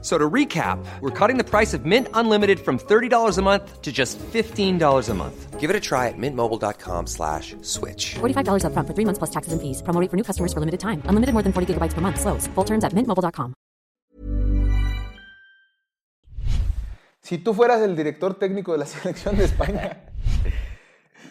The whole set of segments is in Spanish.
So to recap, we're cutting the price of Mint Unlimited from $30 a month to just $15 a month. Give it a try at mintmobile.com slash switch. $45 upfront for three months plus taxes and fees. Promo rate for new customers for limited time. Unlimited more than 40 gigabytes per month. Slows. Full terms at mintmobile.com. Si tú fueras el director técnico de la selección de España,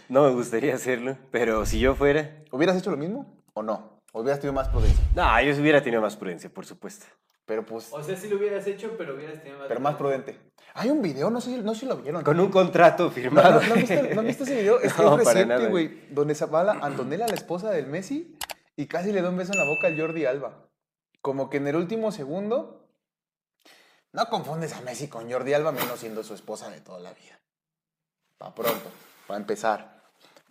No me gustaría hacerlo, pero si yo fuera... ¿hubieras hecho lo mismo o no? ¿O hubieras tenido más prudencia? No, yo hubiera tenido más prudencia, por supuesto. Pero pues, O sea, sí lo hubieras hecho, pero hubieras tenido más. pero más prudente. Hay un video, no sé, si- no sé si lo vieron. Con un contrato ¿No, firmado. no, ¿no viste, ¿no viste ese video? Es, No, es para reciente, güey. Donde se va la Antonella, la esposa del Messi, y casi le da un beso en la boca al Jordi Alba. Como que en el último segundo. No confundes a Messi con Jordi Alba, menos siendo su esposa de toda la vida. Pa' pronto, para empezar.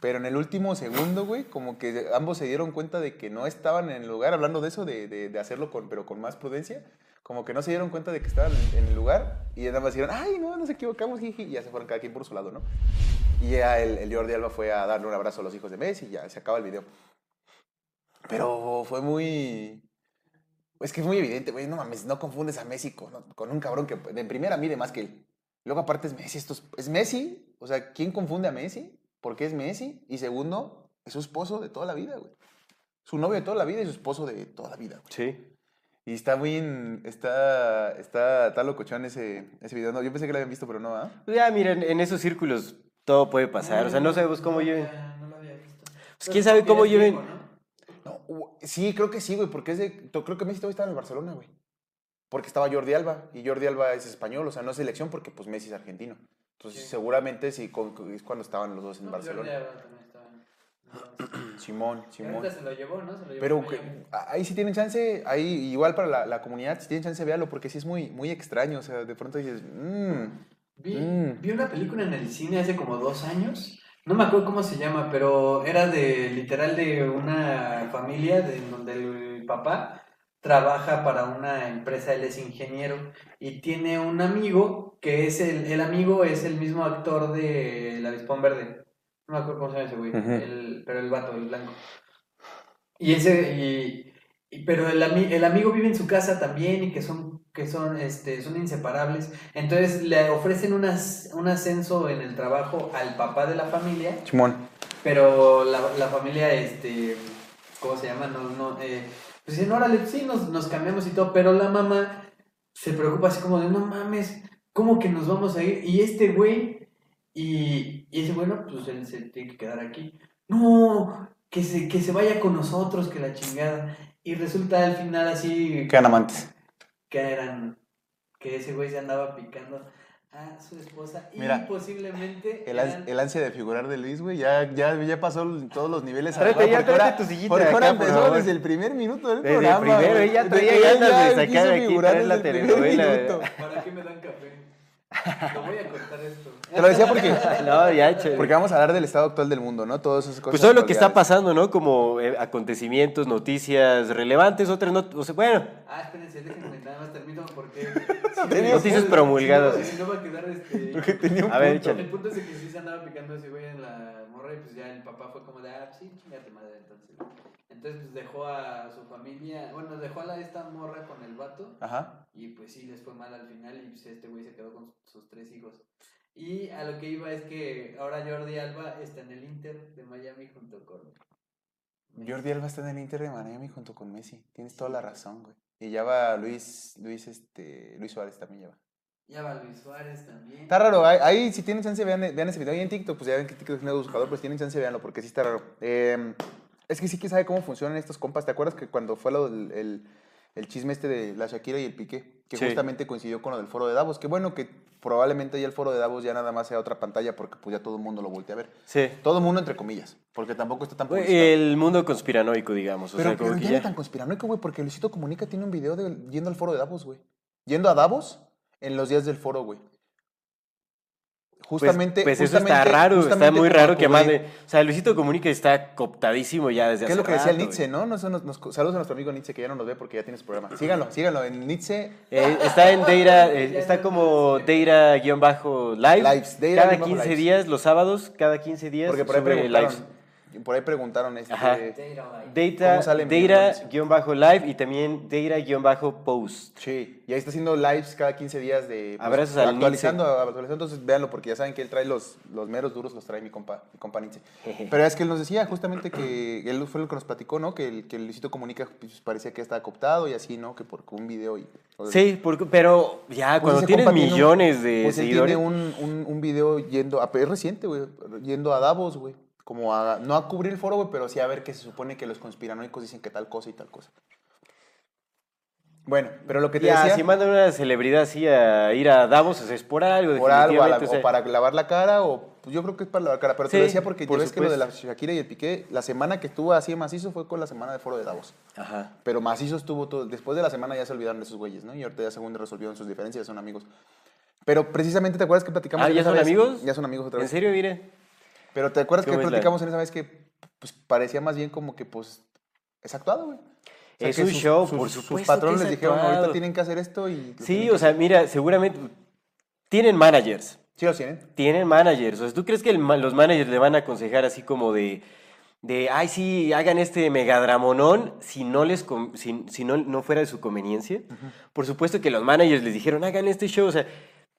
Pero en el último segundo, güey, como que ambos se dieron cuenta de que no estaban en el lugar, hablando de eso, de, de- de hacerlo con, pero con más prudencia. Como que no se dieron cuenta de que estaban en, en el lugar y nada más dijeron, ay, no, nos equivocamos, jiji, y ya se fueron cada quien por su lado, ¿no? Y ya el, el Jordi Alba fue a darle un abrazo a los hijos de Messi y ya se acaba el video. Pero fue muy... Es que es muy evidente, güey, no mames, no confundes a Messi con, con un cabrón que de primera mide más que él. Luego aparte es Messi, esto es, es Messi, o sea, ¿quién confunde a Messi? Porque es Messi. Y segundo, es su esposo de toda la vida, güey. Su novio de toda la vida y su esposo de toda la vida, güey. Sí. Y está muy... en- está, está, está locochón ese, ese video. No, yo pensé que lo habían visto, pero no, ¿ah? Pues ya, miren, en esos círculos todo puede pasar. O sea, no sabemos cómo no, lleven... ya, No lo había visto. Pues, ¿quién sabe cómo lleven- gringo, ¿no? Sí, creo que sí, güey, porque es de, creo que Messi todavía estaba en el Barcelona, güey. Porque estaba Jordi Alba, y Jordi Alba es español, o sea, no es selección porque pues Messi es argentino. Entonces, Sí. seguramente sí, con- es cuando estaban los dos en No, Jordi Barcelona. Estaba Simón, Simón. se lo llevó, ¿no? Se lo llevó Pero que- ahí sí tienen chance, ahí igual para la, la comunidad, si tienen chance, véalo, porque sí es muy, muy extraño, o sea, de pronto dices, mmm, Vi, Mm. vi una película en el cine hace como dos años. No me acuerdo cómo se llama, pero era de literal de una familia de, donde el papá trabaja para una empresa, él es ingeniero y tiene un amigo que es el, el amigo es el mismo actor de El Avispón Verde. No me acuerdo cómo se llama ese güey, el- pero el vato, el blanco. Y ese, y, y- pero el, ami- el amigo vive en su casa también y que son, que son, este, son inseparables. Entonces le ofrecen un as- un ascenso en el trabajo al papá de la familia, Simón. pero la, la familia, este, ¿cómo se llama? No, no, eh, pues dicen, órale, sí, nos, nos cambiamos y todo, pero la mamá se preocupa así como de, no mames, ¿cómo que nos vamos a ir? Y este güey, y, y ese bueno, pues él se tiene que quedar aquí. No, que se, que se vaya con nosotros, que la chingada. Y resulta al final así Quedan amantes. que eran, que ese güey se andaba picando a su esposa Mira, y posiblemente El, eran- el ansia de figurar de Luis, güey, ya, ya, ya pasó el- todos los niveles. Arriba, ya, ahora- tu sillita ahora acá, por empezó favor. desde el primer minuto del Desde el programa. primero, güey. ella De traía que ganas de sacar aquí, figurar traer la desde el primer telenovela. minuto. ¿Para qué me dan café? Lo voy a cortar esto. Te lo decía porque, No, ya, che. porque vamos a hablar del estado actual del mundo, ¿no? Todas esas cosas. Pues todo lo que está pasando, ¿no? Como eh, acontecimientos, noticias relevantes, otras no... O sea, bueno, Ah, espérense, déjenme nada más termino porque... tenía Noticias punto. promulgadas. Si no, si no va a quedar este... Porque tenía un A ver, punto. El punto es de que sí se andaba picando ese güey en la morra y pues ya el papá fue como de, ah, sí, chingate madre, entonces. Entonces pues dejó a su familia, bueno, dejó a la, esta morra con el vato Ajá. y pues sí les fue mal al final y pues este güey se quedó con sus tres hijos. Y a lo que iba es que ahora Jordi Alba está en el Inter de Miami junto con... Jordi Alba está en el Inter de Miami junto con Messi. Tienes toda la razón, güey. Y ya va Luis, Luis, este, Luis Suárez también lleva. Ya va Luis Suárez también. Está raro, ahí, ahí si tienen chance vean, vean ese video. Y en TikTok, pues ya ven que TikTok es un buscador, pues si tienen chance veanlo porque sí está raro. Eh, es que sí que sabe cómo funcionan estos compas. ¿Te acuerdas que cuando fue lo del- el, el chisme este de la Shakira y el Piqué? Que Sí. justamente coincidió con lo del foro de Davos. Que bueno, que probablemente ya el foro de Davos ya nada más sea otra pantalla porque pues ya todo el mundo lo voltea a ver. sí. Todo el mundo entre comillas, porque tampoco está tan publicitado. El mundo conspiranoico, digamos. O Pero, sea, como pero que ya no ya... tan conspiranoico, güey, porque Luisito Comunica tiene un video de, yendo al foro de Davos, güey. Yendo a Davos en los días del foro, güey. Justamente. Pues, pues eso está raro, está muy raro que mande. O sea, Luisito Comunica está cooptadísimo ya desde ¿Qué es hace lo que decía el Nietzsche, no? Nos- nos- nos- saludos a nuestro amigo Nietzsche que ya no nos ve porque ya tiene su programa. Síganlo, síganlo en Nietzsche. Eh, está en Deira, eh, está como Deira-live. Lives, Deira cada guion bajo 15 lives. días, los sábados, cada 15 días. Porque por ahí preguntaron. lives. Por ahí preguntaron este. Ajá. Data, ¿Cómo sale en Deira-live y también Deira-post. Sí, y ahí está haciendo lives cada 15 días de pues, Abrazos al actualizando, actualizando, entonces véanlo porque ya saben que él trae los, los meros duros, los trae mi compa, mi compa Nietzsche. Pero es que él nos decía justamente que él fue lo que nos platicó, ¿no? Que el, que el Luisito Comunica pues, parecía que estaba cooptado y así, ¿no? Que por un video y... Sí, porque- pero ya Pues cuando tienes millones de pues seguidores. tiene un, un, un video yendo, a, es reciente, güey, yendo a Davos, güey. Como a, no a cubrir el foro, güey, pero sí a ver que se supone que los conspiranoicos dicen que tal cosa y tal cosa. Bueno, pero lo que te Ya, decía... si mandan una celebridad así a ir a Davos, o sea, es por algo. por algo, la- o sea, o para lavar la cara, o pues yo creo que es para lavar la cara. Pero te Sí, lo decía porque por yo ves que lo de la. Shakira y el Piqué, la semana que estuvo así de macizo fue con la semana de foro de Davos. Ajá. Pero macizo estuvo todo. Después de la semana ya se olvidaron de esos güeyes, ¿no? Y ahorita ya según resolvieron sus diferencias, son amigos. Pero precisamente, ¿te acuerdas que platicamos Ah, en ¿ya son vez? amigos? Ya son amigos otra ¿En vez. serio, mire? Pero ¿te acuerdas que ¿Cómo es la- platicamos en esa vez que pues, parecía más bien como que, pues, es actuado, güey? O sea, Es un show, sus, por Sus supuesto patrones que les es dijeron, ahorita actuado. tienen que hacer esto y... Sí, o sea, mira, seguramente tienen managers. Sí los tienen. Tienen managers. O sea, ¿tú crees que el los managers le van a aconsejar así como de, de ay, sí, hagan este megadramonón si no les si, si no, no fuera de su conveniencia? Por supuesto que los managers les dijeron, hagan este show. O sea,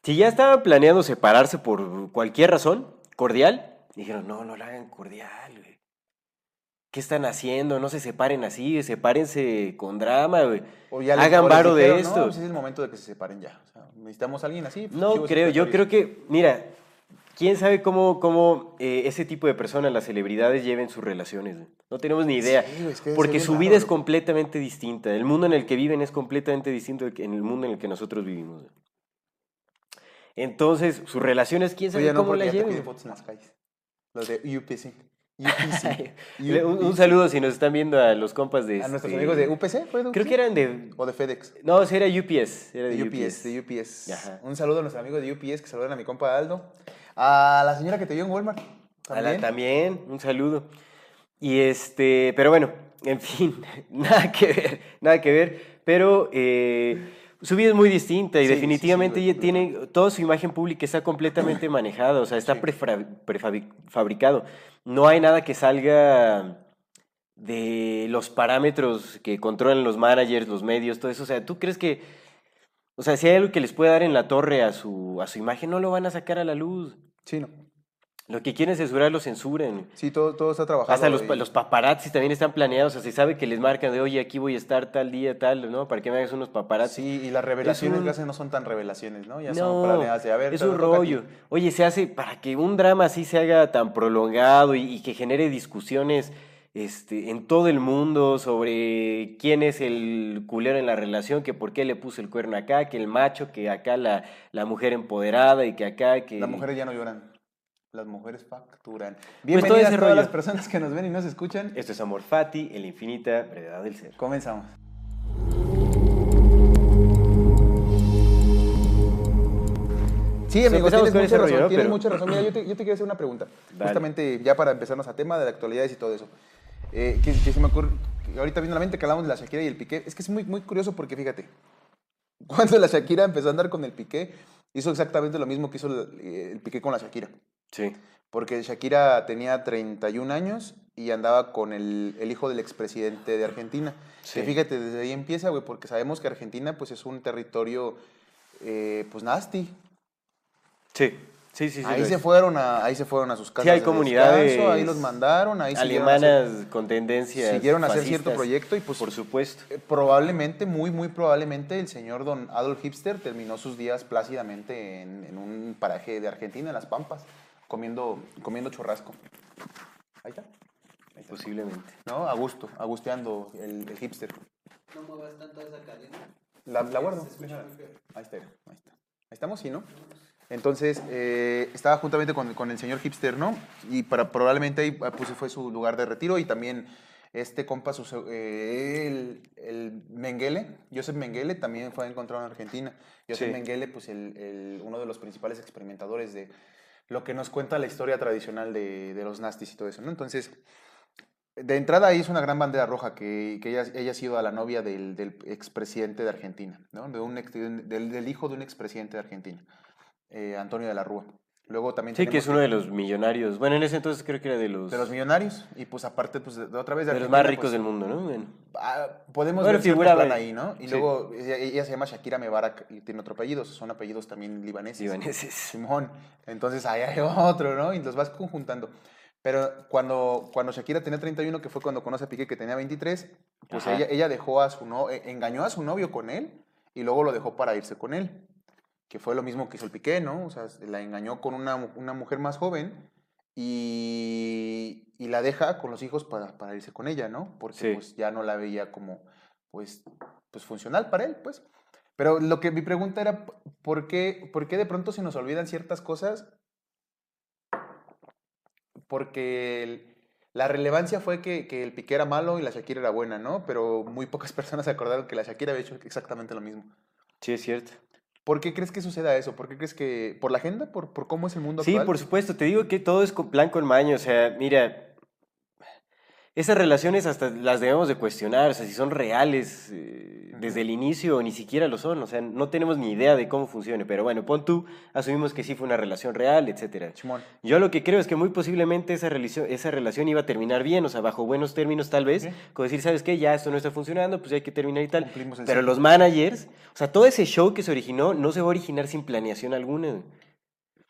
si ya estaban planeando separarse por cualquier razón, cordial, dijeron, no, no lo hagan cordial, güey. ¿Qué están haciendo? No se separen así, sepárense con drama, güey. O ya les- Hagan varo de dijeron, esto. No, pues es el momento de que se separen ya. O sea, necesitamos a alguien así. pues, No creo, yo creo que, mira, quién sabe cómo, cómo eh, ese tipo de personas, las celebridades, lleven sus relaciones. güey. No tenemos ni idea. Sí, güey, es que debe porque su vida raro, es completamente distinta. El mundo en el que viven es completamente distinto el mundo en el que nosotros vivimos. güey. Entonces, sus relaciones, quién sabe ya no, cómo las lleven. Los de UPC. UPC. Le- Un, un UPC. saludo si nos están viendo a los compas de... A nuestros este, amigos de UPC, ¿fue de Creo UPC? que eran de... O de FedEx. No, sí era UPS. Era de, De UPS. UPS, de UPS. Ajá. Un saludo a nuestros amigos de UPS que saludan a mi compa Aldo. A la señora que te vio en Walmart. A la- También. también, un saludo. Y este, pero bueno, en fin, nada que ver, nada que ver, pero eh, su vida es muy distinta y Sí, definitivamente sí, ella tiene, toda su imagen pública está completamente manejada, o sea, está prefabricado. No hay nada que salga de los parámetros que controlan los managers, los medios, todo eso. O sea, ¿tú crees que, o sea, si hay algo que les puede dar en la torre a su, a su imagen, no lo van a sacar a la luz? Sí, no. Lo que quieren censurar lo censuren. Sí, todo, todo está trabajado. Hasta los, los paparazzis también están planeados, o sea, se sabe que les marcan de, oye, aquí voy a estar tal día, tal, ¿no? Para que me hagas unos paparazzis. Sí, y las revelaciones un- que hacen no son tan revelaciones, ¿no? Ya son planeadas de, a ver, es un rollo. Oye, se hace para que un drama así se haga tan prolongado y, y que genere discusiones este, en todo el mundo sobre quién es el culero en la relación, que por qué le puso el cuerno acá, que el macho, que acá la, la mujer empoderada y que acá que... Las mujeres ya no lloran. Las mujeres facturan. todo Bienvenidas ese a todas rollo. las personas que nos ven y nos escuchan. Esto es Amor Fati, el infinita brevedad del ser. Comenzamos. Sí, Pues amigo, empezamos tienes mucha razón. rollo, tienes Pero- mucha razón. Mira, yo te, yo te quiero hacer una pregunta. Dale. Justamente ya para empezarnos a tema de la actualidades y todo eso. Eh, que, que se me ocurre, ahorita viendo la mente que hablamos de la Shakira y el Piqué. Es que es muy, muy curioso porque fíjate, cuando la Shakira empezó a andar con el Piqué, hizo exactamente lo mismo que hizo el, el Piqué con la Shakira. Sí. Porque Shakira tenía 31 años y andaba con el, el hijo del expresidente de Argentina. Sí. Que fíjate, desde ahí empieza, güey, porque sabemos que Argentina pues es un territorio, eh, pues nasty. Sí, sí, sí. sí ahí se es. fueron a, ahí se fueron a sus casas. hay de comunidades descanso, ahí los mandaron, ahí hacer- Alemanas con tendencias siguieron a hacer cierto proyecto y pues Por supuesto. eh, probablemente, muy, muy probablemente el señor don Adolf Hipster terminó sus días plácidamente en, en un paraje de Argentina, en Las Pampas, comiendo, comiendo churrasco. Ahí está. Ahí está. Posiblemente. ¿no? A gusto, agusteando el, el hipster. No muevas tanto esa cadena. La, la guardo. Ahí está, ahí está. Ahí estamos, sí, ¿no? Entonces, eh, estaba juntamente con, con el señor hipster, ¿no? Y para, probablemente ahí ah, pues, fue su lugar de retiro y también este compa, su, eh, el, el Mengele, Joseph Mengele, también fue encontrado en Argentina. Joseph Sí. Mengele, pues el, el- uno de los principales experimentadores de, lo que nos cuenta la historia tradicional de, de los nastis y todo eso, ¿no? Entonces, de entrada ahí es una gran bandera roja que, que ella, ella ha sido a la novia del, del expresidente de Argentina, ¿no? De un del hijo de un expresidente de Argentina, eh, Antonio de la Rúa. Luego también Sí, que es uno de los millonarios. Bueno, en ese entonces creo que era de los, de los millonarios y pues aparte pues de, otra vez de, de los más ricos pues, del mundo, ¿no? Bueno. ah, podemos Bueno, ver figuraba plan ahí. ¿no? Y Sí. luego ella, ella se llama Shakira Mebarak y tiene otro apellido, son apellidos también libaneses. Libaneses. Simón. Entonces ahí hay otro, ¿no? Y los vas conjuntando. Pero cuando, cuando Shakira tenía 31, que fue cuando conoce a Piqué, que tenía 23, pues Ajá. ella, ella dejó a su no, eh, engañó a su novio con él y luego lo dejó para irse con él. Que fue lo mismo que hizo el Piqué, ¿no? O sea, la engañó con una, una mujer más joven y, y la deja con los hijos para, para irse con ella, ¿no? Porque Sí. pues ya no la veía como, pues, pues funcional para él, pues. Pero lo que mi pregunta era, ¿por qué, ¿por qué de pronto se nos olvidan ciertas cosas? Porque el- la relevancia fue que, que el Piqué era malo y la Shakira era buena, ¿no? Pero muy pocas personas se acordaron que la Shakira había hecho exactamente lo mismo. Sí, es cierto. ¿Por qué crees que suceda eso? ¿Por qué crees que... ¿Por la agenda? ¿Por, por cómo es el mundo Sí, actual? por supuesto. Te digo que todo es con plan con maño. O sea, mira, esas relaciones hasta las debemos de cuestionar. O sea, si son reales eh, desde el inicio o ni siquiera lo son. O sea, no tenemos ni idea de cómo funcione. Pero bueno, pon tú, asumimos que sí fue una relación real, etcétera. Yo lo que creo es que muy posiblemente esa relación, esa relación iba a terminar bien, o sea, bajo buenos términos tal vez, como decir, ¿sabes qué? Ya esto no está funcionando, pues ya hay que terminar y tal. Pero ciclo. los managers, o sea, todo ese show que se originó no se va a originar sin planeación alguna.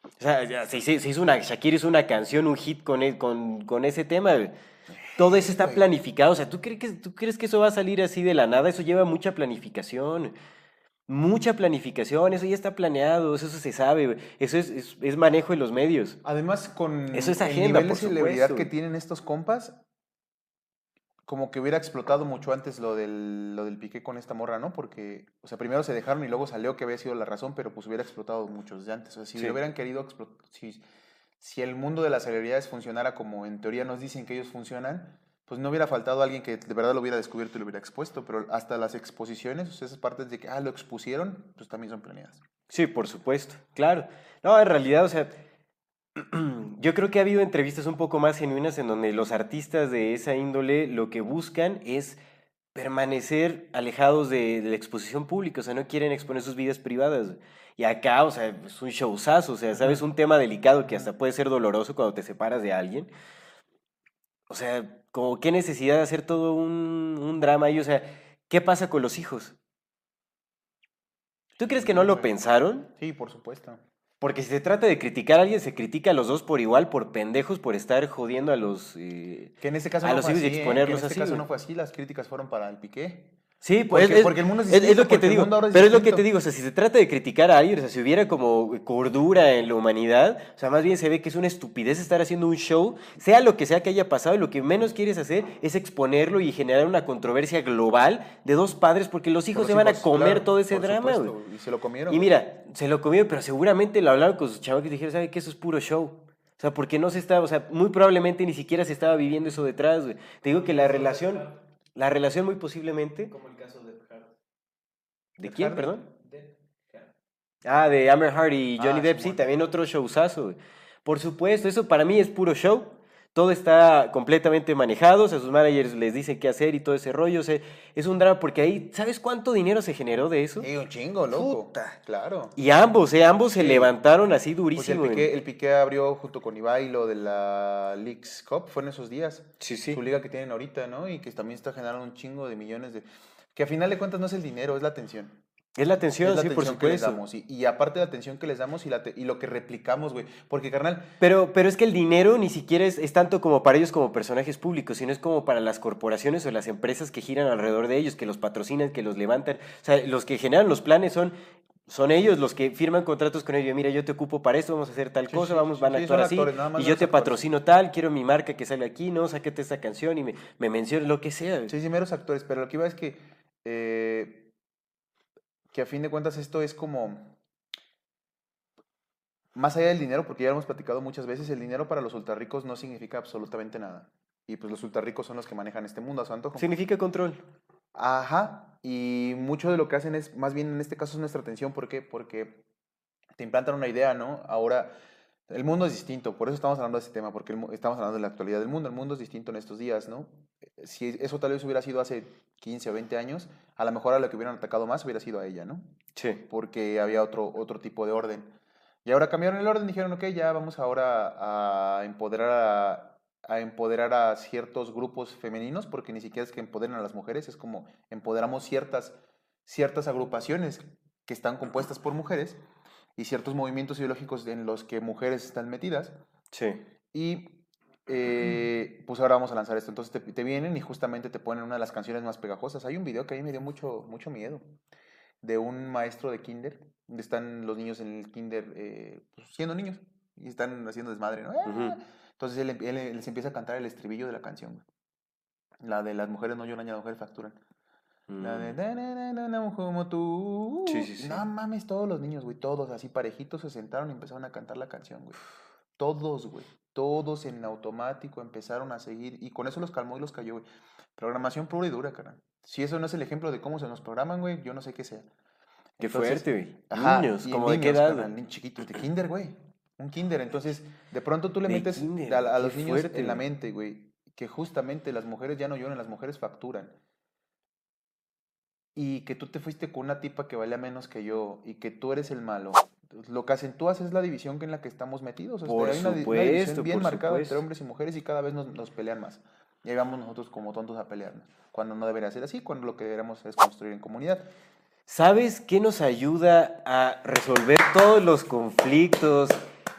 O sea, se hizo una, Shakira hizo una canción, un hit con, e- con, con ese tema. Todo eso está planificado. O sea, ¿tú crees, que, ¿tú crees que eso va a salir así de la nada? Eso lleva mucha planificación. Mucha planificación, eso ya está planeado, eso, se sabe, eso es, es- es manejo de los medios. Además, con Eso es el agenda, nivel de celebridad que tienen estos compas, como que hubiera explotado mucho antes lo del, lo del Piqué con esta morra, ¿no? Porque, o sea, primero se dejaron y luego salió que había sido la razón, pero pues hubiera explotado mucho desde antes. O sea, si Sí. lo hubieran querido explotar, si, si el mundo de las celebridades funcionara como en teoría nos dicen que ellos funcionan, pues no hubiera faltado alguien que de verdad lo hubiera descubierto y lo hubiera expuesto, pero hasta las exposiciones, esas partes de que, ah, lo expusieron, pues también son planeadas. Sí, por supuesto, claro. No, en realidad, o sea, yo creo que ha habido entrevistas un poco más genuinas en donde los artistas de esa índole lo que buscan es permanecer alejados de, de la exposición pública, o sea, no quieren exponer sus vidas privadas. Y acá, o sea, es un showzazo, o sea, sabes, un tema delicado que hasta puede ser doloroso cuando te separas de alguien. O sea, como qué necesidad de hacer todo un, un drama ahí, o sea, ¿qué pasa con los hijos? ¿Tú crees que no lo pensaron? Sí, por supuesto. Porque si se trata de criticar a alguien, se critica a los dos por igual, por pendejos, por estar jodiendo a los... eh, Que en este caso A no los fue hijos y así, ¿eh? Que exponerlos en este así, caso no fue así, las críticas fueron para el Piqué. Sí, pues Porque- es, porque el mundo es es- es distinto, lo que te digo. es pero es lo que distinto. te digo, o sea, si se trata de criticar a alguien, o sea, si hubiera como cordura en la humanidad, o sea, más bien se ve que es una estupidez estar haciendo un show, sea lo que sea que haya pasado, y lo que menos quieres hacer es exponerlo y generar una controversia global de dos padres, porque los hijos se van a comer claro, todo ese drama, supuesto, güey. Y se lo comieron. Y mira, se lo comió, pero seguramente lo hablaron con sus chavos que dijeron, ¿sabe qué? Eso es puro show. O sea, porque no se estaba, o sea, muy probablemente ni siquiera se estaba viviendo eso detrás, güey. Te digo que la relación, la relación muy posiblemente... Como el caso de Hart. ¿De Ed quién, Hardy. perdón? De Hart. Ah, de Amber Heard y Johnny Ah, Depp, sí, también otro showzazo. Por supuesto, eso para mí es puro show. Todo está completamente manejado, o sea, sus managers les dicen qué hacer y todo ese rollo. O sea, es un drama porque ahí, ¿sabes cuánto dinero se generó de eso? Sí, un chingo, loco. Puta. Claro. Y ambos, ¿eh? Ambos se levantaron así Pues el durísimo. Piqué, el Piqué abrió junto con Ibai lo de la Leagues Cup, fue en esos días. Sí, sí. Su liga que tienen ahorita, ¿no? Y que también está generando un chingo de millones de... Que a final de cuentas no es el dinero, es la atención. Es la atención, es la sí, por atención que les damos. Y, y aparte de la atención que les damos y, la te- y lo que replicamos, güey. Porque, carnal, Pero, pero es que el dinero ni siquiera es, es tanto como para ellos como personajes públicos, sino es como para las corporaciones o las empresas que giran alrededor de ellos, que los patrocinan, que los levantan. O sea, los que generan los planes son, son ellos los que firman contratos con ellos. Mira, yo te ocupo para esto, vamos a hacer tal Sí, cosa, sí, vamos, van a actuar así. actores, y yo te actores. patrocino tal, quiero mi marca que sale aquí, no, sáquete esta canción y me, me menciones lo que sea. Sí, sí, meros actores, pero lo que iba es que, eh, que a fin de cuentas esto es como, más allá del dinero, porque ya lo hemos platicado muchas veces, el dinero para los ultrarricos no significa absolutamente nada. Y pues los ultrarricos son los que manejan este mundo a su antojo. Significa control. Ajá, y mucho de lo que hacen es, más bien en este caso es nuestra atención, ¿por qué? Porque te implantan una idea, ¿no? Ahora, El mundo es distinto, por eso estamos hablando de ese tema, porque estamos hablando de la actualidad del mundo. El mundo es distinto en estos días, ¿no? Eh, Si eso tal vez hubiera sido hace 15 o 20 años, a lo mejor a lo que hubieran atacado más hubiera sido a ella, ¿no? Sí. porque había otro, otro tipo de orden. Y ahora cambiaron el orden, dijeron, ok, ya vamos ahora a empoderar a, a empoderar a ciertos grupos femeninos, porque ni siquiera es que empoderen a las mujeres, es como empoderamos ciertas, ciertas agrupaciones que están compuestas por mujeres y ciertos movimientos ideológicos en los que mujeres están metidas. Sí. Y eh, pues ahora vamos a lanzar esto. Entonces te, te vienen y justamente te ponen una de las canciones más pegajosas. Hay un video que a mí me dio mucho, mucho miedo de un maestro de kinder, donde están los niños en el kinder eh, pues, siendo niños y están haciendo desmadre, ¿no? Ujú. Entonces él, él les empieza a cantar el estribillo de la canción. La de las mujeres no lloran y las mujeres facturan. La de Mm. "Na, como tú. Sí, sí, sí. No mames, todos los niños, güey, todos así parejitos se sentaron y empezaron a cantar la canción, güey. Todos, güey. Todos en automático empezaron a seguir y con eso los calmó y los cayó, güey. Programación pura y dura, carnal. Si eso no es el ejemplo de cómo se nos programan, güey, yo no sé qué sea. Qué Entonces, fuerte, güey. Ajá, Niños, como de qué edad. chiquitos, de kinder, güey. Un kinder. Entonces, de pronto tú le De metes kinder, a, los niños fuerte, en la mente, güey, que justamente las mujeres ya no lloran, las mujeres facturan. Y que tú te fuiste con una tipa que valía menos que yo y que tú eres el malo. Lo que acentúas es la división en la que estamos metidos. o sea, Por hay una, una supuesto, división bien por marcada entre supuesto. hombres y mujeres y cada vez nos, nos pelean más. Y ahí vamos nosotros como tontos a pelearnos. Cuando no debería ser así, cuando lo que deberíamos es construir en comunidad. ¿Sabes qué nos ayuda a resolver todos los conflictos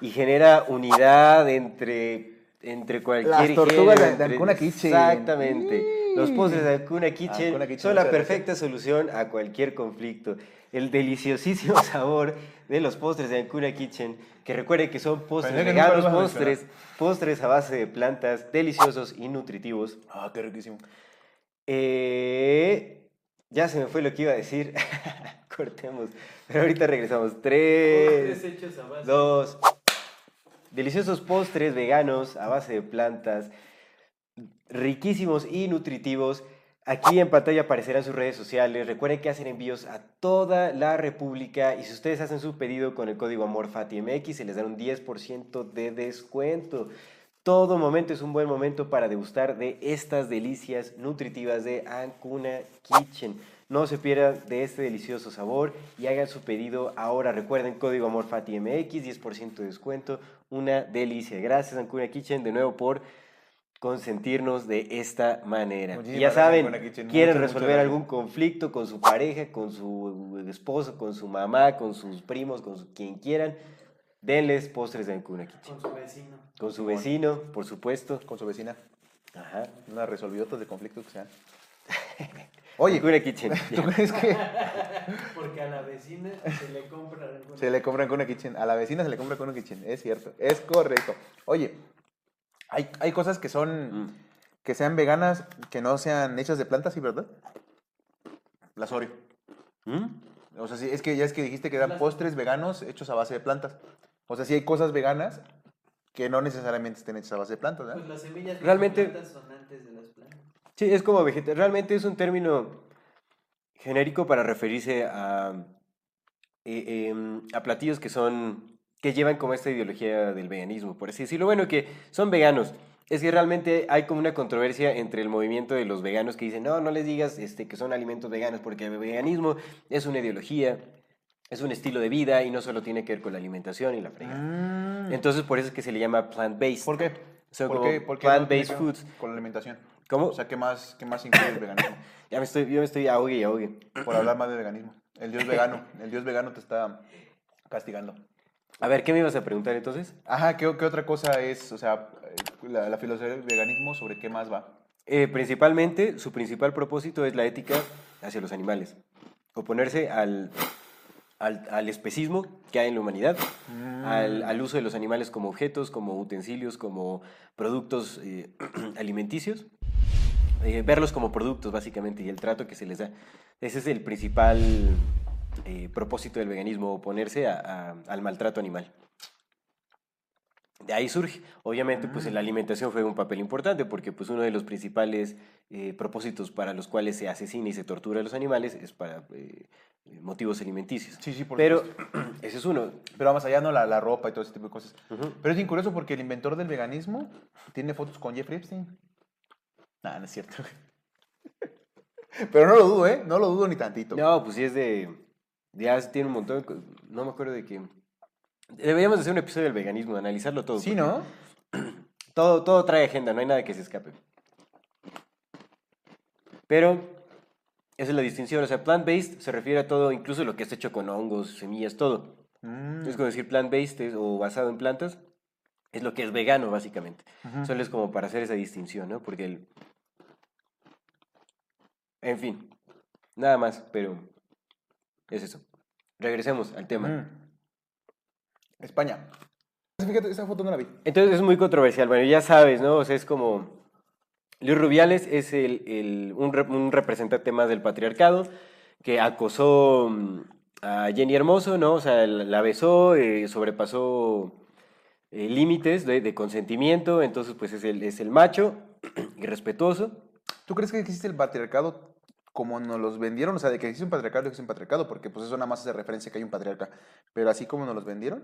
y genera unidad entre, entre cualquier Las tortugas de- de entre- Ancuna. Exactamente. Los postres de Ancuna Kitchen, Ancuna Kitchen, son la muchas gracias. perfecta solución a cualquier conflicto. El deliciosísimo sabor de los postres de Ancuna Kitchen, que recuerde que son postres Pensé veganos, ibas a postres, postres a base de plantas, deliciosos y nutritivos. Ah, qué riquísimo. Eh, ya se me fue lo que iba a decir. Cortemos. Pero ahorita regresamos. Tres, Postres hechos a base. dos. Deliciosos postres veganos a base de plantas, riquísimos y nutritivos. Aquí en pantalla aparecerán sus redes sociales. Recuerden que hacen envíos a toda la República y si ustedes hacen su pedido con el código AMORFATIMX se les dan un 10% de descuento. Todo momento es un buen momento para degustar de estas delicias nutritivas de Ancuna Kitchen. No se pierdan de este delicioso sabor y hagan su pedido ahora. Recuerden código AMORFATIMX, 10% de descuento. Una delicia. Gracias Ancuna Kitchen de nuevo por consentirnos de esta manera. Muchísimas ya saben, quieren Muchas, resolver algún conflicto con su pareja, con su esposo, con su mamá, con sus primos, con su- quien quieran, denles postres de Ancuna Kitchen. Con su vecino. Con su vecino, por supuesto. Con su vecina. Ajá. Una resolvidotas de conflictos que sean. Oye, Ancuna Kitchen. ¿tú crees que Porque a la vecina se le compra se le compran con una kitchen? A la vecina se le compra con una kitchen. Es cierto, es correcto. Oye, hay, hay cosas que son, Mm. que sean veganas, que no sean hechas de plantas, ¿sí, verdad? Las Oreo. ¿Mm? O sea, sí, es que ya es que dijiste que eran Las- postres veganos hechos a base de plantas. O sea, sí hay cosas veganas que no necesariamente estén hechas a base de plantas, ¿verdad? Pues las semillas Realmente- las plantas son antes de las plantas. Sí, es como vegetal. Realmente es un término genérico para referirse a, eh, em, a platillos que son que llevan como esta ideología del veganismo, por así decirlo. Bueno, que son veganos. Es que realmente hay como una controversia entre el movimiento de los veganos que dicen, no, no les digas este, que son alimentos veganos, porque el veganismo es una ideología, es un estilo de vida y no solo tiene que ver con la alimentación y la fregada. Mm. Entonces, por eso es que se le llama plant-based. ¿Por qué? Son ¿Por qué, por qué no plant-based ver foods. Con la alimentación. ¿Cómo? O sea, ¿qué más, qué más incluye el veganismo? Ya me estoy, yo me estoy ahogue y ahogue. Por hablar más de veganismo. El dios vegano. El dios vegano te está castigando. A ver, ¿qué me ibas a preguntar entonces? Ajá, ¿qué, qué otra cosa es? O sea, eh, la, la filosofía del veganismo, ¿sobre qué más va? Eh, principalmente, su principal propósito es la ética hacia los animales. Oponerse al, al, al especismo que hay en la humanidad, al, al uso de los animales como objetos, como utensilios, como productos eh, alimenticios. Eh, verlos como productos, básicamente, y el trato que se les da. Ese es el principal eh, propósito del veganismo, oponerse a- a- al maltrato animal. de ahí surge. Obviamente, pues la alimentación fue un papel importante porque pues uno de los principales eh, propósitos para los cuales se asesina y se tortura a los animales es para eh, motivos alimenticios. Sí, sí, por Pero ese es uno. Pero más allá, ¿no? La, la ropa y todo ese tipo de cosas. Pero es bien curioso porque el inventor del veganismo tiene fotos con Jeffrey Epstein. Nah, no es cierto. Pero no lo dudo, ¿eh? No lo dudo ni tantito. No, pues sí es de... Ya tiene un montón de No me acuerdo de qué... Deberíamos hacer un episodio del veganismo, de analizarlo todo. Sí, ¿no? Todo, todo trae agenda, no hay nada que se escape. Pero esa es la distinción. O sea, plant-based se refiere a todo, incluso lo que está hecho con hongos, semillas, todo. Mm. Es como decir plant-based es- o basado en plantas, es lo que es vegano, básicamente. Solo es como para hacer esa distinción, ¿no? Porque el... En fin, nada más, pero es eso. Regresemos al tema. Mm. España. Fíjate, esa foto no la vi. Entonces es muy controversial. Bueno, ya sabes, ¿no? O sea, es como. Luis Rubiales es el, el- un, rep- un representante más del patriarcado que acosó mm, a Jenny Hermoso, ¿no? O sea, la besó, eh, sobrepasó eh, límites de, de consentimiento, entonces, pues es el, es el macho y respetuoso. ¿Tú crees que existe el patriarcado como nos los vendieron? O sea, de que existe un patriarcado, existe un patriarcado, porque pues eso nada más hace referencia que hay un patriarca. Pero así como nos los vendieron.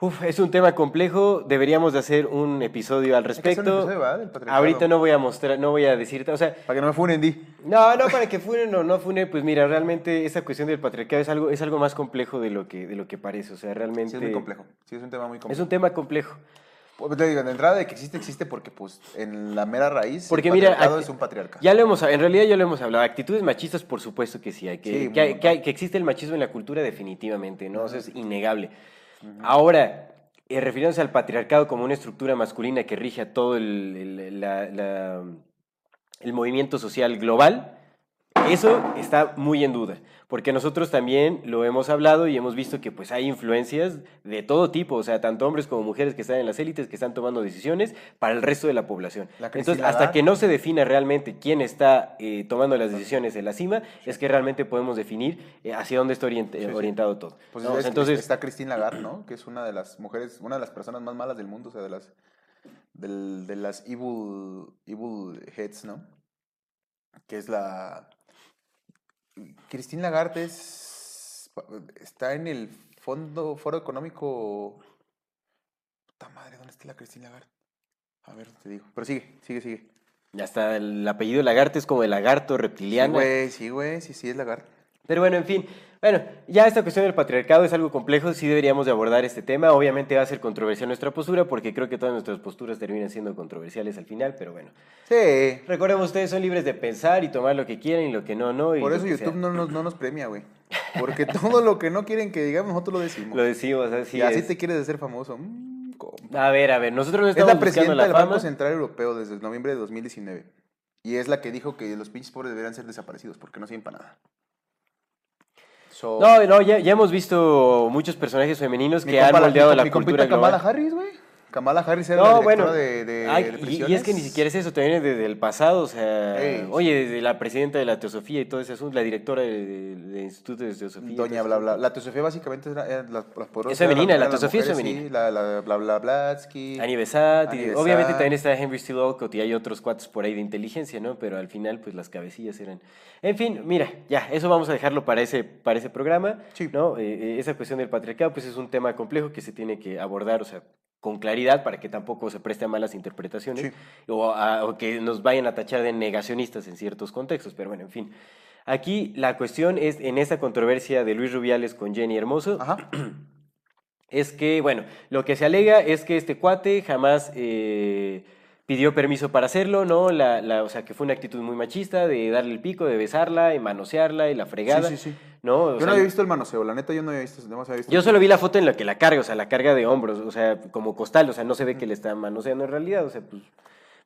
Uf, es un tema complejo, deberíamos de hacer un episodio al respecto. episodio. Ahorita no voy a mostrar, no voy a decirte, o sea, Para que no me funen, di. No, no, para que funen o no funen, pues mira, realmente esa cuestión del patriarcado es algo, es algo más complejo de lo que, de lo que parece. O sea, realmente. Sí, es muy complejo. Sí, es un tema muy Es complejo. un tema complejo. Pues te digo, de entrada de que existe, existe porque pues en la mera raíz Porque el mira, patriarcado es un patriarca. Ya lo hemos, en realidad ya lo hemos hablado. Actitudes machistas, por supuesto que sí hay. Que, Sí, que, hay- que hay- que existe el machismo en la cultura, definitivamente, ¿no? O sea, es innegable. Ahora, eh, refiriéndose al patriarcado como una estructura masculina que rige a todo el, el- la- la- el movimiento social global, eso está muy en duda, porque nosotros también lo hemos hablado y hemos visto que pues hay influencias de todo tipo, o sea, tanto hombres como mujeres que están en las élites, que están tomando decisiones para el resto de la población. La Entonces, hasta que no se defina realmente quién está eh, tomando las decisiones en la cima, es que realmente podemos definir eh, hacia dónde está orient- Sí, sí. orientado todo. Pues ¿no? Es- entonces, está Christine Lagarde, ¿no? Que es una de las mujeres, una de las personas más malas del mundo, o sea, de las del- de las evil evil heads, ¿no? Que es la Christine Lagarde es está en el fondo foro económico Puta madre, ¿dónde está la Christine Lagarde? A ver, te digo. Pero sigue, sigue, sigue. hasta el apellido Lagarde es como el lagarto Sí, reptiliano. güey, sí, güey, sí, sí, es Lagarde. Pero bueno, en fin. Bueno, ya esta cuestión del patriarcado es algo complejo, sí deberíamos de abordar este tema. Obviamente va a ser controversial nuestra postura, porque creo que todas nuestras posturas terminan siendo controversiales al final, pero bueno. Sí. Recordemos, ustedes son libres de pensar y tomar lo que quieren y lo que no, no. y Por eso sea. YouTube no nos, no nos premia, güey. Porque todo lo que no quieren que digamos, nosotros lo decimos. Lo decimos, así y así es. te quieres hacer famoso. Mm. A ver, a ver, nosotros no es estamos la buscando presidenta la del Banco. Central Europeo desde noviembre de 2019. Y es la que dijo que los pinches pobres deberían ser desaparecidos porque no sirven para nada. So, No, no, ya, ya hemos visto muchos personajes femeninos que han moldeado la mi cultura Kamala. Harris, güey. Kamala Harris era la No, directora bueno, de, de, ay, de y- y, es que ni siquiera es eso, también desde el pasado, o sea, Ey, oye, desde la presidenta de la Teosofía y todo ese asunto, la directora de- de- del Instituto de Teosofía. y Doña bla bla. La teosofía básicamente era, eran las, las poderosas. Es femenina, eran la las teosofía es mujeres, femenina. Sí, la, la bla bla Blatsky. Annie Besant, y Annie obviamente Besant. también está Henry Steele Olcott y hay otros cuates por ahí de inteligencia, ¿no? Pero al final, pues las cabecillas eran... En fin, mira, ya, eso vamos a dejarlo para ese, para ese programa, Sí. ¿no? Eh, eh, esa cuestión del patriarcado, pues es un tema complejo que se tiene que abordar, o sea, con claridad para que tampoco se preste a malas interpretaciones Sí. o, a- o que nos vayan a tachar de negacionistas en ciertos contextos, pero bueno, en fin. Aquí la cuestión es, en esta controversia de Luis Rubiales con Jenny Hermoso, Ajá. es que, bueno, lo que se alega es que este cuate jamás eh, pidió permiso para hacerlo, ¿no? La, la- o sea, que fue una actitud muy machista de darle el pico, de besarla y manosearla y la fregada. Sí, sí, sí. ¿No? O Yo sea, no había visto el manoseo, la neta yo no había visto. No había visto yo solo vi la foto en la que la carga, o sea, la carga de hombros, o sea, como costal, o sea, no se ve que le está manoseando en realidad, o sea, pues,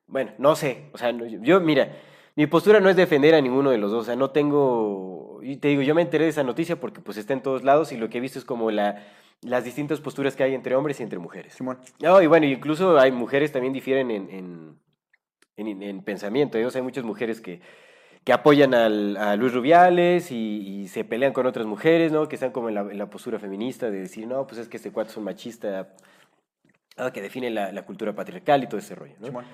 bueno, no sé, o sea, no- yo, mira, mi postura no es defender a ninguno de los dos, o sea, no tengo, y te digo, yo me enteré de esa noticia porque pues está en todos lados y lo que he visto es como la, las distintas posturas que hay entre hombres y entre mujeres. Simón. No, y bueno, incluso hay mujeres también difieren en, en, en- en pensamiento. ¿eh? O sea, hay muchas mujeres que, que apoyan al- a Luis Rubiales y, y se pelean con otras mujeres, ¿no? Que están como en la, en la postura feminista de decir, no, pues es que este cuate es un machista. ah, que define la, la cultura patriarcal y todo ese rollo, ¿no? Simón.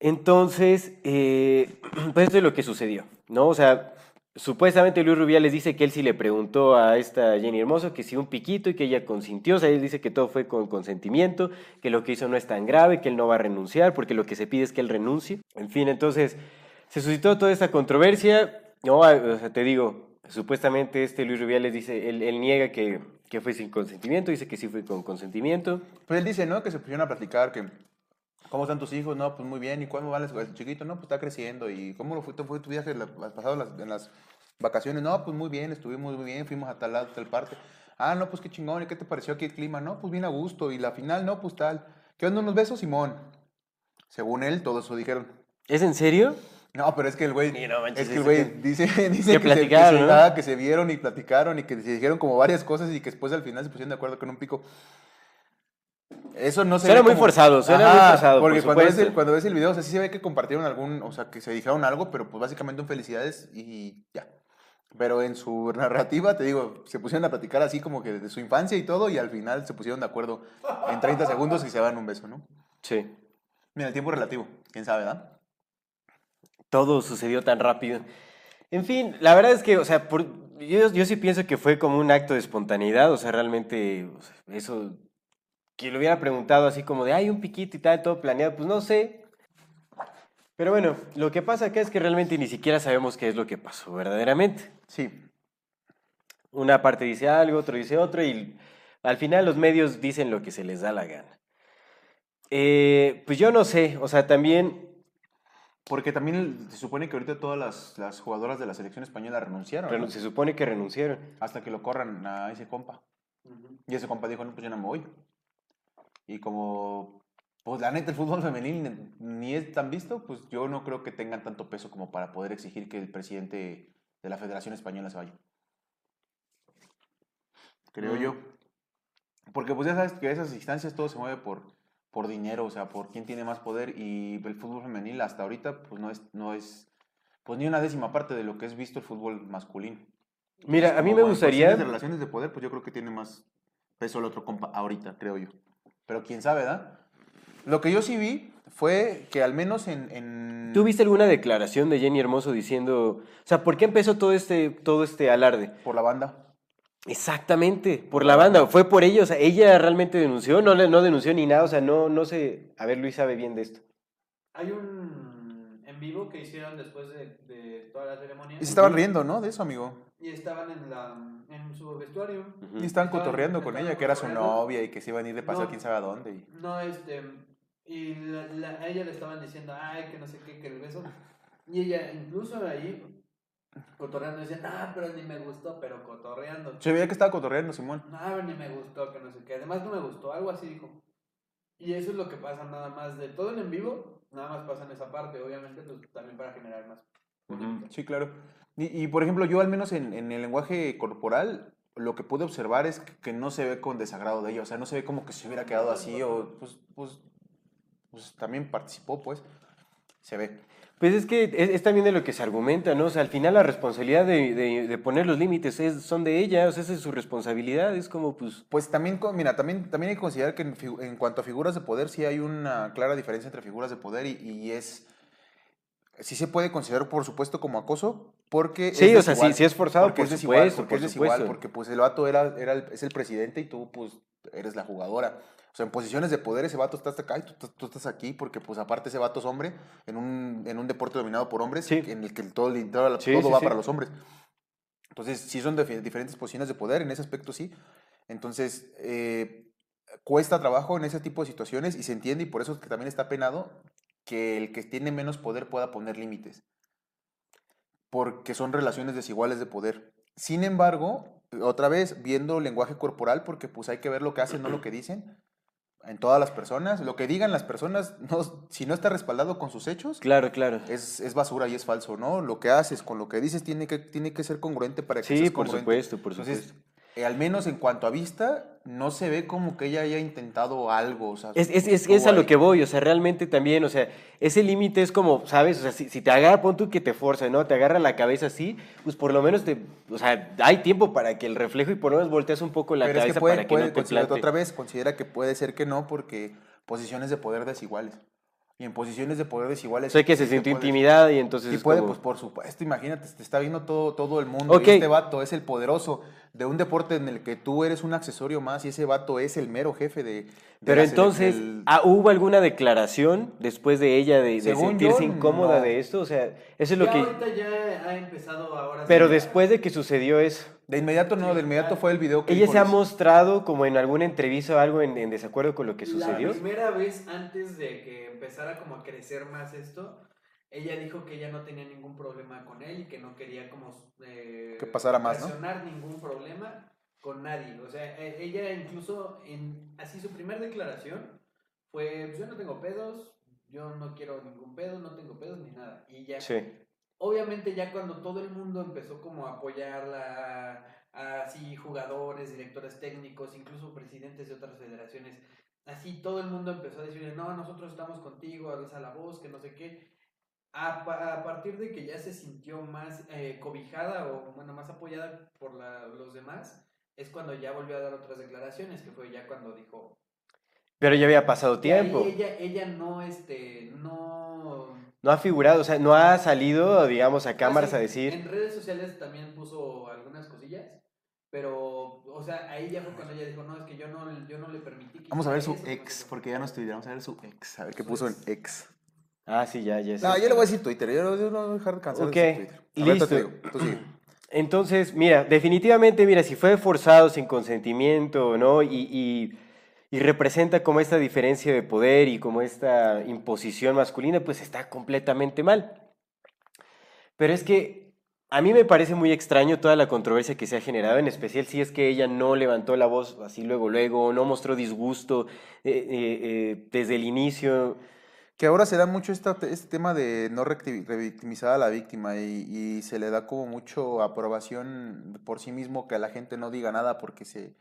Entonces, eh, pues esto es lo que sucedió, ¿no? O sea, supuestamente Luis Rubiales dice que él sí le preguntó a esta Jenny Hermoso que si un piquito y que ella consintió, o sea, él dice que todo fue con consentimiento, que lo que hizo no es tan grave, que él no va a renunciar, porque lo que se pide es que él renuncie. En fin, entonces, se suscitó toda esta controversia, ¿no? Ah, O sea, te digo, supuestamente este Luis Rubiales dice, él, él niega que, que fue sin consentimiento, dice que sí fue con consentimiento. Pues él dice, ¿no? Que se pusieron a platicar que... ¿Cómo están tus hijos? No, pues muy bien. ¿Y cuándo van los- el chiquito? No, pues está creciendo. ¿Y cómo lo fue, fue tu viaje has pasado las, en las vacaciones? No, pues muy bien, estuvimos muy bien, fuimos a tal lado, tal parte. Ah, no, pues qué chingón. ¿Y qué te pareció aquí el clima? No, pues bien a gusto. Y la final, no, pues tal. ¿Qué onda unos besos, Simón? Según él, todo eso dijeron. ¿Es en serio? No, pero es que el güey. No es que el güey que- dice, dice que que, se, que, platicaron, se, ¿no? ah, que se vieron y platicaron y que se dijeron como varias cosas y que después al final se pusieron de acuerdo con un pico. Eso no se Suena ve muy como- forzado, suena muy forzado, Porque por cuando ves, el, cuando ves el video, o sea, sí se ve que compartieron algún, o sea, que se dijeron algo, pero pues básicamente un felicidades y ya. Pero en su narrativa, te digo, se pusieron a platicar así como que de su infancia y todo, y al final se pusieron de acuerdo en 30 segundos y se dan un beso, ¿no? Sí. Mira, el tiempo relativo, quién sabe, ¿verdad? Todo sucedió tan rápido. En fin, la verdad es que, o sea, por- yo, yo sí pienso que fue como un acto de espontaneidad, o sea, realmente o sea, eso, que lo hubiera preguntado así como de, hay un piquito y tal, todo planeado, pues no sé. Pero bueno, lo que pasa acá es que realmente ni siquiera sabemos qué es lo que pasó verdaderamente. Sí. Una parte dice algo, otro dice otro, y al final los medios dicen lo que se les da la gana. Eh, pues yo no sé, o sea, también Porque también se supone que ahorita todas las, las jugadoras de la selección española renunciaron. ¿no? renun- se supone que renunciaron. Hasta que lo corran a ese compa. Y ese compa dijo, no, pues yo no me voy. Y como, pues la neta, el fútbol femenil ni- es tan visto, pues yo no creo que tengan tanto peso como para poder exigir que el presidente de la Federación Española se vaya. Creo Mm. yo. Porque pues ya sabes que esas instancias todo se mueve por, por dinero, o sea, por quién tiene más poder y el fútbol femenil hasta ahorita pues no es, no es pues ni una décima parte de lo que es visto el fútbol masculino. Mira, a mí me en gustaría... de relaciones de poder, pues yo creo que tiene más peso el otro compa ahorita, creo yo. Pero quién sabe, ¿verdad? Lo que yo sí vi fue que al menos en... en- ¿Tú viste alguna declaración de Jenny Hermoso diciendo, o sea, ¿por qué empezó todo este, todo este alarde? Por la banda. Exactamente, por la banda, fue por ella, o sea, ella realmente denunció, no, le- no denunció ni nada, o sea, no, no sé, a ver, Luis sabe bien de esto. Hay un en vivo que hicieron después de, de toda la ceremonia. Y se estaban riendo, ¿no? De eso, amigo. Y estaban en, la, en su vestuario. Y estaban cotorreando con estaban ella, que era su novia y que se iban a ir de paseo No. quién sabe a dónde. y- No, este. Y la- la- a ella le estaban diciendo, ay, que no sé qué, que el beso. Y ella, incluso ahí, cotorreando, decía, ah, pero ni me gustó, pero cotorreando. Se veía que estaba cotorreando, Simón. No, ni me gustó, que no sé qué. Además, no me gustó, algo así dijo. Y eso es lo que pasa nada más de todo en en vivo, nada más pasa en esa parte, obviamente, pues también para generar más. polémica. Sí, claro. Y, y, por ejemplo, yo al menos en, en el lenguaje corporal, lo que pude observar es que, que no se ve con desagrado de ella. O sea, no se ve como que se hubiera quedado así o pues, pues, pues también participó, pues. Se ve. Pues es que es, es también de lo que se argumenta, ¿no? O sea, al final la responsabilidad de, de- de poner los límites es, son de ella, o sea, esa es su responsabilidad, es como, pues, Pues también, mira, también, también hay que considerar que en, cuanto a figuras de poder, sí hay una clara diferencia entre figuras de poder y, y es... Sí se puede considerar, por supuesto, como acoso, porque... Sí, o sea, sí- sí es forzado, porque por es desigual, supuesto, porque por es desigual, supuesto. porque pues el vato era, era el- es el presidente y tú, pues, eres la jugadora. Sea, en posiciones de poder ese vato está hasta acá y tú, estás- tú estás aquí porque, pues, aparte ese vato es hombre en un, en un deporte dominado por hombres Sí. en el que todo, todo, Sí, todo sí, va para los hombres. Entonces, sí son dife- diferentes posiciones de poder, en ese aspecto sí. Entonces, eh, cuesta trabajo en ese tipo de situaciones y se entiende y por eso es que también está penado que el que tiene menos poder pueda poner límites. Porque son relaciones desiguales de poder. Sin embargo, otra vez, viendo lenguaje corporal, porque pues hay que ver lo que hacen, no lo que dicen, en todas las personas, lo que digan las personas, no, si no está respaldado con sus hechos, claro, claro. es, es basura y es falso, ¿no? Lo que haces con lo que dices tiene que, tiene que ser congruente para que Sí, seas por congruente. supuesto, por Entonces, supuesto. Eh, al menos en cuanto a vista, no se ve como que ella haya intentado algo. O sea, Es, es, es, a lo que voy, o sea, realmente también, o sea, ese límite es como, ¿sabes? O sea, si, si te agarra, pon tú que te forza, ¿no? Te agarra la cabeza así, pues por lo menos te, o sea, hay tiempo para que el reflejo y por lo menos volteas un poco la Pero es cabeza que puede, para que puede no te otra vez, considera que puede ser que no porque posiciones de poder desiguales. Y en posiciones de poder desiguales... Sea, que se sintió intimidada y entonces Y puede, como- pues por supuesto, imagínate, te está viendo todo, todo el mundo. Ok. Y este vato es el poderoso de un deporte en el que tú eres un accesorio más y ese vato es el mero jefe de... Pero entonces, del- ah, ¿hubo alguna declaración después de ella de, de sentirse yo, incómoda no. de esto? O sea, eso es lo Ya que... ahorita ya ha empezado ahora. sí Pero a- después de que sucedió eso, De inmediato no, de inmediato fue el video que ¿ella dijo se ha mostrado como en alguna entrevista o algo en, en desacuerdo con lo que sucedió? La primera vez antes de que empezara como a crecer más esto, ella dijo que ella no tenía ningún problema con él y que no quería como eh, Que pasara más, ¿no? ningún problema con nadie. O sea, e- ella incluso en así su primera declaración fue, "Pues yo no tengo pedos, yo no quiero ningún pedo, no tengo pedos ni nada. Y ya Sí. obviamente ya cuando todo el mundo empezó como a apoyarla, así jugadores, directores técnicos, incluso presidentes de otras federaciones, así todo el mundo empezó a decirle, no, nosotros estamos contigo, alza la voz, que no sé qué. A, a partir de que ya se sintió más eh, cobijada o bueno, más apoyada por la- los demás, es cuando ya volvió a dar otras declaraciones, que fue ya cuando dijo... Pero ya había pasado tiempo. Ella, ella no, este, no... No ha figurado, o sea, no ha salido, digamos, a cámaras Así, a decir... En redes sociales también puso algunas cosillas, pero, o sea, ahí ya fue cuando ella dijo, no, es que yo no, yo no le permití que Vamos a ver su eso, ex, porque ya no es Twitter, vamos a ver su ex, a ver qué Su puso en ex. ex. Ah, sí, ya, ya. No, yo le voy a decir Twitter, yo, no voy a dejar de cansar Ok, de decir Twitter. A ver, listo. te digo, tú sigue. Entonces, mira, definitivamente, mira, si fue forzado sin consentimiento, ¿no? Y, y- y representa como esta diferencia de poder y como esta imposición masculina, pues está completamente mal. Pero es que a mí me parece muy extraño toda la controversia que se ha generado, en especial si es que ella no levantó la voz así luego, luego, no mostró disgusto eh, eh, eh, desde el inicio. Que ahora se da mucho esta, este tema de no revictimizar a la víctima y, y se le da como mucho aprobación por sí mismo que la gente no diga nada porque se...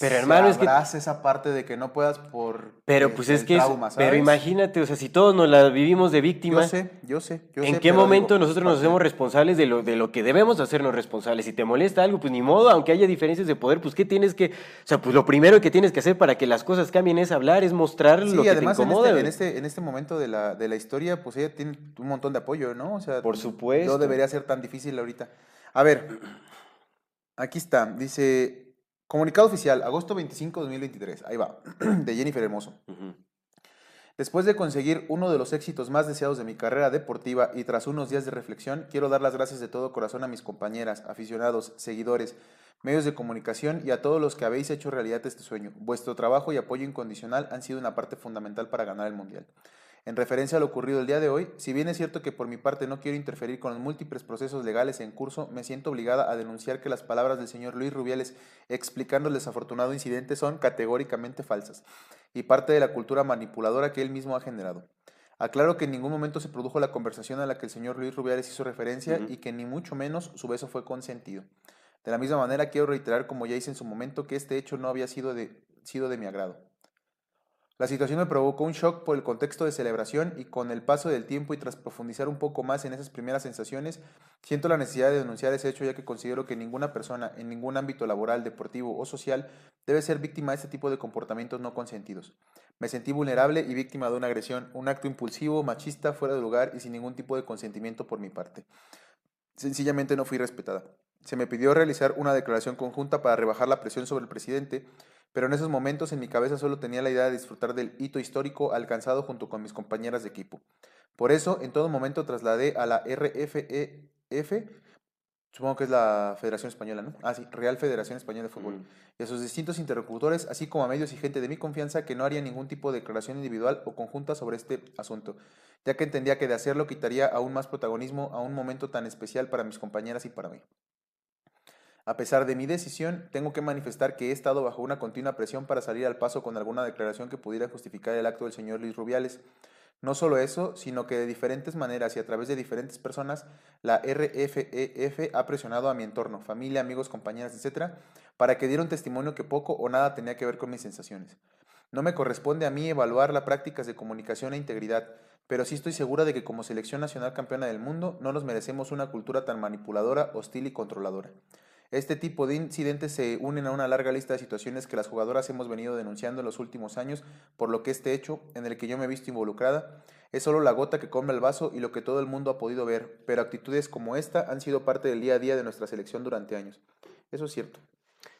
Pero, hermano, es que- esa parte de que no puedas por... Pero pues es que, es- pero imagínate, o sea, si todos nos la vivimos de víctima. Yo sé, yo sé, yo ¿En sé, qué momento digo, nosotros nos hacemos responsables de lo, de lo que debemos hacernos responsables? Si te molesta algo, pues ni modo, aunque haya diferencias de poder, pues ¿qué tienes que...? O sea, pues lo primero que tienes que hacer para que las cosas cambien es hablar, es mostrar Sí, lo que además te en incomoda. este, en, este, en este momento de la, de la historia, pues ella tiene un montón de apoyo, ¿no? O sea, Por supuesto. No debería ser tan difícil ahorita. A ver, aquí está, dice, comunicado oficial, agosto 25, 2023, ahí va, de Jennifer Hermoso. Después de conseguir uno de los éxitos más deseados de mi carrera deportiva y tras unos días de reflexión, quiero dar las gracias de todo corazón a mis compañeras, aficionados, seguidores, medios de comunicación y a todos los que habéis hecho realidad este sueño. Vuestro trabajo y apoyo incondicional han sido una parte fundamental para ganar el Mundial. En referencia a lo ocurrido el día de hoy, si bien es cierto que por mi parte no quiero interferir con los múltiples procesos legales en curso, me siento obligada a denunciar que las palabras del señor Luis Rubiales explicando el desafortunado incidente son categóricamente falsas y parte de la cultura manipuladora que él mismo ha generado. Aclaro que en ningún momento se produjo la conversación a la que el señor Luis Rubiales hizo referencia y que ni mucho menos su beso fue consentido. De la misma manera quiero reiterar, como ya hice en su momento, que este hecho no había sido de, sido de mi agrado. La situación me provocó un shock por el contexto de celebración y con el paso del tiempo y tras profundizar un poco más en esas primeras sensaciones, siento la necesidad de denunciar ese hecho ya que considero que ninguna persona en ningún ámbito laboral, deportivo o social debe ser víctima de este tipo de comportamientos no consentidos. Me sentí vulnerable y víctima de una agresión, un acto impulsivo, machista, fuera de lugar y sin ningún tipo de consentimiento por mi parte. Sencillamente no fui respetada. Se me pidió realizar una declaración conjunta para rebajar la presión sobre el presidente, pero en esos momentos en mi cabeza solo tenía la idea de disfrutar del hito histórico alcanzado junto con mis compañeras de equipo. Por eso, en todo momento trasladé a la RFEF, supongo que es la Federación Española, ¿no? Ah, sí, Real Federación Española de Fútbol, Mm. y a sus distintos interlocutores, así como a medios y gente de mi confianza que no haría ningún tipo de declaración individual o conjunta sobre este asunto, ya que entendía que de hacerlo quitaría aún más protagonismo a un momento tan especial para mis compañeras y para mí. A pesar de mi decisión, tengo que manifestar que he estado bajo una continua presión para salir al paso con alguna declaración que pudiera justificar el acto del señor Luis Rubiales. No solo eso, sino que de diferentes maneras y a través de diferentes personas, la RFEF ha presionado a mi entorno, familia, amigos, compañeras, etcétera, para que diera un testimonio que poco o nada tenía que ver con mis sensaciones. No me corresponde a mí evaluar las prácticas de comunicación e integridad, pero sí estoy segura de que como selección nacional campeona del mundo no nos merecemos una cultura tan manipuladora, hostil y controladora. Este tipo de incidentes se unen a una larga lista de situaciones que las jugadoras hemos venido denunciando en los últimos años, por lo que este hecho, en el que yo me he visto involucrada, es solo la gota que come el vaso y lo que todo el mundo ha podido ver, pero actitudes como esta han sido parte del día a día de nuestra selección durante años. Eso es cierto.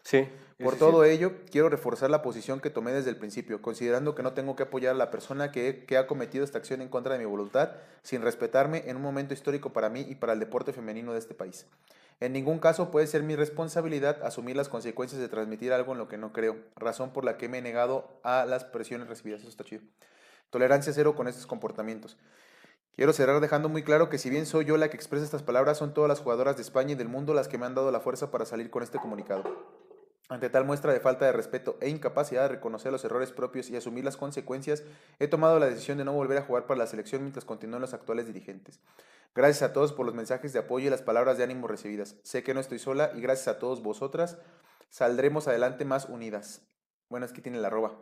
Sí. Por todo ello, quiero reforzar la posición que tomé desde el principio, considerando que no tengo que apoyar a la persona que, que, ha cometido esta acción en contra de mi voluntad, sin respetarme en un momento histórico para mí y para el deporte femenino de este país. En ningún caso puede ser mi responsabilidad asumir las consecuencias de transmitir algo en lo que no creo, razón por la que me he negado a las presiones recibidas. Eso está chido. Tolerancia cero con estos comportamientos. Quiero cerrar dejando muy claro que si bien soy yo la que expresa estas palabras, son todas las jugadoras de España y del mundo las que me han dado la fuerza para salir con este comunicado. Ante tal muestra de falta de respeto e incapacidad de reconocer los errores propios y asumir las consecuencias, he tomado la decisión de no volver a jugar para la selección mientras continúen los actuales dirigentes. Gracias a todos por los mensajes de apoyo y las palabras de ánimo recibidas. Sé que no estoy sola y gracias a todos vosotras saldremos adelante más unidas. Bueno, es que tiene la arroba.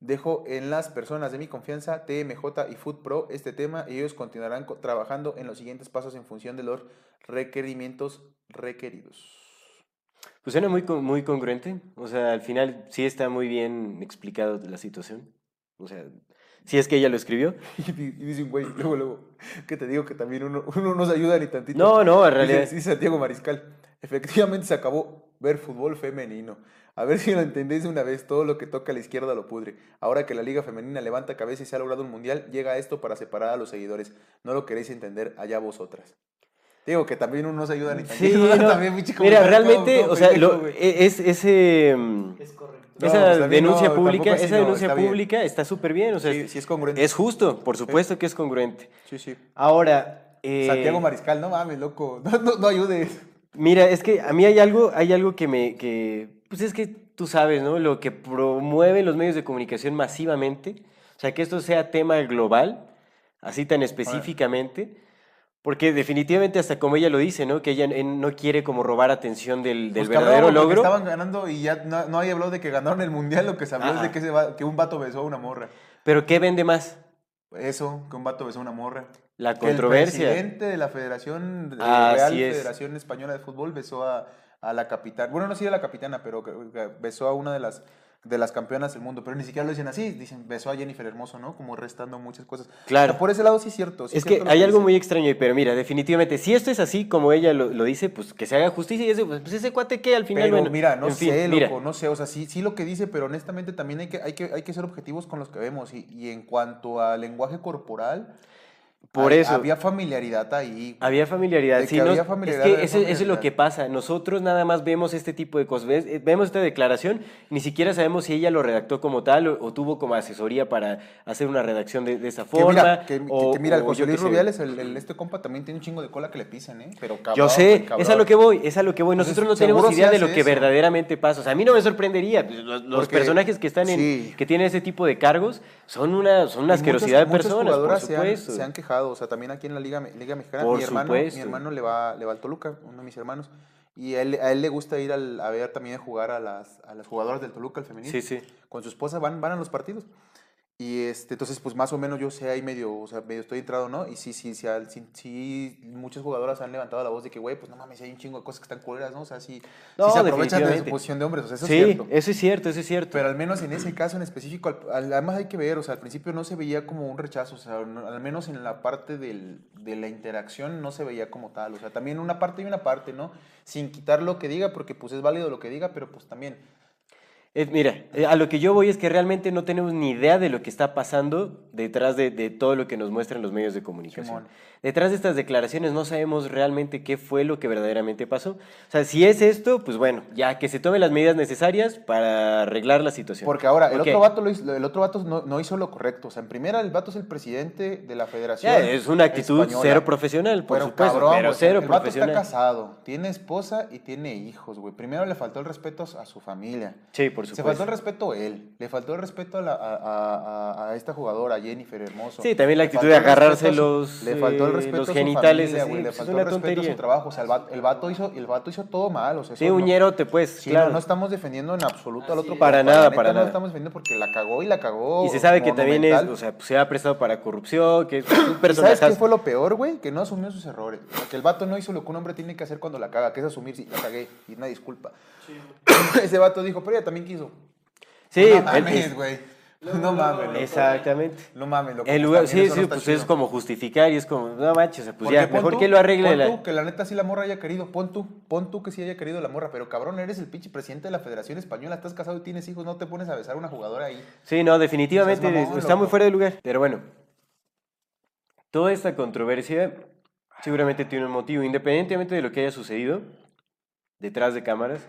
Dejo en las personas de mi confianza, TMJ y Food Pro, este tema y ellos continuarán trabajando en los siguientes pasos en función de los requerimientos requeridos. Pues suena muy, muy congruente. O sea, al final sí está muy bien explicado la situación. O sea, si es que ella lo escribió. Y dice un güey, luego, luego, que te digo que también uno, uno no se ayuda ni tantito. No, no, en realidad. Dice, dice Santiago Mariscal, efectivamente se acabó ver fútbol femenino. A ver si lo entendéis de una vez, todo lo que toca a la izquierda lo pudre. Ahora que la liga femenina levanta cabeza y se ha logrado un mundial, llega esto para separar a los seguidores. No lo queréis entender, allá vosotras. Digo que también uno no se ayuda ni Sí, no. También, pinche Mira, comentario realmente, todo- todo o sea, pendejo, lo- güey. es, ese, Es correcto. No, esa pues también denuncia no, pública, así esa no, denuncia está bien. pública está súper bien, o sea, Sí, sí es congruente. es justo, por supuesto que es congruente. Sí, sí. Ahora, eh, Santiago Mariscal, no mames, loco. No, no, no ayudes. Mira, es que a mí hay algo, hay algo que me, que, pues es que tú sabes, ¿no? Lo que promueven los medios de comunicación masivamente, o sea, que esto sea tema global, así tan específicamente, porque definitivamente hasta como ella lo dice, ¿no? Que ella no quiere como robar atención del, del Pues, verdadero logro. Estaban ganando y ya no, no había hablado de que ganaron el mundial. Lo que se habló es de que, ese va- que un vato besó a una morra. Pero ¿qué vende más? Eso, que un vato besó a una morra. La Que el controversia. presidente de la Federación, de Así Real. Federación Española de Fútbol besó a, a la capitana. Bueno, no sí a la capitana, pero besó a una de las de las campeonas del mundo, pero ni siquiera lo dicen así, dicen besó a Jennifer Hermoso, ¿no? Como restando muchas cosas. Claro. O sea, por ese lado sí es cierto. sí Es que cierto hay algo muy extraño, ahí, pero mira, definitivamente, si esto es así como ella lo, lo dice, pues que se haga justicia y ese, pues ese cuate que al final, Pero bueno, mira, no en fin, sé, mira. loco, no sé, o sea, sí, sí lo que dice, pero honestamente también hay que, hay que, hay que ser objetivos con los que vemos. Y, y en cuanto al lenguaje corporal, Por eso. había familiaridad ahí. Había familiaridad, sí, había es que eso, eso es lo que pasa. Nosotros nada más vemos este tipo de cosas, eh, vemos esta declaración, ni siquiera sabemos si ella lo redactó como tal o, o tuvo como asesoría para hacer una redacción de, de esa Que forma. mira, que, o- que mira, el José Luis. Rubiales, el, el- este compa también tiene un chingo de cola que le pisen, ¿eh? Pero cabrón, Yo sé, cabrón. es a lo que voy, es a lo que voy. Entonces, Nosotros no tenemos idea de lo que eso. verdaderamente pasa. O sea, a mí no me sorprendería. Los, los Porque- personajes que están en, sí. que tienen ese tipo de cargos son una, son una asquerosidad de personas, por jugadoras se han, supuesto. se han o sea, también aquí en la Liga, Liga Mexicana, Por mi hermano, mi hermano le va, le va al Toluca, uno de mis hermanos, y a él, a él le gusta ir al- a ver también jugar a las, a las jugadoras del Toluca, el femenino. Sí, sí. Con su esposa van, van a los partidos. Y este, entonces, pues más o menos yo sé ahí medio, o sea, medio estoy entrado, ¿no? Y sí, sí, sí, sí, sí, muchas jugadoras han levantado la voz de que, güey, pues no mames, hay un chingo de cosas que están culeras, ¿no? O sea, sí, se aprovechan de su definitivamente. posición de hombres, o sea, eso sí, es cierto. eso es cierto, eso es cierto. Pero al menos en ese caso en específico, al- al- además hay que ver, o sea, al principio no se veía como un rechazo, o sea, no- al menos en la parte del- de la interacción no se veía como tal, o sea, también una parte y una parte, ¿no? Sin quitar lo que diga, porque pues es válido lo que diga, pero pues también Es- mira, eh, a lo que yo voy es que realmente no tenemos ni idea de lo que está pasando detrás de, de todo lo que nos muestran los medios de comunicación. Simón. Detrás de estas declaraciones no sabemos realmente qué fue lo que verdaderamente pasó. O sea, si es esto, pues bueno, ya que se tomen las medidas necesarias para arreglar la situación. Porque ahora, el otro vato, lo hizo, el otro vato no, no hizo lo correcto. O sea, en primera, el vato es el presidente de la federación. Ya, es una actitud española. cero profesional, por Pero supuesto, cabrón, pero cero el vato profesional. está casado, tiene esposa y tiene hijos, güey. Primero le faltó el respeto a su familia. Sí, por por Se faltó el respeto a él, le faltó el respeto a, la- a, a- a- a esta jugadora, a Jennifer Hermoso. Sí, también la actitud de agarrarse los, le faltó el respeto los a su genitales, familia, así, güey, le es faltó una el respeto a su trabajo. O sea, el vato, el vato hizo, el vato hizo todo mal. O sea, Sí, un no- pues, Sí, claro. no, no estamos defendiendo en absoluto al otro. Para nada, para no nada. lo estamos defendiendo porque la cagó y la cagó. Y se sabe que también es, o sea, pues, se ha prestado para corrupción, que es un ¿Y ¿Sabes qué fue lo peor, güey? Que no asumió sus errores. O sea, que el vato no hizo lo que un hombre tiene que hacer cuando la caga, que es asumir si la cagué y una disculpa. Ese vato dijo, pero ella también quiso. Sí, no mames, güey. No mames, loco. Exactamente. No mames, loco. En lugar, También sí, sí, no pues es como justificar y es como, no manches, pues Porque ya, mejor tú- que lo arregle. Pon la- tú que la neta sí la morra haya querido. Pon tú, pon tú que sí haya querido la morra. Pero cabrón, eres el pinche presidente de la Federación Española. Estás casado y tienes hijos. No te pones a besar a una jugadora ahí. Sí, no, definitivamente mamón, está muy fuera de lugar. Pero bueno, toda esta controversia seguramente tiene un motivo, independientemente de lo que haya sucedido detrás de cámaras.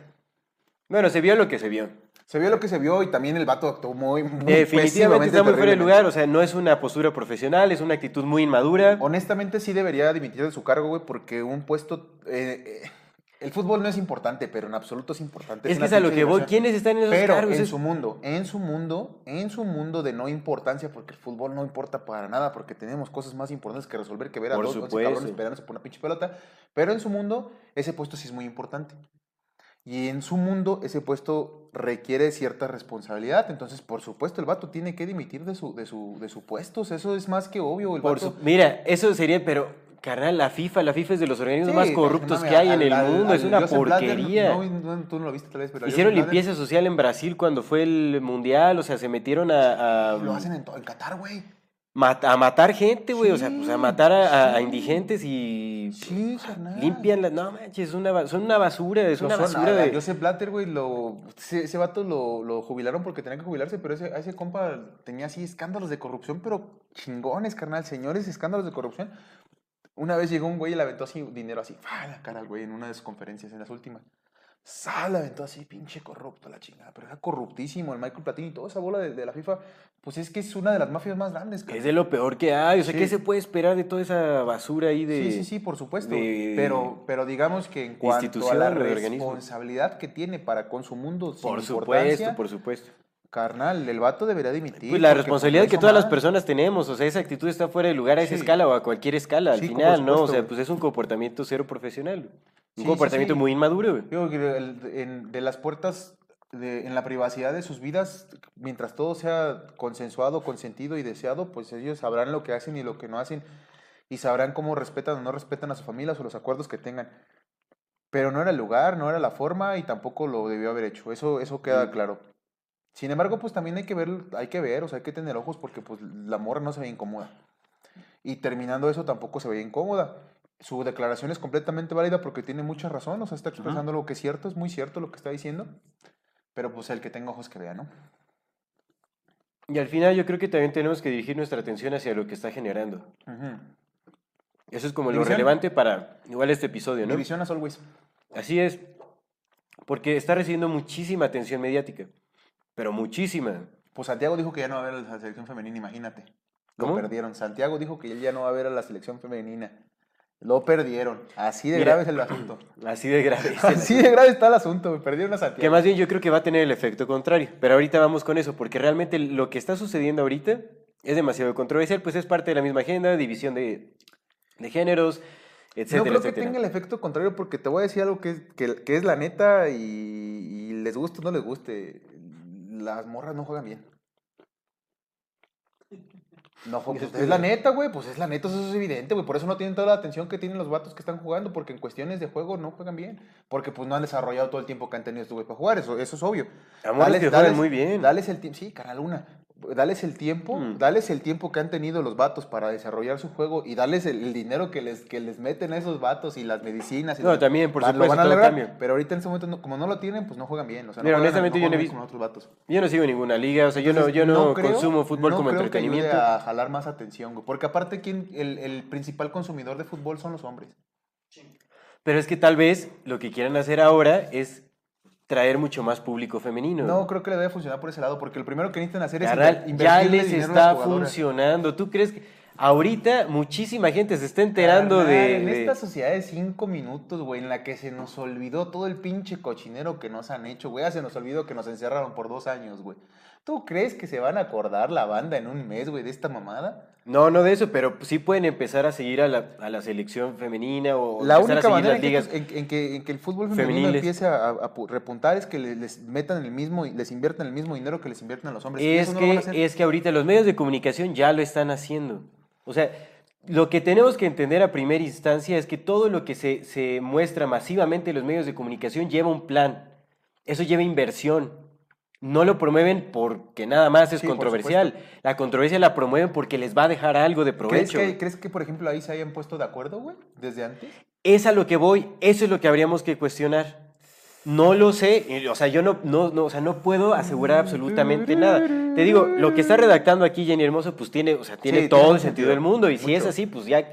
Bueno, se vio lo que se vio. Se vio lo que se vio y también el vato actuó muy, muy Definitivamente está muy fuera de lugar, o sea, no es una postura profesional, es una actitud muy inmadura. Honestamente sí debería dimitir de su cargo, güey, porque un puesto... eh, eh, el fútbol no es importante, pero en absoluto es importante. Es que es a lo que voy. ¿quiénes están en esos Pero cargos? en Es- su mundo, en su mundo, en su mundo de no importancia, porque el fútbol no importa para nada, porque tenemos cosas más importantes que resolver que ver a Por dos cabrones peleándose por una pinche pelota. Pero en su mundo, ese puesto sí es muy importante. Y en su mundo, ese puesto requiere cierta responsabilidad. Entonces, por supuesto, el vato tiene que dimitir de su, de su, de su puesto. Eso es más que obvio. El Por vato- su- Mira, eso sería, pero, carnal, la FIFA, la FIFA es de los organismos Sí, más corruptos que hay en el al- mundo, es una Joseph Blatter, porquería. no, no, tú no lo viste tal vez, pero Hicieron Blatter limpieza social en Brasil cuando fue el mundial, o sea, se metieron a, a, Lo hacen en, en Qatar, güey. Mat- a matar gente, güey, o sea, pues a matar a, a- a indigentes y Sí, carnal. limpian las... No manches, es una, son una basura, es Lo una basura A- a de... Joseph Blatter, güey, lo, ese, ese vato lo, lo jubilaron porque tenía que jubilarse, pero ese, a ese compa tenía así escándalos de corrupción, pero chingones, carnal, señores, escándalos de corrupción. Una vez llegó un güey y le aventó así dinero así, ¡fa! en la cara al güey en una de sus conferencias, en las últimas. Sal, aventó así, pinche corrupto la chingada, pero era corruptísimo el Michael Platini y toda esa bola de, de la FIFA, pues es que es una de las mafias más grandes. Es de lo peor que hay, o sea, Sí. ¿qué se puede esperar de toda esa basura ahí de... Sí, sí, sí, por supuesto. de- pero, pero digamos que en cuanto a la responsabilidad que tiene para con su mundo, Por supuesto, por supuesto. carnal, el vato debería dimitir. Pues la responsabilidad que todas las personas tenemos, o sea, esa actitud está fuera de lugar a esa Sí. escala o a cualquier escala, al Sí, final, ¿no? O sea, pues es un comportamiento cero profesional, un Sí, sí, comportamiento sí. muy inmaduro, güey. Digo que el- en- de las puertas, de- en la privacidad de sus vidas, mientras todo sea consensuado, consentido y deseado, pues ellos sabrán lo que hacen y lo que no hacen y sabrán cómo respetan o no respetan a sus familias o los acuerdos que tengan. Pero no era el lugar, no era la forma y tampoco lo debió haber hecho. Eso, eso queda Mm. claro. Sin embargo, pues también hay que ver, hay que ver, o sea, hay que tener ojos porque pues la morra no se ve incómoda. Y terminando eso tampoco se veía incómoda. Su declaración es completamente válida porque tiene mucha razón, o sea, está expresando lo que es cierto, es muy cierto lo que está diciendo. Pero pues el que tenga ojos que vea, ¿no? Y al final yo creo que también tenemos que dirigir nuestra atención hacia lo que está generando. Eso es como lo relevante para igual este episodio, ¿no? División as always. Así es, porque está recibiendo muchísima atención mediática, pero muchísima. Pues Santiago dijo que ya no va a ver a la selección femenina, imagínate. Lo ¿Cómo? perdieron. Santiago dijo que él ya no va a ver a la selección femenina. Lo perdieron. Así de Mira. grave es el asunto. Así de grave. es Así de grave está el asunto, me perdieron a Santiago. Que más bien yo creo que va a tener el efecto contrario. Pero ahorita vamos con eso, porque realmente lo que está sucediendo ahorita es demasiado controversial, pues es parte de la misma agenda, división de, de géneros, etcétera, no creo que tenga el efecto contrario porque te voy a decir algo que es, que, que es la neta y, y les guste o no les guste. Las morras no juegan bien. No, pues, es la neta, güey, pues es la neta, eso es evidente, güey. Por eso no tienen toda la atención que tienen los vatos que están jugando, porque en cuestiones de juego no juegan bien. Porque pues no han desarrollado todo el tiempo que han tenido estos güeyes para jugar, eso, eso es obvio. Amores que muy bien. Dales el tiempo, sí, carnal, una. Dales el tiempo, Mm. dales el tiempo que han tenido los vatos para desarrollar su juego y dales el, el dinero que les, que les meten a esos vatos y las medicinas. y No, también, por supuesto, Lo van a todo lograr, cambia. pero ahorita en ese momento, no- como no lo tienen, pues no juegan bien. O sea, no Mira, juegan- honestamente, no yo no he visto- otros vatos. Yo no sigo ninguna liga, o sea, yo no, yo no, creo- consumo fútbol no como creo que ayude entretenimiento. a jalar más atención, güey. Porque aparte, ¿quién, el, el principal consumidor de fútbol son los hombres. Pero es que tal vez lo que quieran hacer ahora es traer mucho más público femenino. No creo que le debe funcionar por ese lado, porque lo primero que necesitan hacer es Carnal, inver- ya les está funcionando. ¿Tú crees que.? ahorita muchísima gente se está enterando de... En esta sociedad de cinco minutos, güey, en la que se nos olvidó todo el pinche cochinero que nos han hecho, güey. Ya se nos olvidó que nos encerraron por dos años, güey. ¿Tú crees que se van a acordar la banda en un mes, güey, de esta mamada? No, no de eso, pero sí pueden empezar a seguir a la, a la selección femenina o La empezar a única seguir manera las en que, ligas. en, en que, en que el fútbol femenino femeniles. empiece a, a pu- repuntar es que le- les metan el mismo, les inviertan el mismo dinero que les invierten a los hombres. Y Es no a que, hacer. es que ahorita los medios de comunicación ya lo están haciendo. O sea, lo que tenemos que entender a primera instancia es que todo lo que se, se muestra masivamente en los medios de comunicación lleva un plan. Eso lleva inversión. No lo promueven porque nada más es Sí, controversial. La controversia la promueven porque les va a dejar algo de ¿Crees provecho. que, ¿Crees que, por ejemplo, ahí se hayan puesto de acuerdo, güey? Desde antes. Es a lo que voy, eso es lo que habríamos que cuestionar. No lo sé, o sea, yo no, no, no, o sea, no puedo asegurar absolutamente nada. Te digo, lo que está redactando aquí Jenny Hermoso, pues tiene, o sea, tiene Sí, todo tiene el sentido del mundo. Y si es así, pues ya,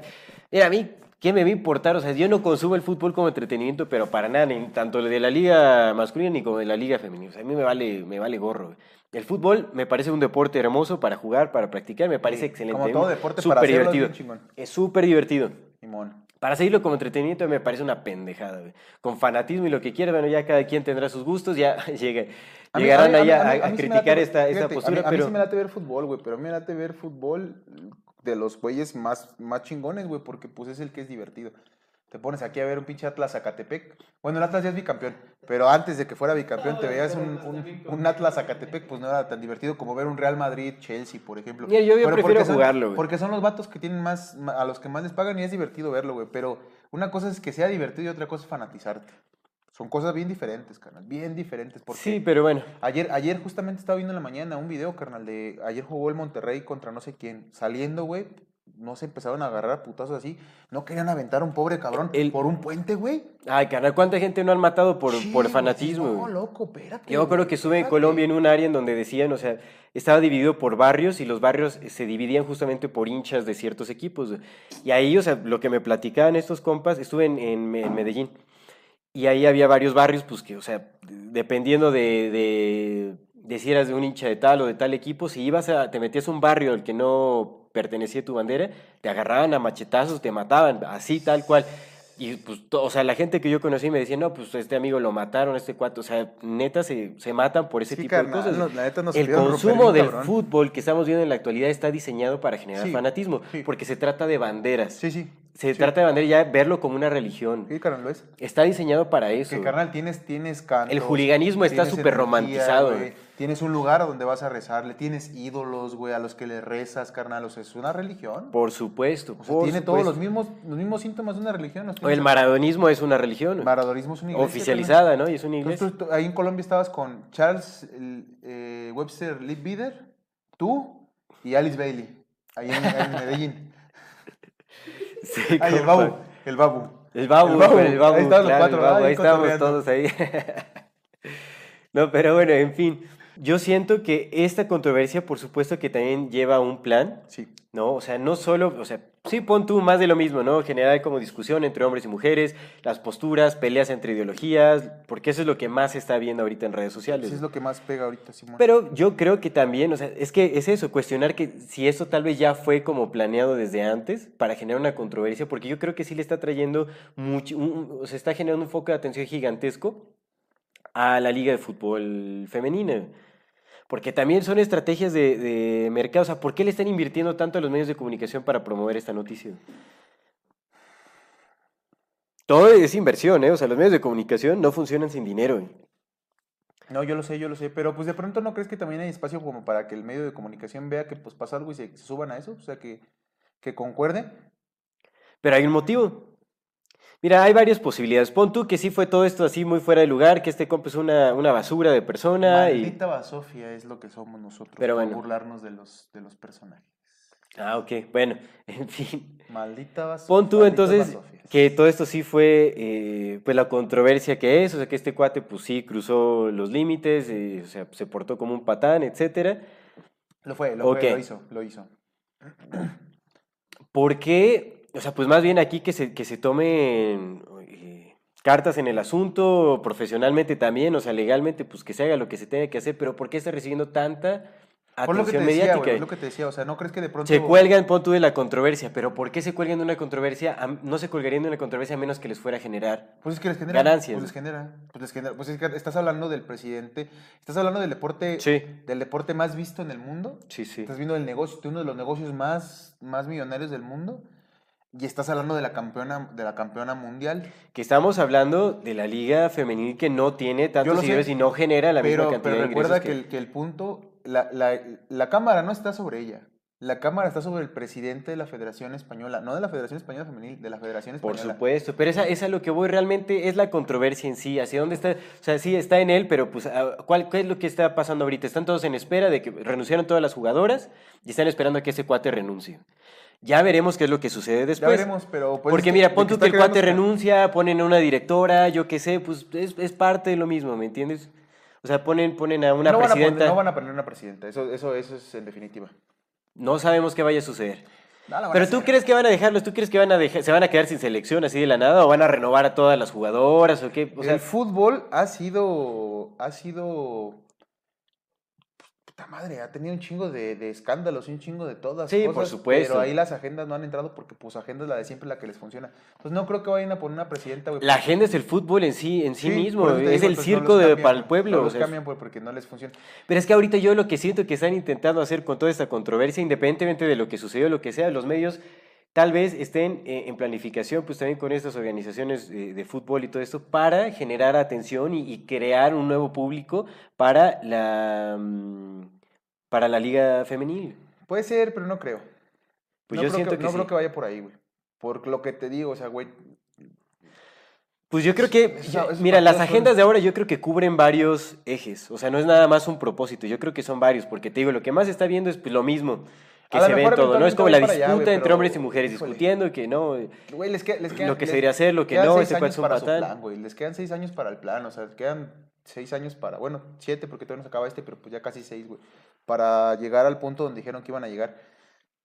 mira, a mí, ¿qué me va a importar? O sea, yo no consumo el fútbol como entretenimiento, pero para nada, ni tanto de la liga masculina ni como de la liga femenina. O sea, a mí me vale, me vale gorro. El fútbol me parece un deporte hermoso para jugar, para practicar, me parece Sí, excelente. como todo deporte, súper para divertido. bien. Es súper divertido. Simón. Para seguirlo como entretenimiento me parece una pendejada, güey. Con fanatismo y lo que quiera, bueno, ya cada quien tendrá sus gustos, ya A mí- llegarán a mí- ahí a criticar late- esta, fíjate, a mí- postura, a mí, pero sí me late ver fútbol, güey, pero a mí me late ver fútbol de los güeyes más, más chingones, güey, porque pues es el que es divertido. Te pones aquí a ver un pinche Atlas Zacatepec. Bueno, el Atlas ya es bicampeón, pero antes de que fuera bicampeón te veías un, un- un Atlas Zacatepec, pues no era tan divertido como ver un Real Madrid, Chelsea, por ejemplo. Mira, yo- yo Pero prefiero porque son- jugarlo, güey. Porque son los vatos que tienen más, a los que más les pagan y es divertido verlo, güey. Pero una cosa es que sea divertido y otra cosa es fanatizarte. Son cosas bien diferentes, carnal, bien diferentes. Porque sí, pero bueno. Ayer, ayer justamente estaba viendo en la mañana un video, carnal, de ayer jugó el Monterrey contra no sé quién. Saliendo, güey, no se empezaron a agarrar a putazos así. No querían aventar a un pobre cabrón El- por un puente, güey. Ay, carnal, ¿cuánta gente no han matado por, Sí, por fanatismo? No, loco, espérate. Yo acuerdo que estuve en. Colombia en un área en donde decían, o sea, estaba dividido por barrios y los barrios se dividían justamente por hinchas de ciertos equipos. Y ahí, o sea, lo que me platicaban estos compas, estuve en, en en Medellín. Y ahí había varios barrios, pues que, o sea, dependiendo de, de, de si eras de un hincha de tal o de tal equipo, si ibas a, te metías a un barrio al que no pertenecía tu bandera, te agarraban a machetazos, te mataban, así tal cual. Y pues, o sea, la gente que yo conocí me decía, no, pues este amigo lo mataron, este cuatro, o sea, neta se, se matan por ese Sí, tipo carnal, de cosas. no, la neta nos El consumo del cabrón. fútbol que estamos viendo en la actualidad está diseñado para generar Sí, fanatismo, sí. porque se trata de banderas. Sí, sí. Se sí. trata de banderas ya verlo como una religión. Sí, carnal, lo es. Está diseñado para eso. Que carnal, tienes, tienes cantos, El juliganismo está súper romantizado, güey. güey. Tienes un lugar a donde vas a rezarle, tienes ídolos, güey, a los que le rezas, carnal. O sea, es una religión. Por supuesto. O sea, por tiene todos los mismos, los mismos síntomas de una religión. O el maradonismo es una religión. Maradonismo es una iglesia. Oficializada, carnal. ¿no? Y es una iglesia. Tú- ahí en Colombia estabas con Charles el, eh, Webster Leadbeater, tú y Alice Bailey, ahí en, en Medellín. Sí, Ay, el babu, el babu. El babu, El babu. el babu, Ahí claro, cuatro, el babu, ahí cotorreando. todos ahí. no, pero bueno, en fin. Yo siento que esta controversia, por supuesto que también lleva un plan, Sí. ¿no? O sea, no solo, o sea, sí pon tú más de lo mismo, ¿no? Generar como discusión entre hombres y mujeres, las posturas, peleas entre ideologías, porque eso es lo que más se está viendo ahorita en redes sociales. Eso es lo que más pega ahorita, Simón. Pero yo creo que también, o sea, es que es eso, cuestionar que si eso tal vez ya fue como planeado desde antes para generar una controversia, porque yo creo que sí le está trayendo mucho, un- o sea, está generando un foco de atención gigantesco a la liga de fútbol femenina. Porque también son estrategias de, de mercado. O sea, ¿por qué le están invirtiendo tanto a los medios de comunicación para promover esta noticia? Todo es inversión, ¿eh? O sea, los medios de comunicación no funcionan sin dinero. ¿eh? No, yo lo sé, yo lo sé, pero pues de pronto no crees que también hay espacio como para que el medio de comunicación vea que pues pasa algo y se, se suban a eso, o sea, que, que concuerde. Pero hay un motivo. Mira, hay varias posibilidades. Pon tú que sí fue todo esto así muy fuera de lugar, que este compa es una, una basura de persona y... Maldita basofia es lo que somos nosotros, Pero por bueno. burlarnos de los, de los personajes. Ah, ok. Bueno, en fin. Maldita basofia. Pon tú entonces que todo esto sí fue eh, pues la controversia que es, o sea que este cuate pues sí cruzó los límites, eh, o sea, se portó como un patán, etcétera. Lo fue, lo fue, lo hizo, lo hizo. ¿Por qué? O sea, pues más bien aquí que se, que se tomen eh, cartas en el asunto, profesionalmente también, o sea, legalmente, pues que se haga lo que se tenga que hacer, pero ¿por qué está recibiendo tanta Por lo que te atención decía, mediática. lo que te decía, o sea, ¿no crees que de pronto... Se cuelgan, pon tú de la controversia, pero ¿por qué se cuelgan de una controversia? No se colgarían de una controversia a menos que les fuera a generar. Pues es que les genera. Ganancias. Pues les genera. Pues les genera. Pues es que estás hablando del presidente. Estás hablando del deporte. Sí. Del deporte más visto en el mundo. Sí, sí. Estás viendo el negocio, uno de los negocios más, más millonarios del mundo. Y estás hablando de la campeona, de la campeona mundial. Que estamos hablando de la liga femenil que no tiene tantos seguidores y no genera la pero, misma cantidad pero de recuerda ingresos que... el, que el punto. La, la, la cámara no está sobre ella. La cámara está sobre el presidente de la Federación Española. No de la Federación Española Femenil, de la Federación Por Española. supuesto, pero esa, esa es lo que voy realmente, es la controversia en sí, hacia dónde está, o sea, sí está en él, pero pues, ah, ¿cuál, ¿qué es lo que está pasando ahorita? Están todos en espera de que renunciaron todas las jugadoras y están esperando a que ese cuate renuncie. Ya veremos qué es lo que sucede Ya después. veremos, pero. pues, Porque es mira, pon tú que el cuate renuncia, ponen a una directora, yo qué sé, pues es, es parte de lo mismo, ¿me entiendes? O sea, ponen, ponen a una no van a poner- presidenta, no van a poner una presidenta. Eso, eso, eso es en definitiva. no sabemos qué vaya a suceder. No a Pero tú crees que van a dejarlos, tú crees que van a dejar, se van a quedar sin selección así de la nada o van a renovar a todas las jugadoras o qué? O sea, el fútbol ha sido. Ha sido. Puta madre, ha tenido un chingo de, de escándalos y un chingo de todas. Sí, por supuesto. Pero ahí las agendas no han entrado porque, pues, agenda es la de siempre la que les funciona. Pues no creo que vayan a poner una presidenta, güey. la porque- agenda es el fútbol en sí, en sí, mismo, es el pues, no circo los de, cambian, para el pueblo. No o los sea, cambian, porque no les funciona. Pero es que ahorita yo lo que siento que están intentando hacer con toda esta controversia, independientemente de lo que sucedió, lo que sea, los medios tal vez estén eh, en planificación, pues también con estas organizaciones eh, de fútbol y todo esto, para generar atención y, y crear un nuevo público para la, mm, para la liga femenil. Puede ser, pero no creo. Pues no yo creo siento que, que, no sí. creo que vaya por ahí, güey. Por lo que te digo, o sea, güey. Pues yo creo que, mira, las son- agendas de ahora yo creo que cubren varios ejes, o sea, no es nada más un propósito, yo creo que son varios, porque te digo, lo que más se está viendo es pues, lo mismo que se ve en todo, ¿no? Es como la allá, disputa entre hombres y mujeres, híjole. discutiendo que no, Güey, les, que- les quedan. Lo que se les- debería hacer, lo que no, ese cual es un patán. plan. Les quedan seis años para el plan, o sea, quedan seis años para. Bueno, siete porque todavía no se acaba este, pero pues ya casi seis, güey. Para llegar al punto donde dijeron que iban a llegar.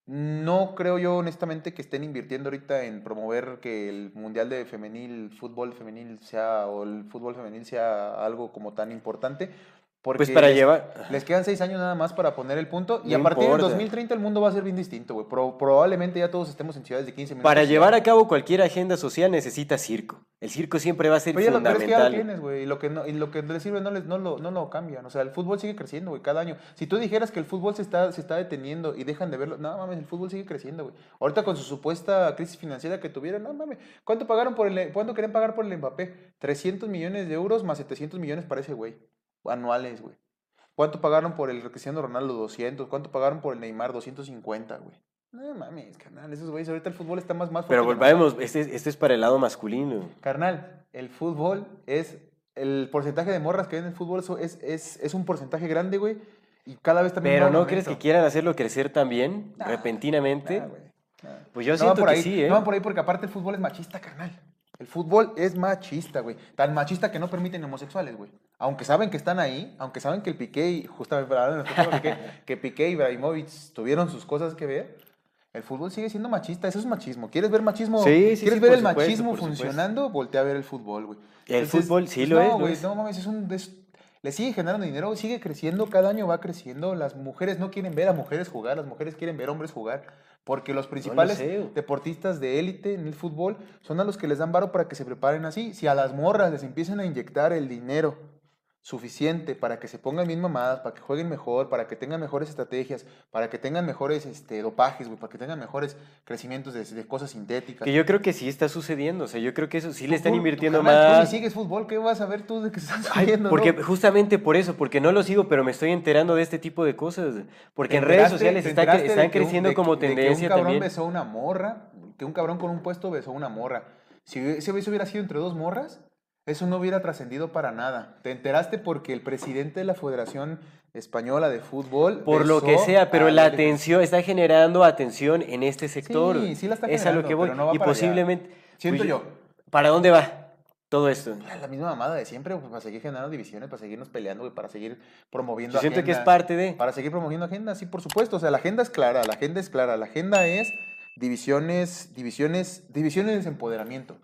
No creo yo, honestamente, que estén invirtiendo ahorita en promover que el mundial de femenil, fútbol femenil sea, o el fútbol femenil sea algo como tan importante. Porque pues para les- llevar... les quedan seis años nada más para poner el punto. Y a partir importa. del 2030 el mundo va a ser bien distinto, güey. Pro- probablemente ya todos estemos en ciudades de 15 minutos. Para llevar a cabo cualquier agenda social necesita circo. El circo siempre va a ser Pero ya lo, pero es que ya lo fundamental. tienes, güey. Y lo que no, y lo que les sirve no, les, no, lo, no lo cambian. O sea, el fútbol sigue creciendo, güey, cada año. Si tú dijeras que el fútbol se está, se está deteniendo y dejan de verlo, no mames, el fútbol sigue creciendo, güey. Ahorita con su supuesta crisis financiera que tuvieron, no mames. ¿Cuánto pagaron por el, cuánto querían pagar por el Mbappé? 300 millones de euros más 700 millones para ese güey. Anuales, güey. ¿Cuánto pagaron por el Cristiano Ronaldo? 200. ¿Cuánto pagaron por el Neymar? 250, güey. No mames, carnal, esos güeyes, ahorita el fútbol está más, más Pero volvemos, este, este es para el lado masculino. Carnal, el fútbol es. El porcentaje de morras que ven en el fútbol es, es, es un porcentaje grande, güey. Y cada vez también. Pero ¿no crees que quieran hacerlo crecer también, Nah, repentinamente? Nah, güey, nah. Pues yo No siento por que ahí, sí, ¿eh? No van por ahí porque aparte el fútbol es machista, carnal. El fútbol es machista, güey. Tan machista que no permiten homosexuales, güey. Aunque saben que están ahí, aunque saben que el Piqué, y- justamente que, que Piqué y Ibrahimovic tuvieron sus cosas que ver, el fútbol sigue siendo machista. Eso es machismo. ¿Quieres ver machismo? Sí, sí, ¿Quieres sí, ver el supuesto, machismo funcionando? Voltea a ver el fútbol, güey. El fútbol sí lo no, es, lo güey, es. no mames, es un... es- le sigue generando dinero, sigue creciendo, cada año va creciendo. Las mujeres no quieren ver a mujeres jugar, las mujeres quieren ver hombres jugar. Porque los principales deportistas de élite en el fútbol son a los que les dan varo para que se preparen así. Si a las morras les empiezan a inyectar el dinero suficiente para que se pongan bien mamadas, para que jueguen mejor, para que tengan mejores estrategias, para que tengan mejores este, dopajes, güey, para que tengan mejores crecimientos de, de cosas sintéticas. Que yo creo que sí está sucediendo, o sea, yo creo que eso sí le Tú- están tú, invirtiendo Tú más. ni sigues fútbol, ¿qué vas a ver tú de que están Ay, subiendo? porque no? justamente por eso, porque no lo sigo, pero me estoy enterando de este tipo de cosas. Porque ¿Te en redes sociales está, de están creciendo de- como de tendencia que un cabrón también. besó una morra, que un cabrón con un puesto besó una morra. Si ese beso hubiera sido entre dos morras, eso no hubiera trascendido para nada. Te enteraste porque el presidente de la Federación Española de Fútbol. Por lo que sea, pero la atención está generando atención en este sector. Sí, sí la está Es a lo generando, que voy. pero no va y allá. posiblemente. Siento pues, yo. ¿Para dónde va todo esto? La misma mamada de siempre, pues, para seguir generando divisiones, para seguirnos peleando, güey, para seguir promoviendo Yo siento que es agendas. parte de. Para seguir promoviendo agenda, sí, por supuesto. O sea, la agenda es clara, la agenda es clara. La agenda es divisiones, divisiones, divisiones y desempoderamiento.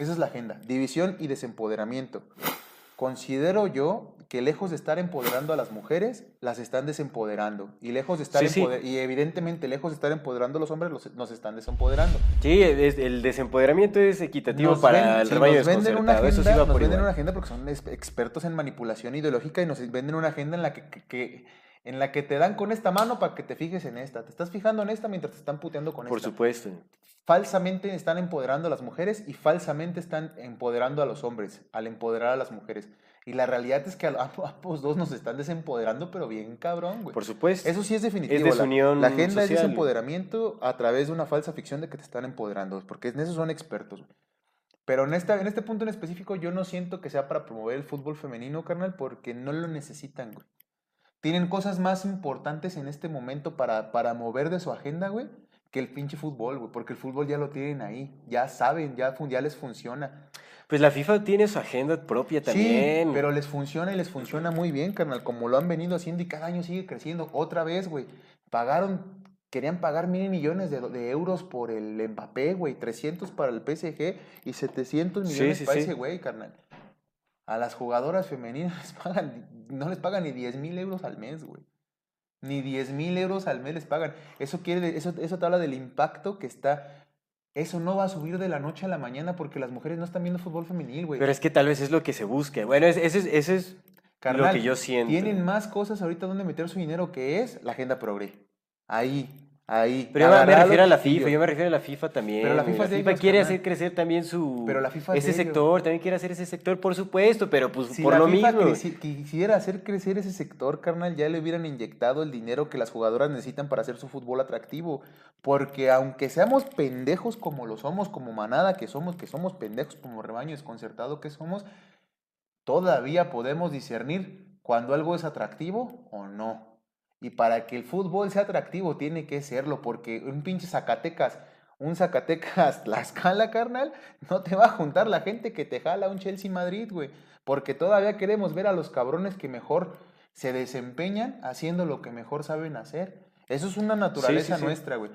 Esa es la agenda, división y desempoderamiento. Considero yo que lejos de estar empoderando a las mujeres, las están desempoderando. Y lejos de estar Sí, sí. empoder- y evidentemente lejos de estar empoderando a los hombres, los- nos están desempoderando. Sí, es- el desempoderamiento es equitativo Nos para ven- el sí, rebaño nos venden una. Eso agenda, sí va nos venden igual. una agenda porque son expertos en manipulación ideológica y nos venden una agenda en la que, que- que- en la que te dan con esta mano para que te fijes en esta. Te estás fijando en esta mientras te están puteando con Por esta. supuesto. Falsamente están empoderando a las mujeres y falsamente están empoderando a los hombres al empoderar a las mujeres. Y la realidad es que a ambos dos nos están desempoderando, pero bien cabrón, güey. Por supuesto. Eso sí es definitivo. Es la- desunión la, agenda es social. desempoderamiento a través de una falsa ficción de que te están empoderando, porque en eso son expertos. güey. Pero en, esta, en este punto en específico yo no siento que sea para promover el fútbol femenino, carnal, porque no lo necesitan, güey. Tienen cosas más importantes en este momento para, para mover de su agenda, güey, que el pinche fútbol, güey, porque el fútbol ya lo tienen ahí, ya saben, ya, ya les funciona. Pues la FIFA tiene su agenda propia también. Sí, pero les funciona y les funciona muy bien, carnal, como lo han venido haciendo y cada año sigue creciendo. Otra vez, güey, pagaron, querían pagar mil millones de, de euros por el Mbappé, güey, 300 para el PSG y 700 Sí, millones sí, para ese güey, carnal. A las jugadoras femeninas les pagan, no les pagan ni 10 mil euros al mes, güey. Ni 10 mil euros al mes les pagan. Eso, quiere, eso, eso te habla del impacto que está... Eso no va a subir de la noche a la mañana porque las mujeres no están viendo fútbol femenil, güey. Pero es que tal vez es lo que se busca. Bueno, es- ese es, ese es Carnal, lo que yo siento. Tienen más cosas ahorita donde meter su dinero que es la agenda progre. Ahí, ahí. Pero yo me- refiero a la. FIFA, yo me refiero a la FIFA también. Pero la. FIFA quiere hacer crecer también su Pero la FIFA es ese sector, también quiere hacer ese sector, por supuesto, pero pues Si por la lo FIFA mismo. creci- quisiera hacer crecer ese sector, carnal, ya le hubieran inyectado el dinero que las jugadoras necesitan para hacer su fútbol atractivo. Porque aunque seamos pendejos como lo somos, como manada que somos, que somos pendejos como rebaño desconcertado que somos, todavía podemos discernir cuando algo es atractivo o no. Y para que el fútbol sea atractivo tiene que serlo, porque un pinche Zacatecas, un Zacatecas Tlaxcala, carnal, no te va a juntar la gente que te jala un Chelsea Madrid, güey. Porque todavía queremos ver a los cabrones que mejor se desempeñan haciendo lo que mejor saben hacer. Eso es una naturaleza sí. nuestra, güey.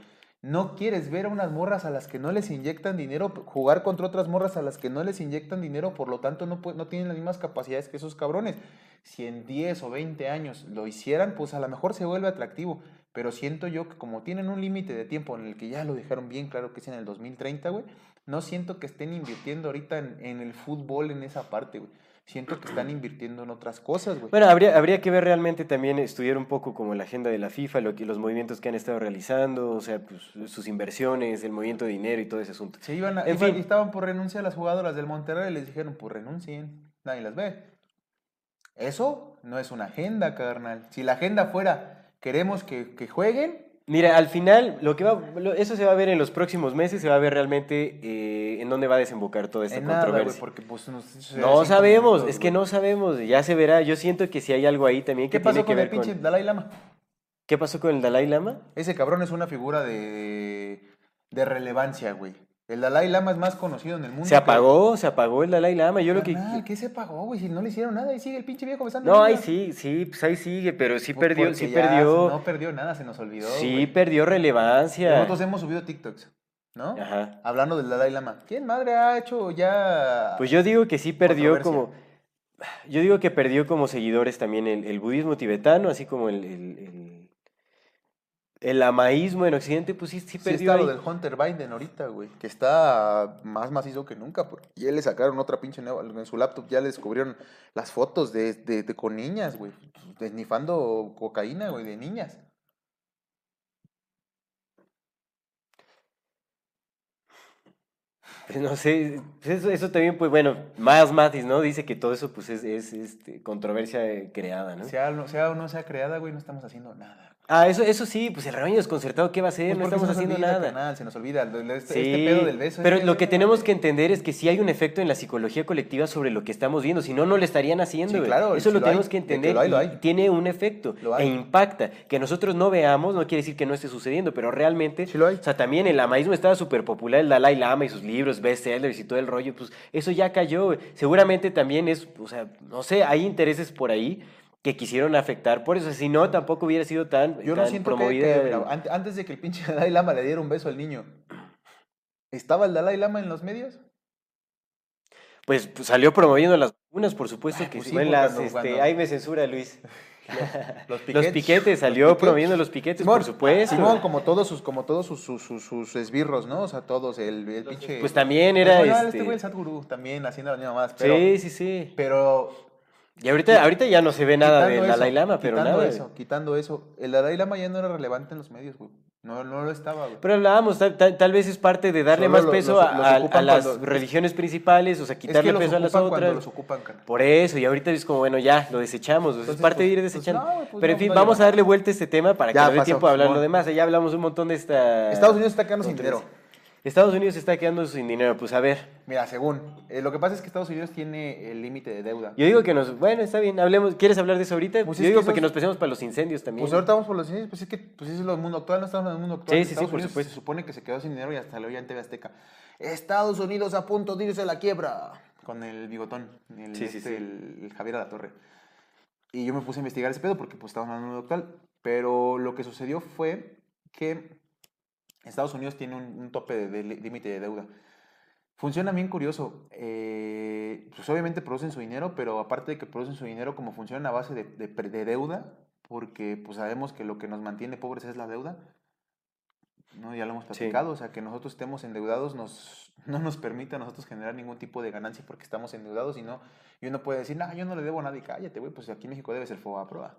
No quieres ver a unas morras a las que no les inyectan dinero, jugar contra otras morras a las que no les inyectan dinero, por lo tanto no, no tienen las mismas capacidades que esos cabrones. Si en 10 o 20 años lo hicieran, pues a lo mejor se vuelve atractivo. Pero siento yo que como tienen un límite de tiempo en el que ya lo dejaron bien claro que es en el 2030, güey, no siento que estén invirtiendo ahorita en, en el fútbol en esa parte, güey. Siento que están invirtiendo en otras cosas, güey. Bueno, habría, habría que ver realmente también, estudiar un poco como la agenda de la FIFA, lo que, los movimientos que han estado realizando, o sea, pues, sus inversiones, el movimiento de dinero y todo ese asunto. Se iban a- En fin. estaban por renunciar las jugadoras del Monterrey y les dijeron, pues renuncien, nadie las ve. Eso no es una agenda, carnal. Si la agenda fuera, queremos que, que jueguen, Mira, al final, lo que va, lo- eso se va a ver en los próximos meses, se va a ver realmente eh, en dónde va a desembocar toda esta en nada, güey, controversia. porque pues No sabemos, minutos, es que no sabemos, ya se verá. Yo siento que si hay algo ahí también que ¿Qué pasó tiene que con el ver con... pinche Dalai Lama? ¿Qué pasó con el Dalai Lama? Ese cabrón es una figura de, de relevancia, güey. El Dalai Lama es más conocido en el mundo. Se que- apagó, se apagó el Dalai Lama. Yo lo que... ¿qué se apagó, güey? Si no le hicieron nada, ahí sigue el pinche viejo besando No, ahí sí, sí, pues ahí sigue, pero sí perdió, sí perdió, No perdió nada, se nos olvidó. sí perdió relevancia. Nosotros hemos subido TikToks, ¿no? Ajá. Hablando del Dalai Lama. ¿Quién madre ha hecho ya. Pues yo digo que sí perdió como... Yo digo que perdió como seguidores también el, el budismo tibetano, así como el, el, el, el lamaísmo en Occidente, pues sí, sí Sí perdió está lo ahí. del Hunter Biden ahorita, güey, que está más macizo que nunca. por- Y él le sacaron otra pinche nueva, en su laptop ya le descubrieron las fotos de, de- de- con niñas, güey, desnifando cocaína, güey, de niñas. Pues no sé, pues eso, eso también, pues bueno, Miles Mathis, ¿no? Dice que todo eso pues es, es este, controversia eh, creada, ¿no? Sea, no- sea o no sea creada, güey, no estamos haciendo nada. Ah, eso, eso sí, pues el rebaño desconcertado, ¿qué va a hacer? Pues no estamos haciendo olvida, nada. se nos olvida. Este, este Sí, pedo del beso. pero este, lo que tenemos que entender es que sí hay un efecto en la psicología colectiva sobre lo que estamos viendo, si no, no lo estarían haciendo. Sí, claro, Eso lo lo hay, tenemos que de que entender. lo hay, lo hay. Tiene un efecto Lo e impacta. Que nosotros no veamos no quiere decir que no esté sucediendo, pero realmente, Sí lo hay. o sea, también el lamaísmo estaba súper popular, el Dalai Lama y sus libros, bestsellers y todo el rollo, pues eso ya cayó. Seguramente también es, o sea, no sé, hay intereses por ahí que quisieron afectar por eso, si no, tampoco hubiera sido tan, Yo no siento que, promovida. que, el- mira, ante- antes de que el pinche Dalai Lama le diera un beso al niño, ¿estaba el Dalai Lama en los medios? pues, pues, salió promoviendo las vacunas, por supuesto Ay, que pues sí. Bueno, las, cuando- este, cuando- ahí me censura Luis. Los Los piquetes, salió Los piquetes. promoviendo los piquetes, Simón, por supuesto. Simón, como todos sus, como todos sus, sus, sus, sus esbirros, ¿no? O sea, todos, el, el pinche... Pues también era, Bueno, este- este güey, el Sadhguru, también haciendo las mismas mamadas, pero... Sí, sí, sí. Pero Y ahorita, ahorita ya no se ve nada del Dalai Lama, pero quitando nada. eso, quitando eso, el Dalai Lama ya no era relevante en los medios, güey. No, no lo estaba, güey. Pero hablábamos, tal, tal- tal vez es parte de darle Solo más lo- peso los- a, los a- ocupan a las cuando- religiones principales, o sea, es quitarle que peso a las otras. los ocupan, carnal. Por eso, y ahorita es como, bueno, ya, lo desechamos. es parte pues- de ir pues, desechando. no, güey, pues Pero en no, fin, no vamos a darle vuelta a este tema para que nos dé tiempo a hablar lo demás. Ya hablamos un montón de esta. Estados Unidos está quedando sin dinero. Estados Unidos se está quedando sin dinero, pues a ver. Mira, según. eh, lo que pasa es que Estados Unidos tiene el límite de deuda. Yo digo que nos. Bueno, está bien, hablemos. ¿Quieres hablar de eso ahorita? Pues Yo es digo que nos pensemos para los incendios también. Pues ahorita vamos por los incendios, pues es que pues es lo mundo actual, no estamos en el mundo actual. Sí, sí, sí, por Unidos supuesto. Se supone que se quedó sin dinero y hasta lo ya en TV Azteca. Estados Unidos a punto de irse a la quiebra. Con el bigotón, el, Sí, sí, este, sí. El, el Javier Alatorre. Y yo me puse a investigar ese pedo porque pues estábamos en el mundo actual. Pero lo que sucedió fue que Estados Unidos tiene un, un tope de, de límite de deuda. Funciona bien curioso. eh, pues obviamente producen su dinero, pero aparte de que producen su dinero, como funciona a base de, de de deuda, porque pues sabemos que lo que nos mantiene pobres es la deuda. ¿no? Ya lo hemos Sí. platicado, o sea, que nosotros estemos endeudados nos, no nos permite a nosotros generar ningún tipo de ganancia porque estamos endeudados y no, y uno puede decir, no, yo no le debo a nadie, cállate, güey, pues aquí en México debe ser FOBA prueba.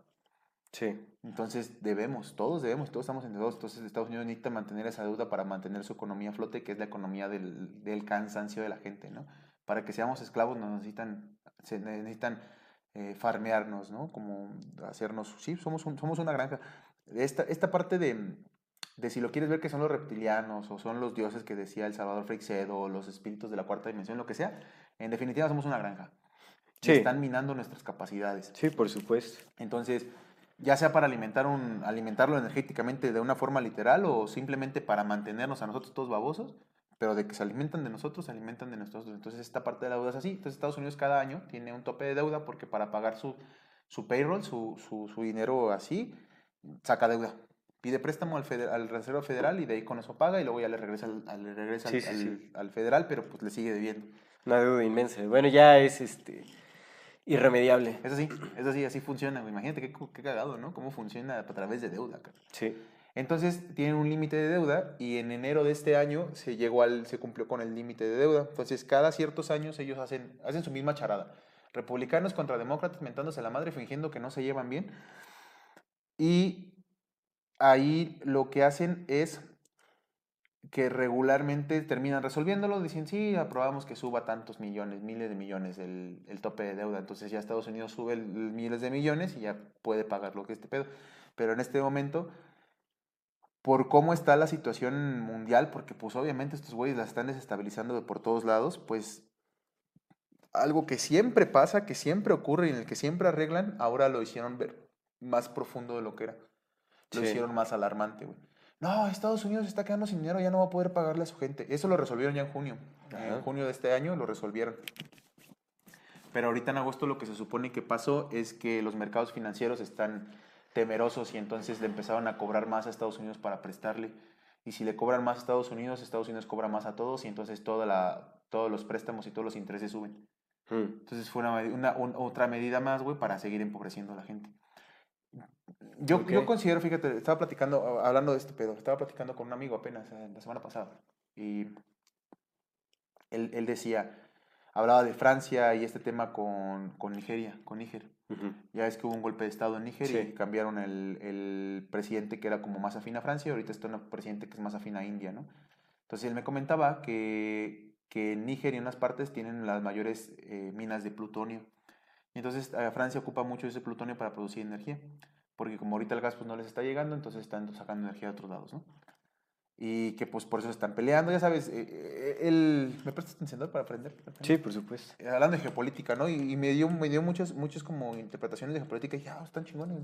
Sí. Entonces debemos, todos debemos, todos estamos endeudados. Entonces Estados Unidos necesita mantener esa deuda para mantener su economía a flote, que es la economía del, del cansancio de la gente, ¿no? Para que seamos esclavos nos necesitan, se necesitan eh, farmearnos, ¿no? Como hacernos, sí, somos, un- somos una granja. Esta, esta parte de, de si lo quieres ver que son los reptilianos o son los dioses que decía el Salvador Freixedo o los espíritus de la cuarta dimensión, lo que sea, en definitiva somos una granja. Y Sí. Están minando nuestras capacidades. Sí, por supuesto. Entonces, ya sea para alimentar un, alimentarlo energéticamente de una forma literal o simplemente para mantenernos a nosotros todos babosos, pero de que se alimentan de nosotros, se alimentan de nosotros. Entonces, esta parte de la deuda es así. Entonces, Estados Unidos cada año tiene un tope de deuda porque para pagar su, su payroll, su, su, su dinero así, saca deuda. Pide préstamo al, feder- al Reserva Federal y de ahí con eso paga y luego ya le regresa al, al- le regresa Sí, al, sí, al- sí. al federal, pero pues le sigue debiendo. Una deuda inmensa. Bueno, ya es este irremediable. Es así, es así, así funciona. Imagínate qué, qué cagado, ¿no? Cómo funciona a través de deuda. cara. Sí. Entonces tienen un límite de deuda y en enero de este año se llegó al, se cumplió con el límite de deuda. Entonces cada ciertos años ellos hacen, hacen su misma charada. Republicanos contra demócratas mentándose la madre fingiendo que no se llevan bien. Y ahí lo que hacen es que regularmente terminan resolviéndolo, dicen, sí, aprobamos que suba tantos millones, miles de millones el, el tope de deuda, entonces ya Estados Unidos sube el- el miles de millones y ya puede pagar lo que es este pedo. Pero en este momento, por cómo está la situación mundial, porque pues obviamente estos güeyes la están desestabilizando de por todos lados, pues algo que siempre pasa, que siempre ocurre y en el que siempre arreglan, ahora lo hicieron ver más profundo de lo que era. Lo Sí. hicieron más alarmante, güey. No, Estados Unidos está quedando sin dinero, ya no va a poder pagarle a su gente. Eso lo resolvieron ya en junio. Ajá. En junio de este año lo resolvieron. Pero ahorita en agosto lo que se supone que pasó es que los mercados financieros están temerosos y entonces le empezaron a cobrar más a Estados Unidos para prestarle. Y si le cobran más a Estados Unidos, Estados Unidos cobra más a todos y entonces toda la, todos los préstamos y todos los intereses suben. Mm. Entonces fue una, una- un- otra medida más, güey, para seguir empobreciendo a la gente. Yo, Ok. yo considero, fíjate, estaba platicando, hablando de este pedo, estaba platicando con un amigo apenas eh, la semana pasada. Y él, él decía, hablaba de Francia y este tema con, con Nigeria, con Níger. Ujú. Ya es que hubo un golpe de Estado en Níger Sí. y cambiaron el, el presidente que era como más afín a Francia y ahorita está un presidente que es más afín a India, ¿no? Entonces él me comentaba que, que en Níger y en unas partes tienen las mayores eh, minas de plutonio. Y entonces a Francia ocupa mucho ese plutonio para producir energía. Porque como ahorita el gas pues no les está llegando, entonces están sacando energía de otros lados, ¿no? Y que pues por eso están peleando, ya sabes, eh, eh, el... ¿Me prestas tu encendedor para aprender? Sí, por supuesto. Eh, hablando de geopolítica, ¿no? Y, y me dio, me dio muchas, muchas como interpretaciones de geopolítica y dije, ah, están chingones.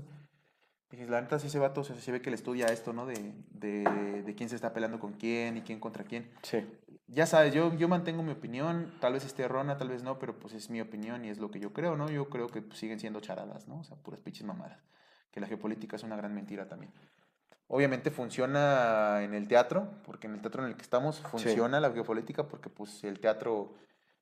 Dije, la neta ese vato se, se ve que le estudia esto, ¿no? De, de, de quién se está peleando con quién y quién contra quién. Sí. Ya sabes, yo, yo mantengo mi opinión, tal vez esté errónea, tal vez no, pero pues es mi opinión y es lo que yo creo, ¿no? Yo creo que pues, siguen siendo charadas, ¿no? O sea, puras pinches mamadas. Que la geopolítica es una gran mentira también. Obviamente funciona en el teatro, porque en el teatro en el que estamos funciona la geopolítica, porque pues el teatro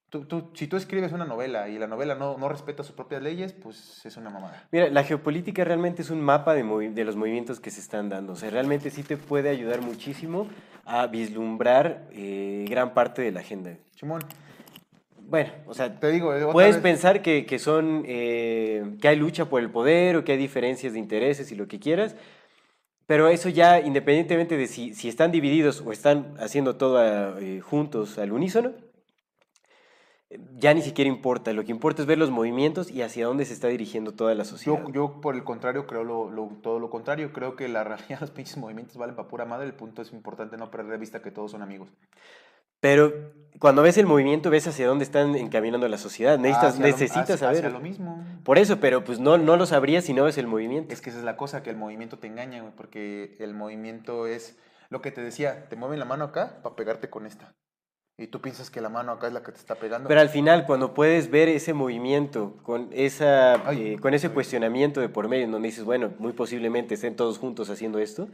Tú, tú- si tú escribes una novela y la novela no, no respeta sus propias leyes, pues es una mamada. Mira, la geopolítica realmente es un mapa de, movi- de los movimientos que se están dando. O sea, realmente sí te puede ayudar muchísimo a vislumbrar eh, gran parte de la agenda. Simón, Bueno, o sea, te digo, puedes vez- pensar que, que son, eh, que hay lucha por el poder o que hay diferencias de intereses y lo que quieras, pero eso ya, independientemente de si, si están divididos o están haciendo todo a- eh, juntos al unísono, ya ni siquiera importa. Lo que importa es ver los movimientos y hacia dónde se está dirigiendo toda la sociedad. Yo, yo, por el contrario, creo lo, lo- todo lo contrario. Creo que la realidad, los pinches movimientos valen para pura madre. El punto es importante no perder de vista que todos son amigos. Pero cuando ves el movimiento, ves hacia dónde están encaminando la sociedad. Necesitas, Hacia lo- necesitas hacia- saber. hacia lo mismo. Por eso, pero pues no, no lo sabrías si no ves el movimiento. Es que esa es la cosa, que el movimiento te engaña, güey, porque el movimiento es lo que te decía, te mueven la mano acá para pegarte con esta. Y tú piensas que la mano acá es la que te está pegando. Pero al final, cuando puedes ver ese movimiento con, esa, Ay. eh, con ese cuestionamiento de por medio, en donde dices, bueno, muy posiblemente estén todos juntos haciendo esto,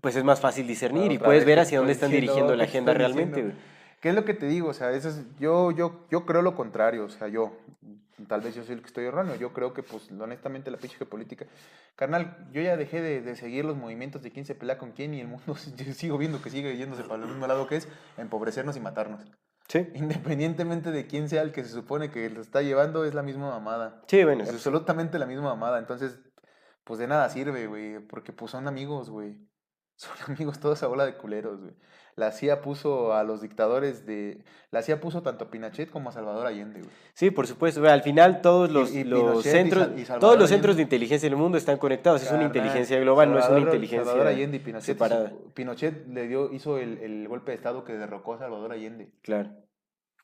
pues es más fácil discernir y puedes ver hacia dónde están diciendo, dirigiendo la agenda realmente. diciendo. ¿Qué es lo que te digo? O sea, eso es- yo, yo, yo creo lo contrario. O sea, yo, tal vez yo soy el que estoy erróneo. Yo creo que, pues, honestamente, la pinche geopolítica. Carnal, yo ya dejé de, de seguir los movimientos de quién se pelea con quién y el mundo yo sigo viendo que sigue yéndose para el mismo lado que es empobrecernos y matarnos. Sí, Independientemente de quién sea el que se supone que lo está llevando, es la misma mamada. sí, bueno, Absolutamente la misma mamada. Entonces, pues de nada sirve, güey. Porque pues son amigos, güey. Son amigos toda esa bola de culeros, güey. La CIA puso a los dictadores de... La CIA puso tanto a Pinochet como a Salvador Allende, güey. sí, por supuesto. güey, Al final todos los, y los Pinochet y centros, Sal- y Salvador todos los centros de inteligencia del mundo están conectados. Es una inteligencia global, no es una inteligencia Salvador Allende y Pinochet, hizo- separada. Pinochet le dio, hizo el, el golpe de estado que derrocó a Salvador Allende. Claro,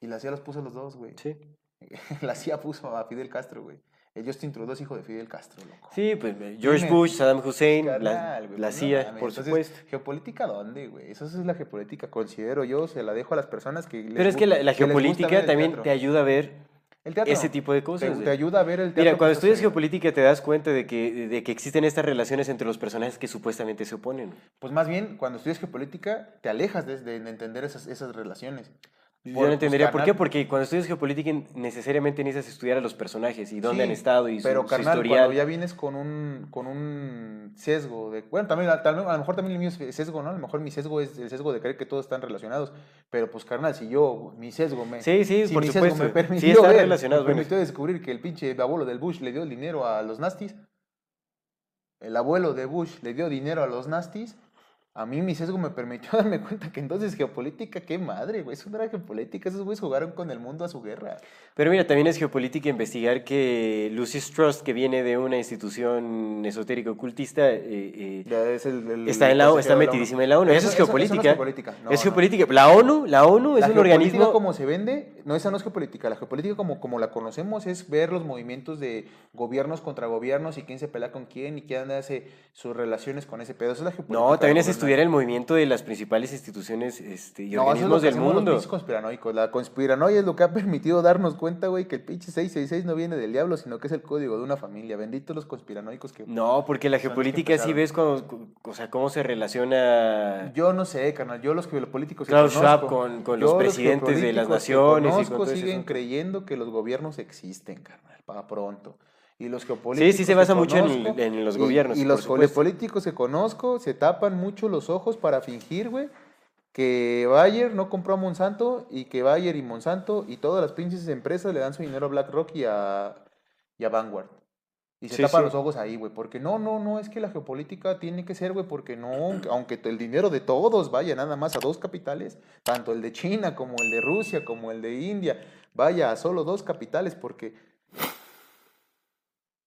Y la CIA los puso a los dos, güey. sí. La CIA puso a Fidel Castro, güey. Justin Trudeau es hijo de Fidel Castro, loco. Sí, pues eh, George. Bush, Saddam Hussein, Carnal, la pues CIA, por Entonces, supuesto. ¿Geopolítica dónde, güey? Eso es la geopolítica, considero yo, se la dejo a las personas que les Pero es que la, la geopolítica también te ayuda a ver El teatro. ese tipo de cosas. Te, te ayuda a ver el teatro. Mira, cuando estudias geopolítica te das cuenta de que, de que existen estas relaciones entre los personajes que supuestamente se oponen. Pues más bien, cuando estudias geopolítica, te alejas de, de entender esas, esas relaciones. Yo no entendería por qué, porque cuando estudias geopolítica necesariamente necesitas estudiar a los personajes y dónde sí, han estado y su, Pero, su carnal, historial. cuando ya vienes con un, con un sesgo de... Bueno, también, a- lo mejor también el mío es sesgo, ¿no? A lo mejor mi sesgo es el sesgo de creer que todos están relacionados. Pero, pues, carnal, si yo, mi sesgo me... Sí, sí, si por mi sesgo supuesto. me Sí permitió están ver, relacionados, me bueno. permitió descubrir que el pinche abuelo del Bush le dio el dinero a los nastis. El abuelo de Bush le dio dinero a los nastis. A mí mi sesgo me permitió darme cuenta que entonces geopolítica, qué madre, güey. Eso no era geopolítica, esos güeyes jugaron con el mundo a su guerra. Pero mira, también es geopolítica investigar que Lucius Trust, que viene de una institución esotérica ocultista, eh, eh, Ya es el- el- está, en la, está metidísima en la ONU. Eso, es geopolítica. no es geopolítica. No, es no. geopolítica. La ONU, la ONU es La un geopolítica organismo... como se vende, no, esa no es geopolítica. La geopolítica como, como la conocemos es ver los movimientos de gobiernos contra gobiernos y quién se pelea con quién y quién hace sus relaciones con ese pedo. Eso es la geopolítica. No, también es. Estudiar el movimiento de las principales instituciones este, y No, eso es lo organismos que del los mundo. pinches conspiranoicos. La conspiranoia es lo que ha permitido darnos cuenta, güey, que el pinche 666 no viene del diablo, sino que es el código de una familia. Benditos los conspiranoicos que... No, porque la los geopolítica sí ves cuando, o sea, cómo se relaciona Yo no sé, carnal. Yo los geopolíticos que Klaus Schwab conozco, con- con los presidentes de las geopolíticos que naciones y con conozco siguen creyendo que los gobiernos existen, carnal, para pronto. Y los Sí, geopolíticos sí se que basa mucho en, los gobiernos. Y, los políticos que conozco se tapan mucho los ojos para fingir, güey, que Bayer no compró a Monsanto y que Bayer y Monsanto y todas las pinches empresas le dan su dinero a BlackRock y a, y a Vanguard. Y se Sí, tapan sí. los ojos ahí, güey, porque no, no, no, es que la geopolítica tiene que ser, güey, porque no, aunque el dinero de todos vaya nada más a dos capitales, tanto el de China como el de Rusia, como el de India, vaya a solo dos capitales, porque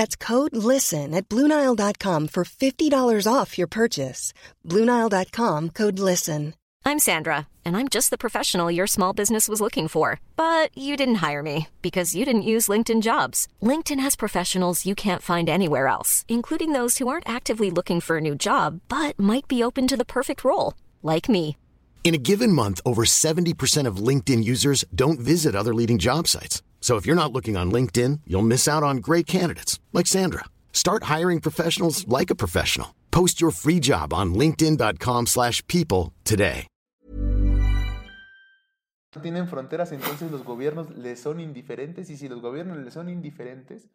That's code LISTEN at Bluenile.com for $50 off your purchase. Bluenile.com code LISTEN. I'm Sandra, and I'm just the professional your small business was looking for. But you didn't hire me because you didn't use LinkedIn jobs. LinkedIn has professionals you can't find anywhere else, including those who aren't actively looking for a new job but might be open to the perfect role, like me. In a given month, over 70% of LinkedIn users don't visit other leading job sites. So if you're not looking on LinkedIn, you'll miss out on great candidates like Sandra. Start hiring professionals like a professional. Post your free job on linkedin.com/people slash people today. no tienen fronteras, entonces los gobiernos les son indiferentes y si los gobiernos les son indiferentes,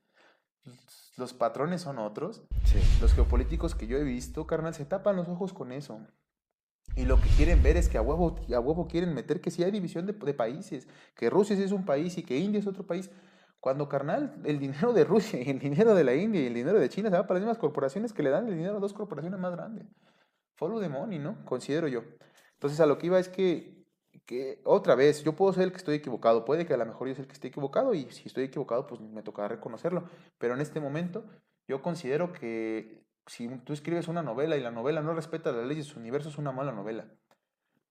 los patrones son otros. Sí. Los geopolíticos que yo he visto, carnal, se tapan los ojos con eso. Y lo que quieren ver es que a huevo, a huevo quieren meter que si hay división de, de países, que Rusia sí es un país y que India es otro país. Cuando, carnal, el dinero de Rusia y el dinero de la India y el dinero de China se va para las mismas corporaciones que le dan el dinero a dos corporaciones más grandes. Follow the money, ¿no? Considero yo. Entonces, a lo que iba es que, que, otra vez, yo puedo ser el que estoy equivocado. Puede que a lo mejor yo sea el que esté equivocado y si estoy equivocado, pues me tocará reconocerlo. Pero en este momento, yo considero que si tú escribes una novela y la novela no respeta las leyes de su universo, es una mala novela.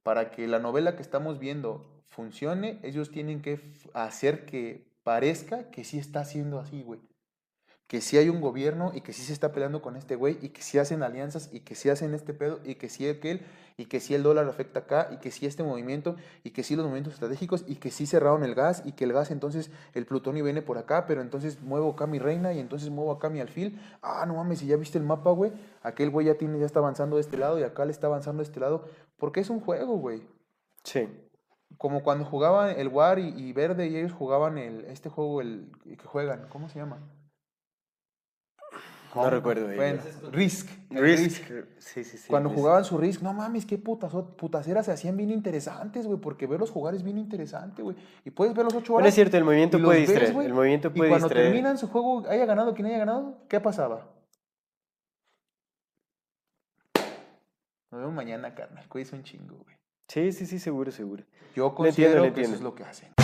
Para que la novela que estamos viendo funcione, ellos tienen que hacer que parezca que sí está siendo así, güey. Que sí hay un gobierno y que sí se está peleando con este güey y que sí hacen alianzas y que sí hacen este pedo y que sí aquel y que sí el dólar afecta acá y que sí este movimiento y que sí los movimientos estratégicos y que sí cerraron el gas y que el gas entonces el plutonio viene por acá, pero entonces muevo acá mi reina y entonces muevo acá mi alfil. Ah, no mames, si ya viste el mapa, güey, aquel güey ya tiene ya está avanzando de este lado y acá le está avanzando de este lado, porque es un juego, güey Sí. como cuando jugaban el War y, y Verde y ellos jugaban el este juego el que juegan, ¿cómo se llama? No recuerdo Bueno. Risk. Risk. Sí, sí, sí. Cuando Risk. jugaban su Risk, no mames, qué putas, putaceras se hacían bien interesantes, güey, porque verlos jugar es bien interesante, güey. Y puedes verlos ocho horas. Bueno, es cierto, el movimiento los puede ves, distraer, el movimiento puede Y cuando distraer. terminan su juego, haya ganado quien haya ganado, ¿qué pasaba? Nos vemos mañana, carnal. Cuídense un chingo, güey. Sí, sí, sí, seguro, seguro. Yo entiendo, considero le que eso entiendo. es lo que hacen.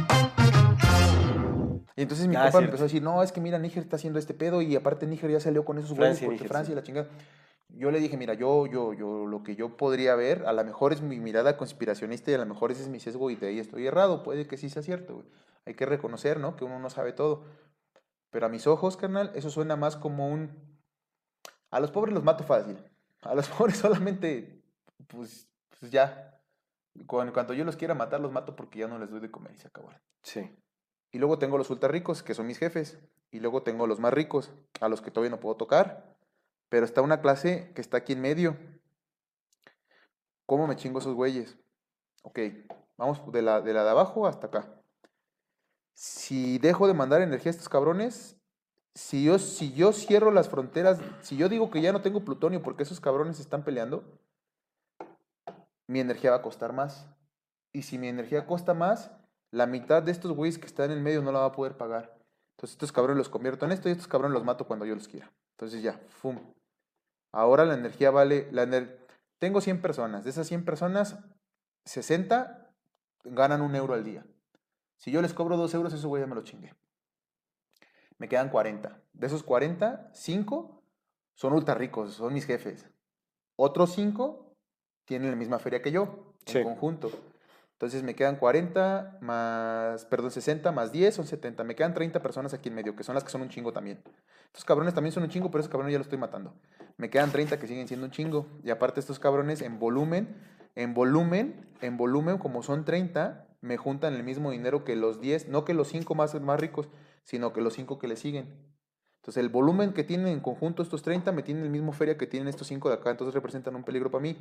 Y entonces mi Ah, compa me empezó a decir, no, es que mira, Níger está haciendo este pedo y aparte Níger ya salió con esos güeyes porque Níger, Francia y la chingada. Yo le dije, mira, yo, yo, yo, lo que yo podría ver, a lo mejor es mi mirada conspiracionista y a lo mejor ese es mi sesgo y de ahí estoy errado. Puede que sí sea cierto, güey. Hay que reconocer, ¿no? Que uno no sabe todo. Pero a mis ojos, carnal, eso suena más como un... A los pobres los mato fácil. A los pobres solamente, pues, pues ya. Cuando, cuando yo los quiera matar, los mato porque ya no les doy de comer y se acabó. Sí. Y luego tengo los ultra ricos, que son mis jefes. Y luego tengo los más ricos, a los que todavía no puedo tocar. Pero está una clase que está aquí en medio. ¿Cómo me chingo esos güeyes? Ok, vamos de la, de la de abajo hasta acá. Si dejo de mandar energía a estos cabrones, si yo, si yo cierro las fronteras, si yo digo que ya no tengo plutonio porque esos cabrones están peleando, mi energía va a costar más. Y si mi energía cuesta más, la mitad de estos güeyes que están en el medio no la va a poder pagar. Entonces estos cabrones los convierto en esto y estos cabrones los mato cuando yo los quiera. Entonces ya, ¡fum! Ahora la energía vale... La ener- Tengo 100 personas. De esas 100 personas, 60 ganan un euro al día. Si yo les cobro 2 euros, esos güeyes ya me lo chingué. Me quedan 40. De esos 40, 5 son ultra ricos, son mis jefes. Otros 5 tienen la misma feria que yo, en conjunto. Entonces me quedan 40 más, perdón, 60 más 10 son 70. Me quedan 30 personas aquí en medio, que son las que son un chingo también. Estos cabrones también son un chingo, pero esos cabrones ya los estoy matando. Me quedan 30 que siguen siendo un chingo. Y aparte estos cabrones en volumen, en volumen, en volumen, como son 30, me juntan el mismo dinero que los 10, no que los 5 más, más ricos, sino que los 5 que le siguen. Entonces el volumen que tienen en conjunto estos 30 me tienen el mismo feria que tienen estos 5 de acá, entonces representan un peligro para mí.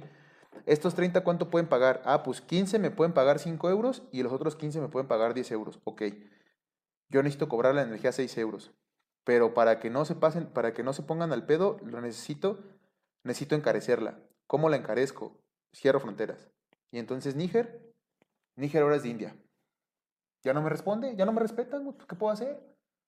Estos 30, ¿cuánto pueden pagar? Ah, pues 15 me pueden pagar 5 euros y los otros 15 me pueden pagar 10 euros. Ok. Yo necesito cobrar la energía 6 euros. Pero para que no se pasen, para que no se pongan al pedo, lo necesito, necesito encarecerla. ¿Cómo la encarezco? Cierro fronteras. Y entonces Níger Níger ahora es de India. Ya no me responde, ya no me respetan, güey. pues, ¿Qué puedo hacer?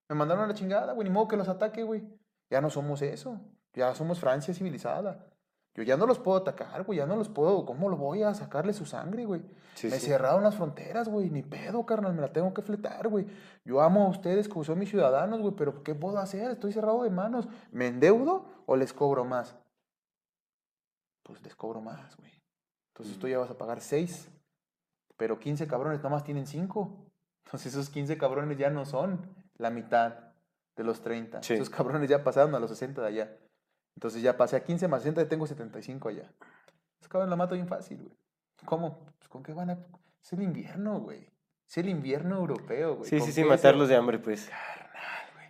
Me mandaron a la chingada, güey. Ni modo que los ataque, güey. Ya no somos eso. Ya somos Francia civilizada. Yo ya no los puedo atacar, güey. Ya no los puedo. ¿Cómo lo voy a sacarle su sangre, güey? Sí, me sí. cerraron las fronteras, güey. Ni pedo, carnal. Me la tengo que fletar, güey. Yo amo a ustedes como son mis ciudadanos, güey. Pero ¿qué puedo hacer? Estoy cerrado de manos. ¿Me endeudo o les cobro más? Pues les cobro más, güey. Entonces tú ya vas a pagar 6. Pero 15 cabrones nada más tienen 5. Entonces esos 15 cabrones ya no son la mitad de los 30. Sí. Esos cabrones ya pasaron a los 60 de allá. Entonces ya pasé a 15 más 60 y tengo 75 allá. Esos cabrones la mato bien fácil, güey. ¿Cómo? Pues con qué van a... Es el invierno, güey. Es el invierno europeo, güey. Sí, ¿Con sí, sí, matarlos de hambre, pues.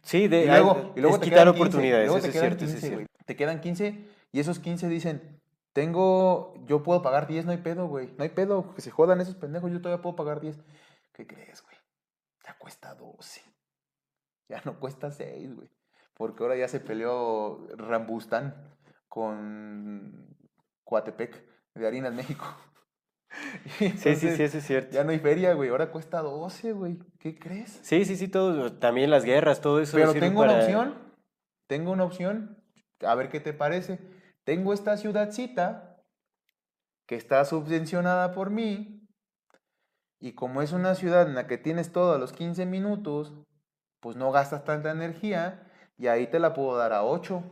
Sí, de, y luego, y luego es te quitar 15, oportunidades, luego eso te es cierto, eso es 15, güey. cierto. Te quedan 15 y esos 15 dicen, tengo, yo puedo pagar 10, no hay pedo, güey. No hay pedo, que se jodan esos pendejos, yo todavía puedo pagar 10. ¿Qué crees, güey? Ya cuesta 12. Ya no cuesta 6, güey. Porque ahora ya se peleó Rambustán con Coatepec de Harinas México. Y Sí, sí, entonces, sí, eso es cierto. Ya no hay feria, güey. Ahora cuesta 12, güey. ¿Qué crees? Sí, sí, sí, todo, también las guerras, todo eso. Pero tengo una opción. Tengo una opción. A ver qué te parece. Tengo esta ciudadcita que está subvencionada por mí. Y como es una ciudad en la que tienes todo a los 15 minutos, pues no gastas tanta energía. Y ahí te la puedo dar a 8.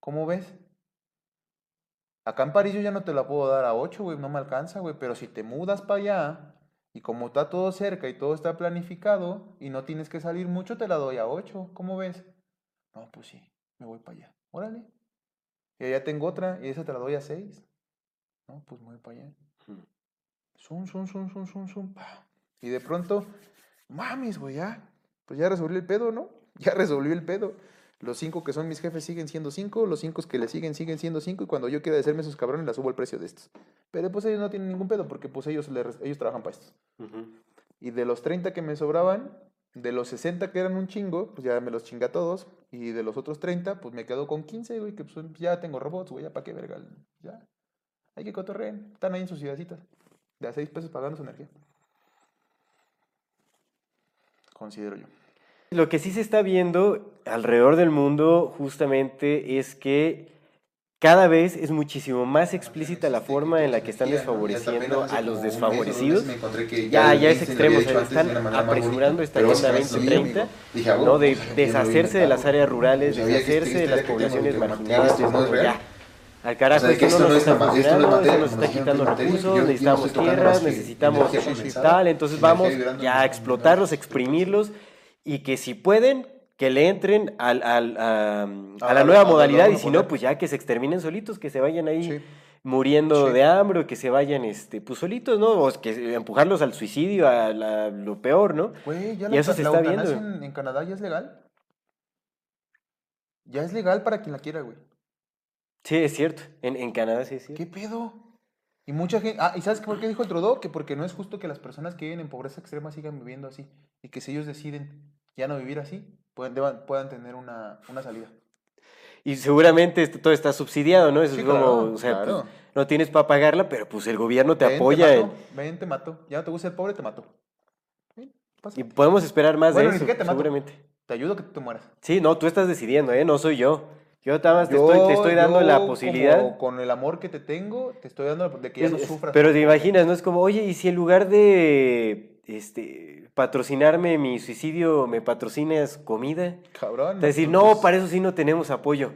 ¿Cómo ves? Acá en París yo ya no te la puedo dar a 8, güey. No me alcanza, güey. Pero si te mudas para allá y como está todo cerca y todo está planificado y no tienes que salir mucho, te la doy a 8. ¿Cómo ves? No, pues sí, me voy para allá. Órale. Y allá tengo otra y esa te la doy a 6. No, pues me voy para allá. Zum, zum, zum, zum, zum, zum, pa. Y de pronto, mames, güey, ya. Pues ya resolví el pedo, ¿no? Ya resolví el pedo. Los cinco que son mis jefes siguen siendo cinco, los cinco que le siguen siguen siendo cinco, y cuando yo quiera hacerme esos cabrones, la subo el precio de estos. Pero pues ellos no tienen ningún pedo, porque pues ellos, le ellos trabajan para estos. Y de los 30 que me sobraban, de los 60 que eran un chingo, pues ya me los chinga todos. Y de los otros 30, pues me quedo con 15, güey, que pues ya tengo robots, güey, ya para qué verga. Ya. Hay que cotorreen. Están ahí en sus ciudadcitas. De a 6 pesos pagando su energía. Considero yo. Lo que sí se está viendo alrededor del mundo justamente es que cada vez es muchísimo más explícita la forma en la que están desfavoreciendo a los desfavorecidos. Ya, ya es extremo, o sea, están apresurando esta agenda 2030, ¿no? De deshacerse de las áreas rurales, deshacerse de las poblaciones marginadas, ya. Al carajo, O sea, que esto no nos no está funcionando, esto nos está quitando recursos, necesitamos tierras, necesitamos tal, entonces vamos ya a explotarlos, exprimirlos y que si pueden, que le entren al, al- a, a A la nueva modalidad y si no, pues ya que se exterminen solitos, que se vayan ahí Sí. muriendo Sí. de hambre o que se vayan este, pues solitos, ¿no? O que empujarlos al suicidio, a la- lo peor, ¿no? Güey, ya Y la, eso se la está viendo. En, en Canadá ya es legal. Ya es legal para quien la quiera, güey. Sí, es cierto. En, en Canadá sí es cierto. ¿Qué pedo? Y mucha gente. Ah, ¿y sabes por qué dijo el Trudeau? Que porque no es justo que las personas que viven en pobreza extrema sigan viviendo así. Y que si ellos deciden ya no vivir así, pueden, deban- puedan tener una, una salida. Y seguramente esto- todo está subsidiado, ¿no? Eso Sí, es como, claro, o sea, pues, no tienes para pagarla, pero pues el gobierno te Ven, apoya. Te en- mato, ven, te mato. Ya no te gusta ser pobre, te pasa. y podemos esperar más Bueno, de eso, te seguramente. Te ayudo a que tú te mueras. Sí, no, tú estás decidiendo, ¿eh? No soy yo. Yo nada más te, estoy, te estoy dando yo la como posibilidad. con el amor que te tengo, te estoy dando la- de que ya no Es- sufras. pero te imaginas, ¿no? Es como, oye, ¿y si en lugar de este, patrocinarme mi suicidio, me patrocinas comida? Cabrón. Es decir, pues, no, para eso sí no tenemos apoyo.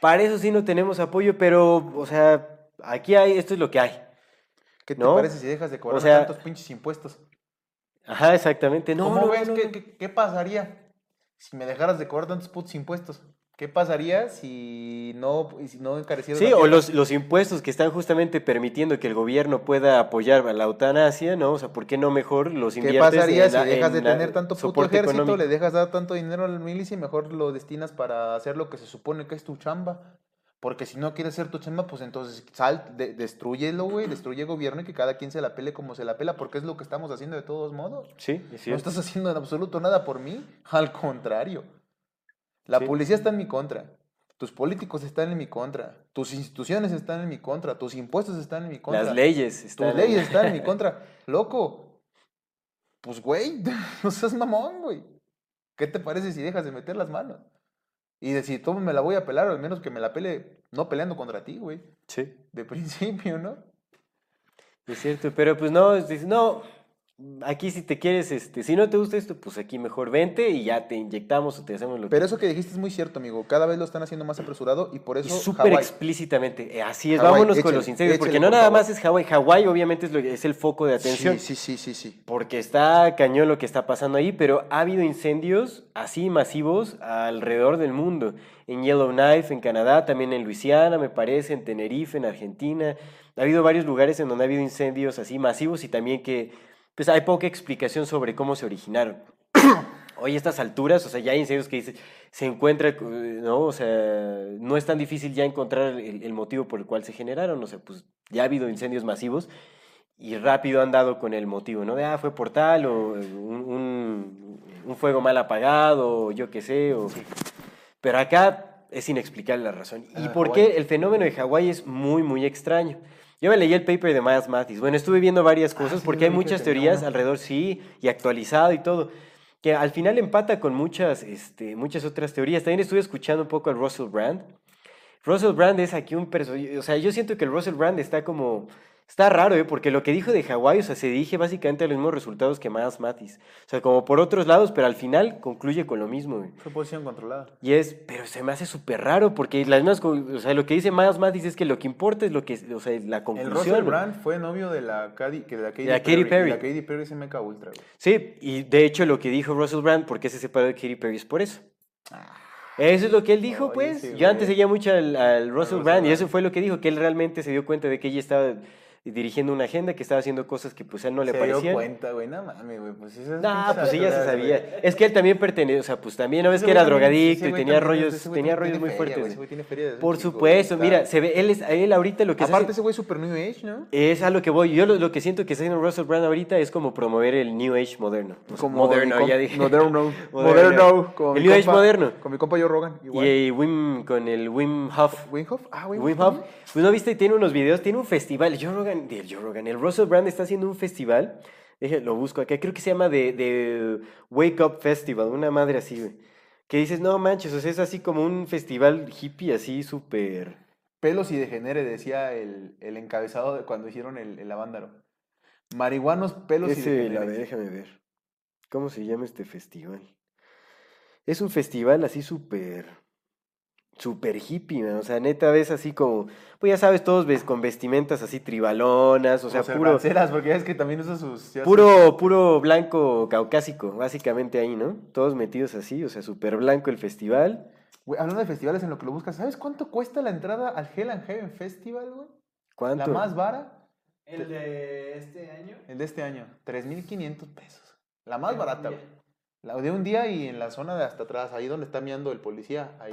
Para eso sí no tenemos apoyo, pero, o sea, aquí hay, esto es lo que hay. ¿Qué te ¿no? parece si dejas de cobrar O sea- tantos pinches impuestos? Ajá, exactamente. No, ¿Cómo no, ves? no, ¿Qué, no. qué- qué pasaría si me dejaras de cobrar tantos putos impuestos? ¿Qué pasaría si no, si no encarecieras Sí, o los, los impuestos que están justamente permitiendo que el gobierno pueda apoyar a la eutanasia, ¿no? O sea, ¿por qué no mejor los ¿Qué inviertes pasaría en si dejas de tener tanto puto ejército, económico? le dejas dar tanto dinero al milicia y mejor lo destinas para hacer lo que se supone que es tu chamba? Porque si no quieres hacer tu chamba, pues entonces sal, de, destruyelo, güey, destruye el gobierno y que cada quien se la pele como se la pela, porque es lo que estamos haciendo de todos modos. Sí, es No estás haciendo en absoluto nada por mí, al contrario. La Sí. policía está en mi contra, Tus políticos están en mi contra. Tus instituciones están en mi contra. Tus impuestos están en mi contra. Las leyes están Tus leyes están en mi contra. Loco. Pues, güey, no seas mamón, güey. ¿Qué te parece si dejas de meter las manos? Y de si tú me la voy a pelar, o al menos que me la pele no peleando contra ti, güey. Sí, De principio, ¿no? es cierto, pero pues no, no, aquí si te quieres, este, si no te gusta esto, pues aquí mejor vente y ya te inyectamos o te hacemos lo Pero que eso que dijiste es muy cierto, amigo. Cada vez lo están haciendo más apresurado y por eso súper explícitamente, eh, así es, Hawái, vámonos con los incendios, porque no nada más es Hawái, Hawái obviamente es, lo, es el foco de atención. Sí, sí, sí, sí, sí. Porque está cañón lo que está pasando ahí, pero ha habido incendios así masivos alrededor del mundo. En Yellowknife, en Canadá, también en Luisiana, me parece, en Tenerife, en Argentina. Ha habido varios lugares en donde ha habido incendios así masivos y también que pues hay poca explicación sobre cómo se originaron. Hoy a estas alturas, o sea, ya hay incendios que dice, se encuentra, eh, ¿no? O sea, no es tan difícil ya encontrar el, el motivo por el cual se generaron. O sea, pues ya ha habido incendios masivos y rápido han dado con el motivo, ¿no? De, ah, fue por tal, o un, un- un fuego mal apagado, o yo qué sé, o... Pero acá es inexplicable la razón. ¿Y Ah, por Hawái. qué el fenómeno de Hawái es muy, muy extraño? Yo me leí el paper de Miles Mathis. Bueno, estuve viendo varias cosas Ah, sí, porque hay muchas teorías alrededor, sí, y actualizado y todo, que al final empata con muchas, este, muchas otras teorías. También estuve escuchando un poco al Russell Brand. Russell Brand es aquí un personaje, o sea, yo siento que el Russell Brand está como, está raro, ¿eh? porque lo que dijo de Hawái, o sea, se dirige básicamente a los mismos resultados que Miles Mathis. O sea, como por otros lados, pero al final concluye con lo mismo. güey. Fue posición controlada. Y es, pero se me hace súper raro, porque las mismas, o sea, lo que dice Miles Mathis es que lo que importa es lo que, o sea, la El conclusión. Russell güey. Brand fue novio de la Katy, que de la Katy, la Katy Perry. Y la Katy Perry se me ultra, güey. Sí, y de hecho lo que dijo Russell Brand, ¿por qué se separó de Katy Perry? Es por eso. Eso es lo que él dijo, pues. sí, Yo antes seguía mucho al, al Russell Russell Brand y eso fue lo que dijo, que él realmente se dio cuenta de que ella estaba dirigiendo una agenda, que estaba haciendo cosas que pues a él no le se parecían. dio cuenta, güey. No mames, güey. Pues esas No, pinches pues ella se sabía. Es que él también pertenece, o sea, pues también, ¿no ves que era drogadicto y tenía también- rollos, ese tenía rollos muy feria, fuertes. tiene feria desde Por chico, supuesto, mira, se ve, él es, él ahorita lo que se Aparte, hace- ese güey es super New Age, ¿no? Es a lo que voy. Yo lo, lo que siento que está haciendo Russell Brand ahorita es como promover el New Age moderno. Moderno, ya dije. Moderno. Moderno. Como El New Age moderno. Con mi compa Joe Rogan. Y Wim, con el Wim Hof. Wim Hof. Ah, Wim Hof. Pues no viste, tiene unos videos, tiene un festival. El Joe Rogan, el Joe Rogan, el Russell Brand está haciendo un festival. Lo busco acá. Creo que se llama de, de Wake Up Festival, una madre así, güey. Que dices, no manches, o sea, es así como un festival hippie, así súper. Pelos y degenere, decía el, el encabezado de cuando hicieron el, el. Marihuanos, pelos y Ese, degenere. a ver, déjame ver. ¿Cómo se llama este festival? Es un festival así súper. Súper hippie, man, O sea, neta, ves así como. Pues ya sabes, todos ves con vestimentas así tribalonas, o sea, puro. Cervanceras, porque es que también usa sus... ya Puro, puro blanco caucásico, básicamente ahí, ¿no? Todos metidos así, o sea, súper blanco el festival. Güey, hablando de festivales en lo que lo buscas, ¿sabes cuánto cuesta la entrada al Hell and Heaven Festival, güey? ¿Cuánto? La más vara, El de este año. el de este año. 3.500 pesos. La más barata, día. güey. La de un día y en la zona de hasta atrás, ahí donde está mirando el policía, ahí.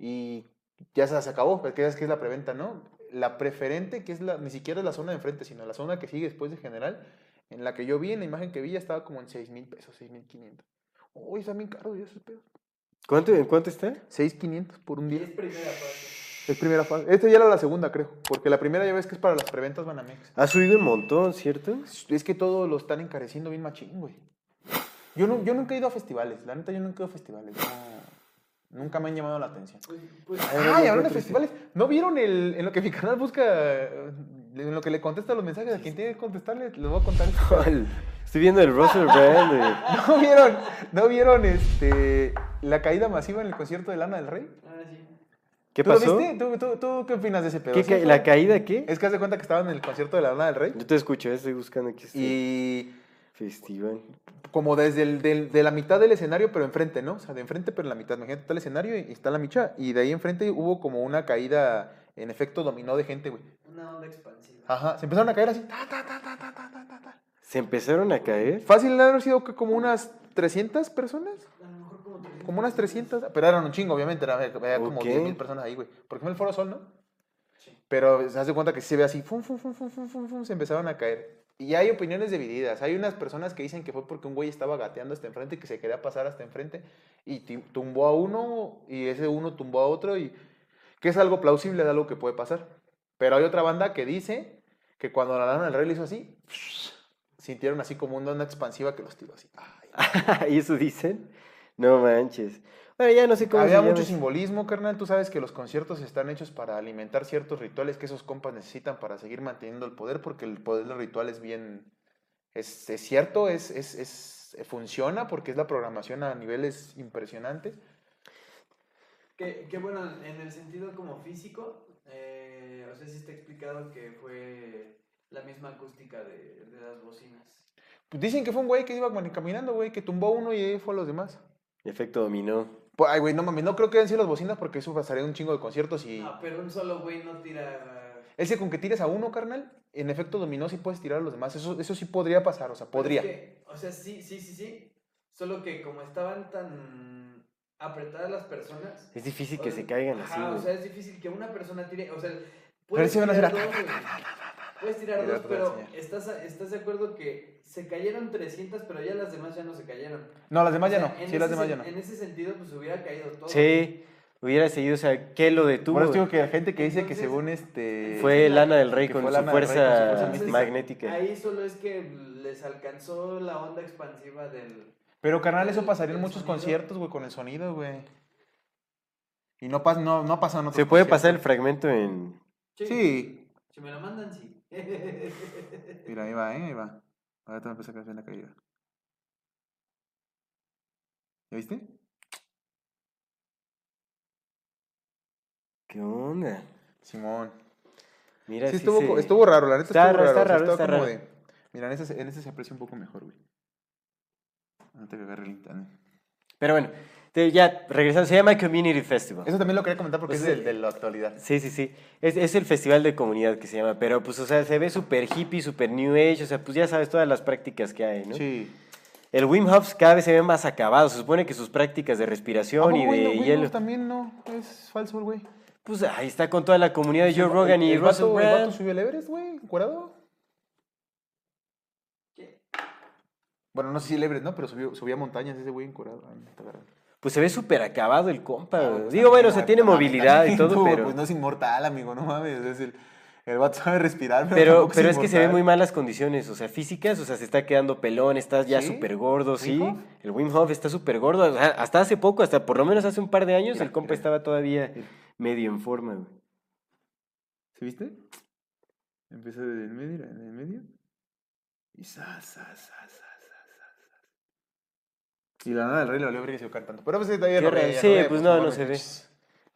Y ya se, se acabó, porque es que es la preventa, ¿no? La preferente, que es la, ni siquiera es la zona de enfrente, sino la zona que sigue después de general, en la que yo vi, en la imagen que vi, ya estaba como en 6.000 pesos, 6.500. Uy, está bien caro, ya esos pedos. ¿Cuánto, ¿En cuánto está? 6.500 por un Y día. es primera fase. Es primera fase. Esta ya era la segunda, creo. Porque la primera ya ves que es para las preventas Banamex. Ha subido un montón, ¿cierto? Es que todo lo están encareciendo bien machín, güey. Yo, no, yo nunca he ido a festivales. La neta, yo nunca he ido a festivales. No, nunca me han llamado la atención. Pues, Ay, hablando de festivales. ¿No vieron el, en lo que mi canal busca, eh, en lo que le contesta los mensajes a quien tiene que contestarle? Les voy a contar. ¿Cuál? Estoy viendo el Russell Brand. güey. ¿No vieron, no vieron este, la caída masiva en el concierto de Lana del Rey? ah, sí. ¿Qué ¿Tú pasó? lo viste? ¿Tú, tú, tú qué opinas de ese pedo? ¿Qué ¿Sí ca- fue? ¿La caída qué? Es que haz de cuenta que estaban en el concierto de la Lana del Rey. Yo te escucho, eh, estoy buscando aquí este Y Festival. Como desde el, de la mitad del escenario, pero enfrente, ¿no? O sea, de enfrente, pero en la mitad. Imagínate, está el escenario y, está la micha. Y de ahí enfrente hubo como una caída, en efecto, dominó de gente, güey. Una onda expansiva. Ajá, se empezaron a caer así. Ta, ta, ta, ¿Se empezaron a caer? Fácil, ¿no haber sido como unas 300 personas? como unas 300, pero eran un chingo, obviamente, era, había como okay. 10.000 personas ahí, güey. Porque fue el Foro Sol, ¿no? Sí. Pero se hace cuenta que se ve así, fum, fum, fum, fum, fum, fum, fum, se empezaron a caer. Y hay opiniones divididas. Hay unas personas que dicen que fue porque un güey estaba gateando hasta enfrente y que se quería pasar hasta enfrente y tumbó a uno y ese uno tumbó a otro y que es algo plausible, es algo que puede pasar. Pero hay otra banda que dice que cuando la Lana del Rey le hizo así, sintieron así como una onda expansiva que los tiró así. Ay, ¿Y eso dicen? No manches. Bueno, ya no sé cómo Había se mucho simbolismo, carnal. Tú sabes que los conciertos están hechos para alimentar ciertos rituales que esos compas necesitan para seguir manteniendo el poder, porque el poder del ritual es bien. Es, es cierto, es, es, es- funciona porque es la programación a niveles impresionantes. Que, que bueno, en el sentido como físico, eh, o sea, sí está explicado que fue la misma acústica de, de las bocinas. Pues dicen que fue un güey que iba caminando, güey, que tumbó uno y ahí fue a los demás. Efecto dominó. Pues, ay, güey, no mames, no creo que hayan sido las bocinas porque eso pasaría un chingo de conciertos y. No, pero un solo güey no tira... Ese con que tires a uno, carnal, en efecto dominó sí puedes tirar a los demás. Eso, eso sí podría pasar, o sea, Pero podría. es que, o sea, sí, sí, sí, sí. Solo que como estaban tan apretadas las personas... Es difícil o que sea, se caigan ajá, así, o güey. sea, es difícil que una persona tire... O sea, Pero puedes sí van a hacer. Puedes tirar dos, pero. ¿estás, ¿estás de acuerdo que se cayeron 300, pero ya las demás ya no se cayeron? No, las demás O ya no. en Sí, las ese demás ya no. En ese sentido, pues hubiera caído todo. Sí, hubiera seguido, o sea, ¿qué lo detuvo? Por eso digo que la gente que dice que según este... Fue Lana del Rey con su Lana del Rey fuerza, con su fuerza Entonces, magnética. Ahí solo es que les alcanzó la onda expansiva del... Pero carnal, eso pasaría en muchos sonido. conciertos, güey, con el sonido, güey. Y no pasa, no, no pasa en otros ¿Se puede pasar el fragmento en...? Sí. Si me lo mandan, sí. Mira, ahí va, ¿eh? Ahí va. Ahora te empieza a caer la caída. ¿Ya viste? ¿Qué onda? Simón. Mira, Sí, sí estuvo, se- estuvo raro, la neta Está estuvo raro, está raro, está como raro. de... Mira, en ese, en ese se aprecia un poco mejor, güey. Ahorita que agarre el internet. Pero bueno, te- ya regresando, se llama Community Festival. Eso también lo quería comentar porque es del- de la actualidad. Sí, sí, sí. Es, es el festival de comunidad que se llama, pero pues, o sea, se ve súper hippie, súper new age, o sea, pues ya sabes todas las prácticas que hay, ¿no? Sí. El Wim Hof cada vez se ve más acabado, se supone que sus prácticas de respiración y Ah, de no, hielo, también no, es falso el güey. pues ahí está con toda la comunidad de Joe Rogan y el Russell vato, el vato Brand. subió el Everest, güey, encuerado. Bueno, no sé si el Everest, ¿no? Pero subió, subía montañas ese güey encuerado. Ay, está. Pues se ve súper acabado el compa. Güey. pues Digo, bueno, o sea, tiene movilidad y todo, pero... Pues no es inmortal, amigo, no mames. Es el, el vato sabe respirar, pero, Pero, es que se ve inmortal. muy malas condiciones, o sea, físicas, o sea, se está quedando pelón, está ya ¿Sí? súper gordo, sí. El Wim Hof está súper gordo, o sea, hasta hace poco, hasta por lo menos hace un par de años, Mira, el compa mira. estaba todavía Mira. medio en forma, güey. ¿Sí viste? Empieza desde el medio, en el medio. Y sa, sa, sa, sa, Y la nada del rey que se iba cantando. Pero pues todavía Qué no ya Sí, ve, pues no, no mames, se ve.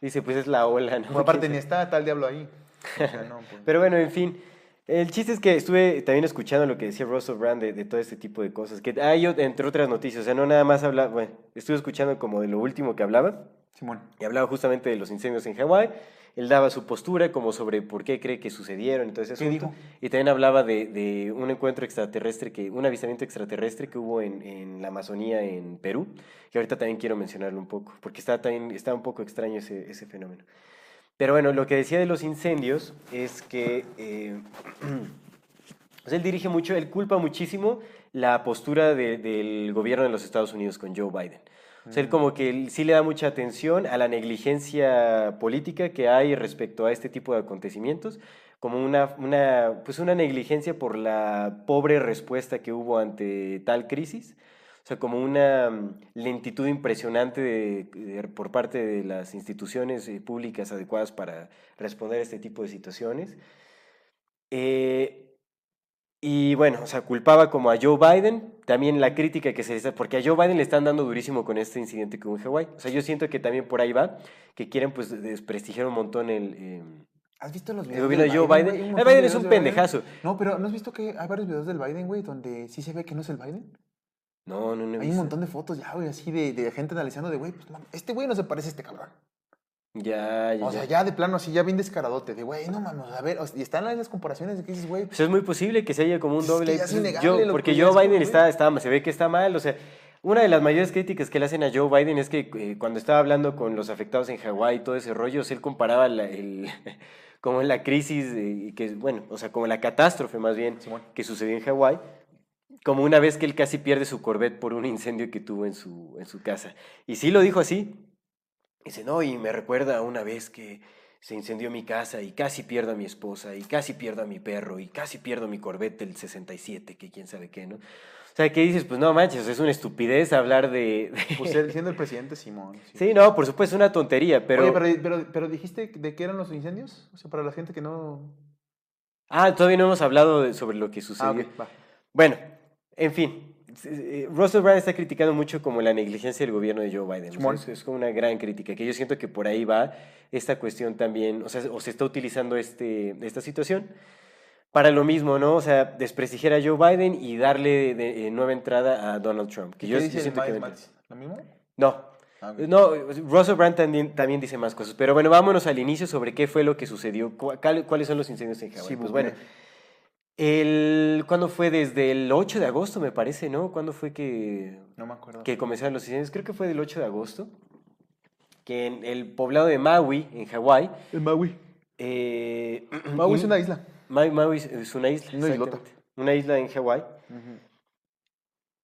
Dice, pues es la ola, ¿no? Pues aparte ¿Quién ni está, el diablo ahí. O sea, no, pues. Pero bueno, en fin. El chiste es que estuve también escuchando lo que decía Russell Brand de, de todo este tipo de cosas. Que hay, entre otras noticias, o sea, no nada más hablaba, bueno, estuve escuchando como de lo último que hablaba. Simón. Y hablaba justamente de los incendios en Hawái. Él daba su postura como sobre por qué cree que sucedieron. Entonces, ¿Qué dijo? Y también hablaba de, de un encuentro extraterrestre, que, un avistamiento extraterrestre que hubo en, en la Amazonía, en Perú, que ahorita también quiero mencionarlo un poco, porque está, también, está un poco extraño ese, ese fenómeno. Pero bueno, lo que decía de los incendios es que eh, sea, él dirige mucho, él culpa muchísimo la postura de- del gobierno de los Estados Unidos con Joe Biden. O sea, él como que sí le da mucha atención a la negligencia política que hay respecto a este tipo de acontecimientos, como una, una, pues una negligencia por la pobre respuesta que hubo ante tal crisis. O sea, como una mm, lentitud impresionante de- de- por parte de las instituciones eh, públicas adecuadas para responder a este tipo de situaciones. Eh, y bueno, o sea, culpaba como a Joe Biden, también la crítica que se está, porque a Joe Biden le están dando durísimo con este incidente en Hawái. O sea, yo siento que también por ahí va, que quieren pues desprestigiar un montón el... eh, ¿Has visto los El videos gobierno del de Joe? Biden. Montón de Biden es un de Biden. pendejazo. No, pero ¿no has visto que hay varios videos del Biden, güey, donde sí se ve que no es el Biden? no, no, no. Hay un montón de fotos ya, güey, así de, de gente analizando de, güey, pues este güey no se parece a este cabrón. Ya, ya, O sea, ya. de plano así, ya bien descaradote, de, güey, no mames, a ver, o sea, y están las comparaciones de que dices, güey, Pues es muy posible que se haya como un es que doble. es pues, innegable yo- porque que Joe como, Biden güey. está, está, se ve que está mal. O sea, una de las mayores críticas que le hacen a Joe Biden es que eh, cuando estaba hablando con los afectados en Hawái y todo ese rollo, o sea, él comparaba la- el, como la crisis, eh, que bueno, o sea, como la catástrofe más bien Simón. que sucedió en Hawái, como una vez que él casi pierde su Corvette por un incendio que tuvo en su, en su casa. Y sí lo dijo así. Dice, no, y me recuerda una vez que se incendió mi casa y casi pierdo a mi esposa y casi pierdo a mi perro y casi pierdo mi Corvette del 67, que quién sabe qué, ¿no? O sea, ¿qué dices? Pues no manches, es una estupidez hablar de... de- Pues él siendo el presidente Simón. sí. Sí, no, por supuesto, es una tontería, pero... Oye, pero, pero, pero dijiste de qué eran los incendios? O sea, para la gente que no. Ah, todavía no hemos hablado de- sobre lo que Ah, sucedió. ok, va. Bueno, en fin. Eh, Russell Brand está criticando mucho como la negligencia del gobierno de Joe Biden. O sea, es, como una gran crítica, que yo siento que por ahí va esta cuestión también, o sea, o se está utilizando este, esta situación para lo mismo, ¿no? O sea, desprestigiar a Joe Biden y darle de- eh, nueva entrada a Donald Trump. Que ¿Qué yo, yo dice el siento que a Mats? ¿Lo mismo? no. Ah. No, Russell Brand también, también dice más cosas. Pero bueno, vámonos al inicio sobre qué fue lo que sucedió, cuáles son los incendios en Hawái. Sí, pues pues, bueno, el, ¿cuándo fue? Desde el 8 de agosto, me parece, ¿no? ¿Cuándo fue que, No me acuerdo. que comenzaron los incendios? Creo que fue del 8 de agosto. Que en el poblado de Maui, en Hawái. El Maui. eh, Maui es una isla. Maui, Maui es- una isla. Una islota. Una isla en Hawái.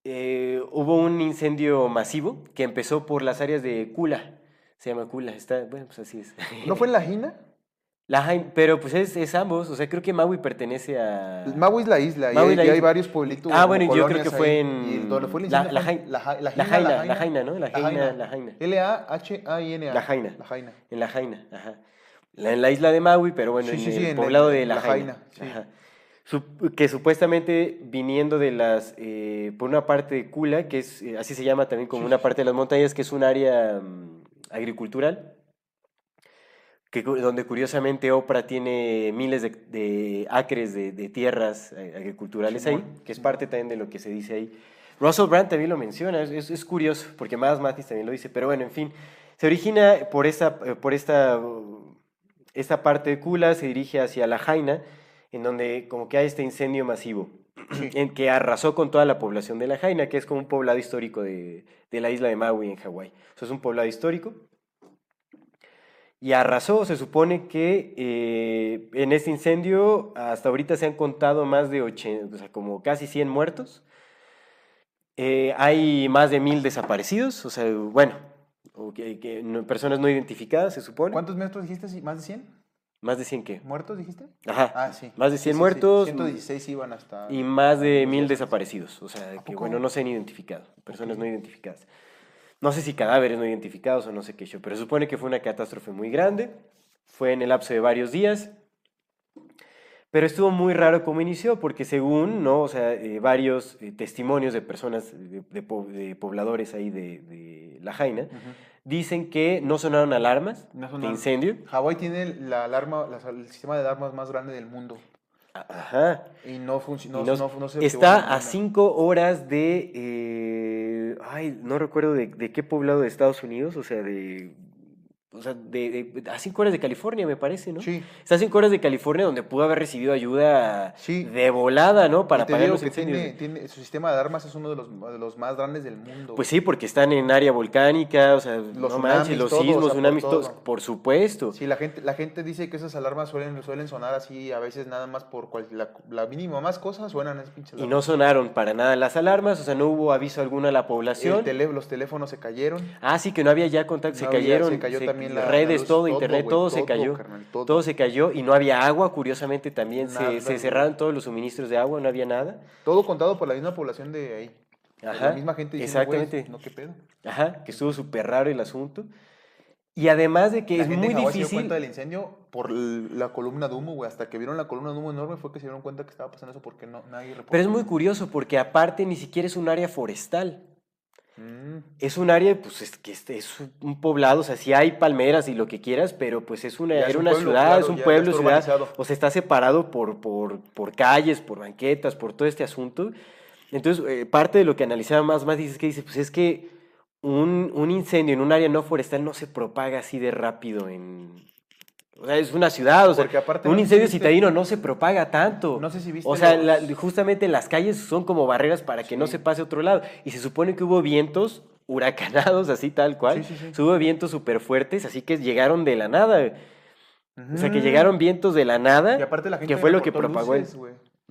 Eh, hubo un incendio masivo que empezó por las áreas de Kula. Se llama Kula. Está, bueno, pues así es. ¿No fue en la Gina? La pero pues es, es ambos. O sea, creo que Maui pertenece a. Maui es la isla. Maui y, hay, la y hay isla. varios pueblitos. Ah, bueno, yo creo que fue ahí. en. ¿Y dónde fue el la, la, La, Jaina, la Jaina, ¿no? La Jaina, la Jaina. L-A-H-A-I-N-A. La Jaina. La Jaina. En la Jaina, ajá. La- en la isla de Maui, pero bueno, Sí, en sí, el sí, en poblado el- de La, La Jaina. Jaina, sí. ajá. Sup- que supuestamente viniendo de las, eh, por una parte de Kula, que es, eh, así se llama también como una parte de las montañas, que es un área mm, agricultural, que, donde curiosamente Oprah tiene miles de, de acres de, de tierras eh, agriculturales ahí, que es parte también de lo que se dice ahí. Russell Brand también lo menciona, es, curioso, porque más Matis también lo dice, pero bueno, en fin, se origina por esta, eh, por esta, esta parte de Kula, se dirige hacia La Jaina, en donde como que hay este incendio masivo, en que arrasó con toda la población de La Jaina, que es como un poblado histórico de, de la isla de Maui en Hawái. Eso es un poblado histórico. Y arrasó, se supone que eh, en este incendio hasta ahorita se han contado más de 80, o sea, como casi 100 muertos. Eh, hay más de mil desaparecidos, o sea, bueno, o que, no- personas no identificadas, se supone. ¿Cuántos metros dijiste? ¿Más de 100? Más de 100 qué. ¿Muertos dijiste? Ajá. Ah, sí. Más de Sí, 100 sí, sí. muertos 116 iban hasta. y más de mil desaparecidos, o sea, que bueno, no se han identificado, personas no identificadas. No sé si cadáveres no identificados o no sé qué show, pero supone que fue una catástrofe muy grande, fue en el lapso de varios días, pero estuvo muy raro cómo inició, porque según, ¿no? O sea, eh, varios eh, testimonios de personas, de, de po- de pobladores ahí de, de La Jaina, dicen que no sonaron alarmas No de incendio. Hawái tiene la alarma, la- el sistema de alarmas más grande del mundo. Ajá. Y no funciona. Y No, no- está a cinco horas de. eh, ay, no recuerdo de, de qué poblado de Estados Unidos, o sea, de. O sea, de, de- a cinco horas de California, me parece, ¿no? Sí. Está a cinco horas de California donde pudo haber recibido ayuda Sí. de volada, ¿no? Para digo los que incendios. tiene, tiene- su sistema de alarmas es uno de los, de los más grandes del mundo. Pues sí, porque están en área volcánica, o sea, no tsunamis, manches, los todo, o sismos, sea, por todo. supuesto. Sí, la gente, la gente dice que esas alarmas suelen, suelen sonar así, a veces nada más por cual- la, la mínima más cosa suenan esas pinches Y no alarmas. sonaron para nada las alarmas, o sea, no hubo aviso alguno a la El población. tele- los teléfonos se cayeron. Ah, sí, que no había ya contacto, se No había- cayeron. se cayó también la redes, luz, todo, todo, internet, todo, se cayó. carnal, todo. todo se cayó y no había agua, curiosamente también se, se cerraron todos los suministros de agua, no había nada. Todo contado por la misma población de ahí. Ajá, la misma gente diciendo, exactamente. no, qué pedo. Ajá, que estuvo súper raro el asunto. Y además de que la es gente muy en Hawái se dio difícil. cuenta del incendio por la columna de humo, güey. Hasta que vieron la columna de humo enorme fue que se dieron cuenta que estaba pasando eso porque no, nadie reportó. Pero es muy curioso porque aparte ni siquiera es un área forestal. Mm. Es un área, pues, es, que es un poblado, o sea, sí hay palmeras y lo que quieras, pero pues es una, Ya es un una pueblo, ciudad, claro, es un pueblo, ciudad, o sea, está separado por, por, por calles, por banquetas, por todo este asunto. Entonces, eh, parte de lo que analizaba más, más dice es que dice, pues es que un, un incendio en un área no forestal no se propaga así de rápido en... O sea, es una ciudad, o sea, un no incendio citadino no se propaga tanto. No sé si viste O sea, los- la- justamente las calles son como barreras para que no se pase a otro lado. Y se supone que hubo vientos huracanados, así tal cual. Sí, sí, sí. Hubo vientos súper fuertes, así que llegaron de la nada. O sea, que llegaron vientos de la nada, Y aparte la gente que fue lo que propagó luces.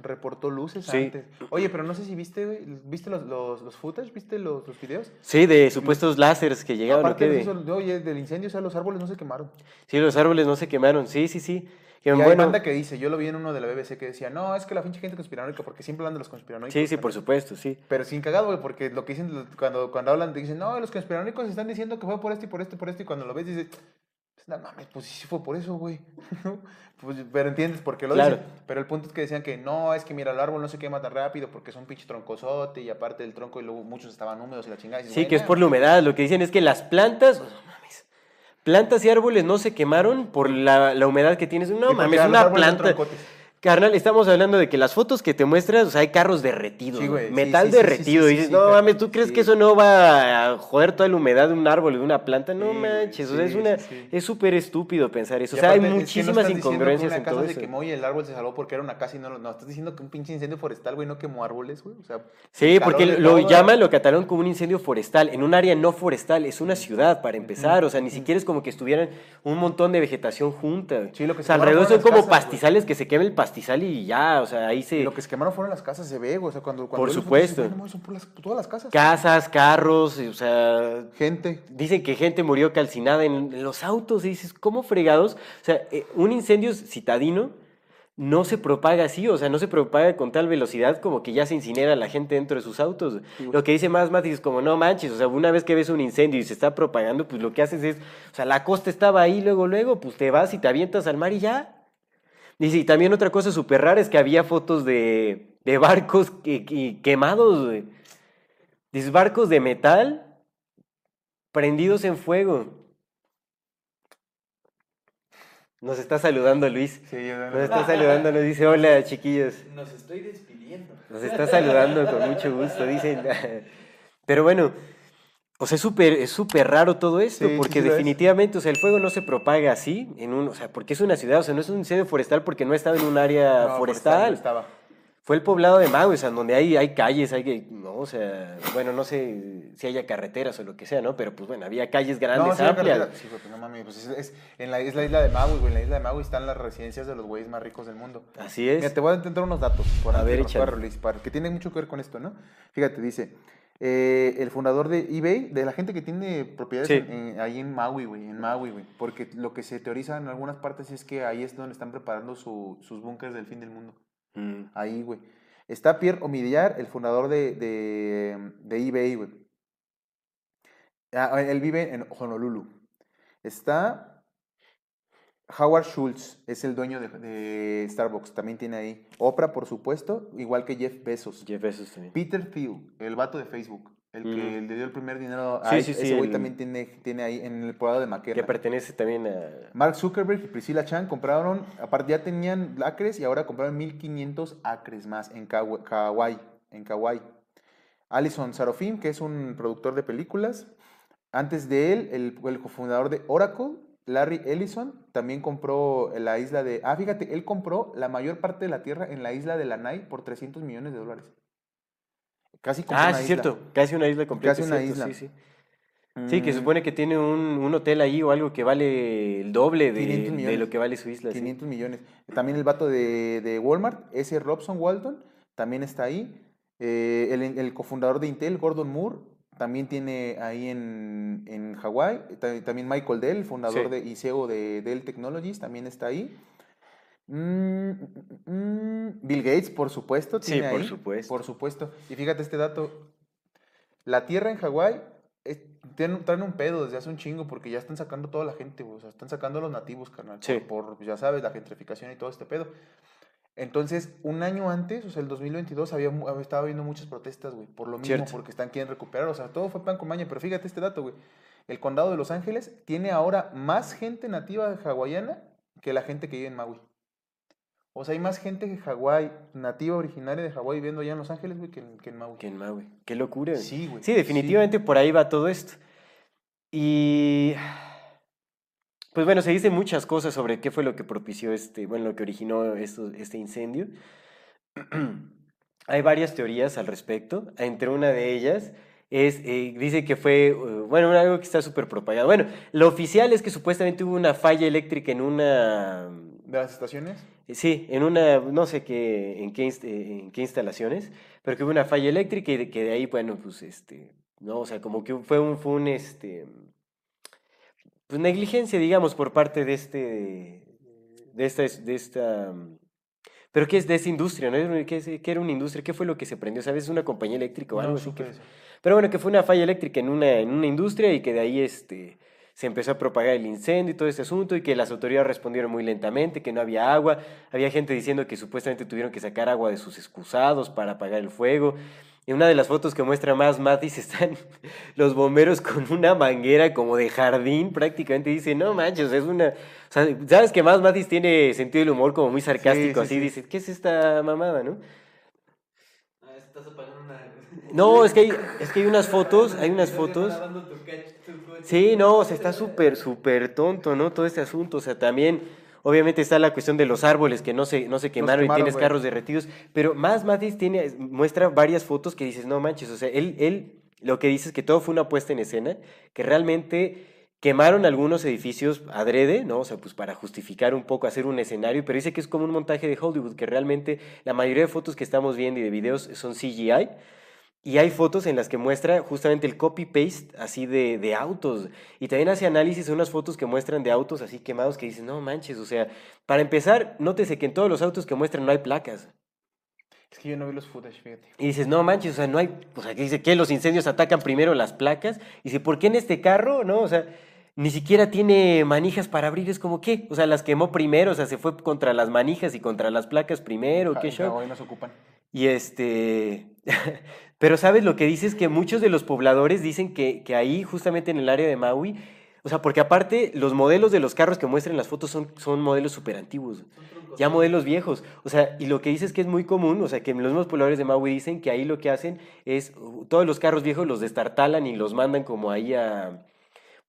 Reportó luces Sí. antes. Oye, pero no sé si viste, güey, ¿viste los, los, los footage? ¿Viste los, los videos? Sí, de supuestos láseres que llegaron. ¿o Aparte de eso, oye, del incendio, o sea, los árboles no se quemaron. Sí, los árboles no se quemaron. Sí, sí, sí. Que Y hay banda que dice, yo lo vi en uno de la BBC que decía, no, es que la pinche gente conspiranoica, porque siempre hablan de los conspiranoicos. sí, sí, carnal". por supuesto, sí. Pero sin cagado, güey, porque lo que dicen cuando, cuando hablan, dicen, no, los conspiranoicos están diciendo que fue por esto y por esto y por esto, y cuando lo ves dices, no mames, pues sí fue por eso, güey. pues, pero entiendes por qué lo Claro. dicen. Pero el punto es que decían que no, es que mira, el árbol no se quema tan rápido porque es un pinche troncosote y aparte del tronco y luego muchos estaban húmedos y la chingada. y dices, Sí, "Güey, que es nah". por la humedad. Lo que dicen es que las plantas, no mames, plantas y árboles no se quemaron por la, la humedad que tienes. No mames, una planta. Carnal, estamos hablando de que las fotos que te muestras, o sea, hay carros derretidos, Sí, güey, metal sí, sí, sí, derretido. y dices, no mames, ¿tú crees que eso no va a joder toda la humedad de un árbol, de una planta? No manches, o sea, es una, es súper estúpido pensar eso. Y O sea, hay aparte, es que no muchísimas que incongruencias una en casa todo se eso. quemó y el árbol se salvó porque era una casa y no lo. No, estás diciendo que un pinche incendio forestal, güey, no quemó árboles, güey. O sea, Sí, porque lo todo- llaman, lo catalogan como un incendio forestal, en un área no forestal, es una ciudad para empezar, o sea, ni siquiera es como que estuvieran un montón de vegetación junta. Sí, lo que o sea, alrededor son como casas, pastizales que se queme el pastizal y ya, o sea, ahí se... Lo que se quemaron fueron las casas, se ve, güey. O sea, cuando. cuando Por fotos, supuesto. "Güey, no mames, son por las- todas las casas. Casas, carros, o sea, Gente. Dicen que gente murió calcinada en, los autos. Y dices, ¿cómo fregados? O sea, eh, un incendio citadino no se propaga así, o sea, no se propaga con tal velocidad como que ya se incinera la gente dentro de sus autos. Lo que dice más Matis es como, no manches, o sea, una vez que ves un incendio y se está propagando, pues lo que haces es, o sea, la costa estaba ahí, luego, luego, pues te vas y te avientas al mar y ya. Dice, y también otra cosa súper rara es que había fotos de, de barcos que, que- quemados, güey. Dice, barcos de metal prendidos en fuego. Nos está saludando Luis. Sí, yo Nos está saludando, nos dice, hola chiquillos. Nos estoy despidiendo. Nos está saludando con mucho gusto, dicen. Pero bueno, o sea, es súper es súper raro todo esto, Sí, porque sí lo es. definitivamente, o sea, el fuego no se propaga así, en un, o sea, porque es una ciudad, o sea, no es un incendio forestal porque no estaba en un área No, forestal. no estaba. Fue el poblado de sea, donde hay, hay calles, hay que, no, o sea, bueno, no sé si haya carreteras o lo que sea, ¿no? Pero pues bueno, había calles grandes, No, amplias. Sí, güey, pues no mames. Pues es, es- en la, es la isla de Maui, güey. En la isla de Maui están las residencias de los güeyes más ricos del mundo. Así es. Mira, te voy a intentar unos datos. Por A ver. Luis, para- que tiene mucho que ver con esto, ¿no? Fíjate, dice, eh, el fundador de eBay, de la gente que tiene propiedades Sí. en- en- ahí en Maui, güey, en Maui, güey. Porque lo que se teoriza en algunas partes es que ahí es donde están preparando su- sus búnkers del fin del mundo. Mm. Ahí, güey. Está Pierre Omidyar, el fundador de, de, de eBay, güey. Ah, él vive en Honolulu. Está Howard Schultz, es el dueño de, de Starbucks, también tiene ahí. Oprah, por supuesto, igual que Jeff Bezos. Jeff Bezos también. Peter Thiel, el vato de Facebook, el que Mm. le dio el primer dinero a Sí, sí, ese güey el- también tiene, tiene ahí en el poblado de Que Maquena. pertenece también a... Mark Zuckerberg y Priscilla Chan compraron, aparte ya tenían acres y ahora compraron 1500 acres más en Kauai, en Kauai. Alison Sarofim, que es un productor de películas. Antes de él, el, el cofundador de Oracle, Larry Ellison, también compró la isla de... Ah, fíjate, él compró la mayor parte de la tierra en la isla de Lanai por 300 millones de dólares. Casi compró Ah, una sí, isla. cierto. Casi una isla completa. Casi una cierto, isla. Sí, sí. Sí, que Mm, supone que tiene un, un hotel ahí o algo que vale el doble de, 500 de lo que vale su isla. sí. 500 millones. También el vato de, de Walmart, ese Robson Walton, también está ahí. Eh, el, el cofundador de Intel, Gordon Moore, también tiene ahí en, en Hawái. Ta- También Michael Dell, fundador Sí. de, y CEO de Dell Technologies, también está ahí. Mm, mm, mm, Bill Gates, por supuesto, Sí, tiene por ahí, supuesto. Por supuesto. Y fíjate este dato. La tierra en Hawái tienen- traen un pedo desde hace un chingo porque ya están sacando toda la gente, O sea, están sacando a los nativos, carnal. Sí. Por, por, ya sabes, la gentrificación y todo este pedo. Entonces, un año antes, o sea, el 2022, había, estaba habiendo muchas protestas, güey, por lo mismo, Cierto. porque están quieren recuperar. O sea, todo fue pan con maña. Pero fíjate este dato, güey. El condado de Los Ángeles tiene ahora más gente nativa hawaiana que la gente que vive en Maui. O sea, hay más gente de Hawái, nativa originaria de Hawái, viviendo allá en Los Ángeles, güey, que, en- que en Maui. Que en Maui. Qué locura. Sí, güey. Sí, definitivamente por ahí va todo esto. Y pues bueno, se dicen muchas cosas sobre qué fue lo que propició este, bueno, lo que originó esto- este incendio. Hay varias teorías al respecto. Entre una de ellas es, eh, dice que fue, eh, bueno, algo que está súper propagado. Bueno, lo oficial es que supuestamente hubo una falla eléctrica en una, ¿De las estaciones? sí, en una, no sé qué, en qué, inst- eh, en qué instalaciones, pero que hubo una falla eléctrica y de, que de ahí, bueno, pues, este, no, o sea, como que fue un, fue un, este, pues negligencia, digamos, por parte de este, de esta, de esta, pero ¿qué es de esa industria? ¿no? ¿Qué, qué era una industria? ¿Qué fue lo que se prendió? ¿Sabes? ¿Es una compañía eléctrica o algo No así? que- pero bueno, que fue una falla eléctrica en una, en una industria y que de ahí este, se empezó a propagar el incendio y todo ese asunto y que las autoridades respondieron muy lentamente, que no había agua. Había gente diciendo que supuestamente tuvieron que sacar agua de sus excusados para apagar el fuego. En una de las fotos que muestra más Matis están los bomberos con una manguera como de jardín, prácticamente dice, no manches, es una... O sea, sabes que más Matis tiene sentido del humor como muy sarcástico, sí, así sí. dice, ¿qué es esta mamada, no? Ah, estás apagando una. No, es que hay, es que hay unas fotos, hay unas fotos... Sí, no, o sea, está súper, súper tonto, ¿no? Todo este asunto. O sea, también, obviamente está la cuestión de los árboles que no se, no se quemaron y tienes carros derretidos. Pero más Matis tiene, muestra varias fotos que dices, no manches, o sea, él, él lo que dice es que todo fue una puesta en escena, que realmente quemaron algunos edificios adrede, ¿no? O sea, pues para justificar un poco, hacer un escenario, pero dice que es como un montaje de Hollywood, que realmente la mayoría de fotos que estamos viendo y de videos son CGI. Y hay fotos en las que muestra justamente el copy-paste así de, de autos. Y también hace análisis de unas fotos que muestran de autos así quemados que dicen, no manches, o sea, para empezar, nótese que en todos los autos que muestran no hay placas. Es que yo no vi los footage, fíjate. Y dices, no manches, o sea, no hay, o sea, que dice que los incendios atacan primero las placas. Y dice, ¿por qué en este carro? No, o sea, ni siquiera tiene manijas para abrir, es como, ¿qué? O sea, las quemó primero, o sea, se fue contra las manijas y contra las placas primero, ¿qué En show? Hawái no se ocupan. Y este. Pero sabes lo que dice es que muchos de los pobladores dicen que, que ahí, justamente en el área de Maui, o sea, porque aparte los modelos de los carros que muestran las fotos son, son modelos súper antiguos, ya modelos viejos. O sea, y lo que dice es que es muy común, o sea, que los mismos pobladores de Maui dicen que ahí lo que hacen es todos los carros viejos los destartalan y los mandan como ahí a.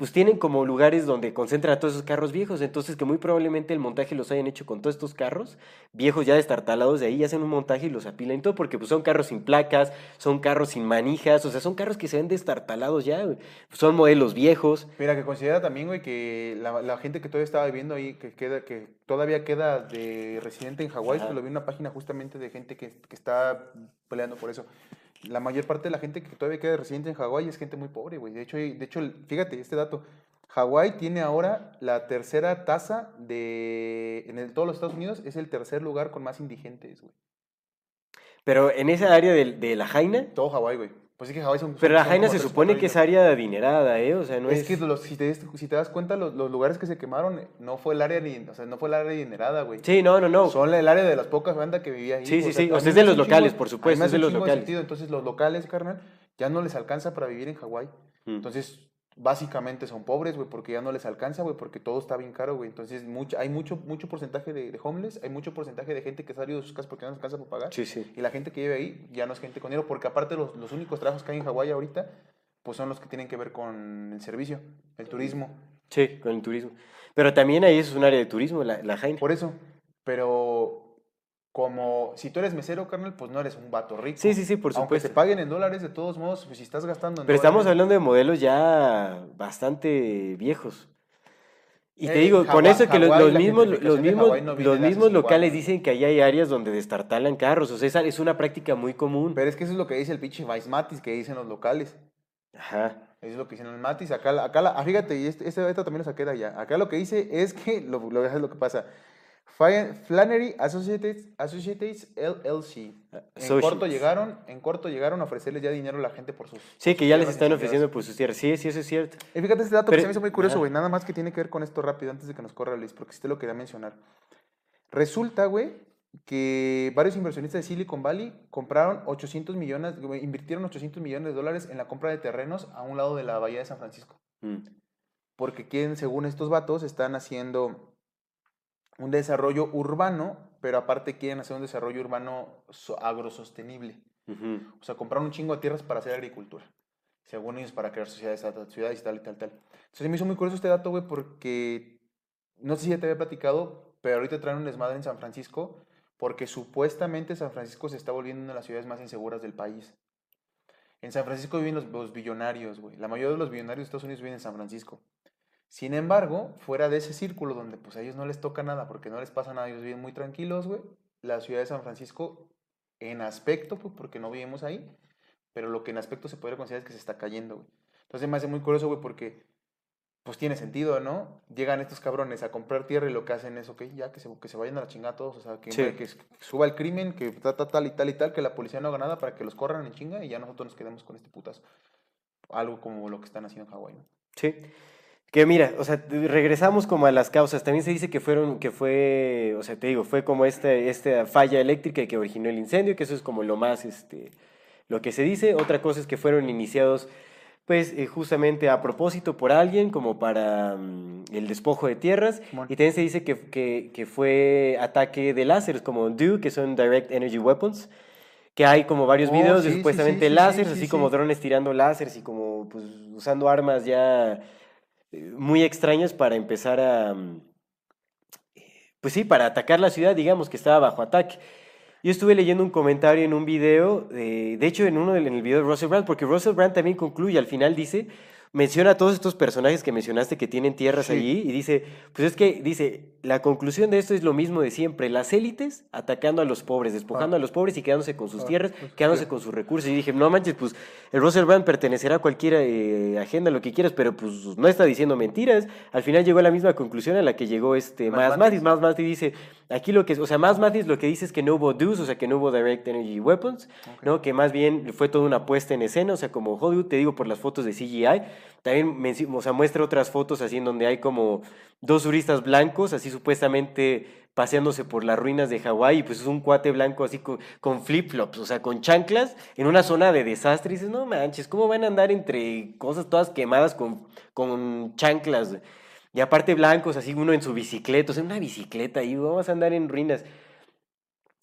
Pues tienen como lugares donde concentran a todos esos carros viejos, entonces que muy probablemente el montaje los hayan hecho con todos estos carros viejos ya destartalados de ahí, hacen un montaje y los apilan y todo, porque pues son carros sin placas, son carros sin manijas, o sea, son carros que se ven destartalados ya, son modelos viejos. Mira, que considera también, güey, que la, la gente que todavía estaba viviendo ahí, que queda, que todavía queda de residente en Hawái, pues lo vi en una página justamente de gente que, que está peleando por eso. La mayor parte de la gente que todavía queda de residente en Hawái es gente muy pobre, güey. De hecho, de hecho, fíjate, este dato. Hawái tiene ahora la tercera tasa de... En el- todos los Estados Unidos es el tercer lugar con más indigentes, güey. Pero en esa área de, de la Jaina, Todo Hawái, güey. Pues sí que Hawái son... pero son- la Jaina se supone que es área adinerada, ¿eh? O sea, no es... Es que los- si, te, si te das cuenta, los, los lugares que se quemaron no fue el área, o sea, no fue el área adinerada, güey. Sí, no, no, no. Son el área de las pocas bandas que vivía ahí. Sí, sí, sí, o sea, es de los locales, chingo- por supuesto, es de los locales. sentido. Entonces, los locales, carnal, ya no les alcanza para vivir en Hawái. Mm. Entonces, básicamente son pobres, güey, porque ya no les alcanza, güey, porque todo está bien caro, güey. Entonces, mucho, hay mucho, mucho porcentaje de, de homeless, hay mucho porcentaje de gente que ha salido de sus casas porque no les alcanza para pagar. Sí, sí. Y la gente que vive ahí ya no es gente con dinero, porque aparte los, los únicos trabajos que hay en Hawái ahorita, pues son los que tienen que ver con el servicio, el turismo. Sí, con el turismo. Pero también ahí es un área de turismo, la, la Jaina. Por eso, pero como si tú eres mesero, carnal, pues no eres un vato rico. Sí, sí, sí, por Aunque supuesto. te paguen en dólares, de todos modos, pues si estás gastando en Pero estamos dólares- hablando de modelos ya bastante viejos. Y te Eh, digo, con eso que los, Hawái, los mismos, los mismos, no los mismos locales dicen que ahí hay áreas donde destartalan carros. O sea, esa es una práctica muy común. Pero es que eso es lo que dice el pinche Vice Matis, que dicen los locales. Ajá. Eso es lo que dicen los Matis. Acá, acá ah, fíjate, y este, este dato también lo saqué de allá. Acá lo que dice es que, lo, lo, es lo que pasa. Flannery Associates, Associates LLC. En Associates. corto, llegaron, en corto llegaron a ofrecerles ya dinero a la gente por sus... Sí, que ya les están ofreciendo por sus tierras. Sí, sí, eso es cierto. Y fíjate este dato Pero- que se me hizo muy curioso, güey. Nada más que tiene que ver con esto rápido antes de que nos corra Luis, porque sí te lo quería mencionar. Resulta, güey, que varios inversionistas de Silicon Valley compraron 800 millones, güey, invirtieron 800 millones de dólares en la compra de terrenos a un lado de la bahía de San Francisco. Mm. Porque quieren, según estos vatos, están haciendo un desarrollo urbano, pero aparte quieren hacer un desarrollo urbano so- agrosostenible. O sea, compraron un chingo de tierras para hacer agricultura. Según ellos, para crear sociedades, ciudades y tal y tal, tal. Entonces me hizo muy curioso este dato, güey, porque no sé si ya te había platicado, pero ahorita traen un desmadre en San Francisco, porque supuestamente San Francisco se está volviendo una de las ciudades más inseguras del país. En San Francisco viven los, los billonarios, güey. La mayoría de los billonarios de Estados Unidos viven en San Francisco. Sin embargo, fuera de ese círculo donde pues a ellos no les toca nada porque no les pasa nada, ellos viven muy tranquilos, güey. La ciudad de San Francisco, en aspecto, pues porque no vivimos ahí, pero lo que en aspecto se podría considerar es que se está cayendo, güey. Entonces me hace muy curioso, güey, porque pues tiene sentido, ¿no? Llegan estos cabrones a comprar tierra y lo que hacen es, ok, ya que se, que se vayan a la chingada todos, o sea, que, Sí. que suba el crimen, que ta, ta, tal y tal y tal, que la policía no haga nada para que los corran en chinga y ya nosotros nos quedemos con este putazo. Algo como lo que están haciendo en Hawái, ¿no? Sí. Que mira, o sea, regresamos como a las causas. También se dice que fueron, que fue, o sea, te digo, fue como esta, esta falla eléctrica que originó el incendio, que eso es como lo más, este, lo que se dice. Otra cosa es que fueron iniciados, pues, eh, justamente a propósito por alguien, como para mm, el despojo de tierras. Y también se dice que, que, que fue ataque de láseres, como DO, que son Direct Energy Weapons. Que hay como varios Oh, videos sí, de supuestamente sí, sí, láseres, sí, así sí, como drones tirando láseres y como pues usando armas ya muy extrañas para empezar a, mm, eh, pues sí, para atacar la ciudad, digamos que estaba bajo ataque. Yo estuve leyendo un comentario en un video, de, de hecho en uno del, en el video de Russell Brand, porque Russell Brand también concluye, al final dice, menciona a todos estos personajes que mencionaste que tienen tierras Sí. allí y dice, pues es que, dice, la conclusión de esto es lo mismo de siempre, las élites atacando a los pobres, despojando Ah. a los pobres y quedándose con sus Ah, tierras, pues, quedándose sí. con sus recursos. Y dije, no manches, pues el Russell Brand pertenecerá a cualquier eh, agenda, lo que quieras, pero pues no está diciendo mentiras. Al final llegó a la misma conclusión a la que llegó este Más. Mathis. Más Mathis dice, aquí lo que, o sea, Más Mathis lo que dice es que no hubo dues, o sea, que no hubo direct energy weapons, ¿no? Que más bien fue toda una puesta en escena, o sea, como Hollywood, te digo por las fotos de CGI, también sea, muestra otras fotos así en donde hay como dos turistas blancos, así supuestamente paseándose por las ruinas de Hawái, y pues es un cuate blanco así con, flip-flops, o sea, con chanclas, en una zona de desastre, y dices, no manches, ¿cómo van a andar entre cosas todas quemadas con, con chanclas? güey?" Y aparte blancos, así uno en su bicicleta, o sea, una bicicleta, y vamos a andar en ruinas.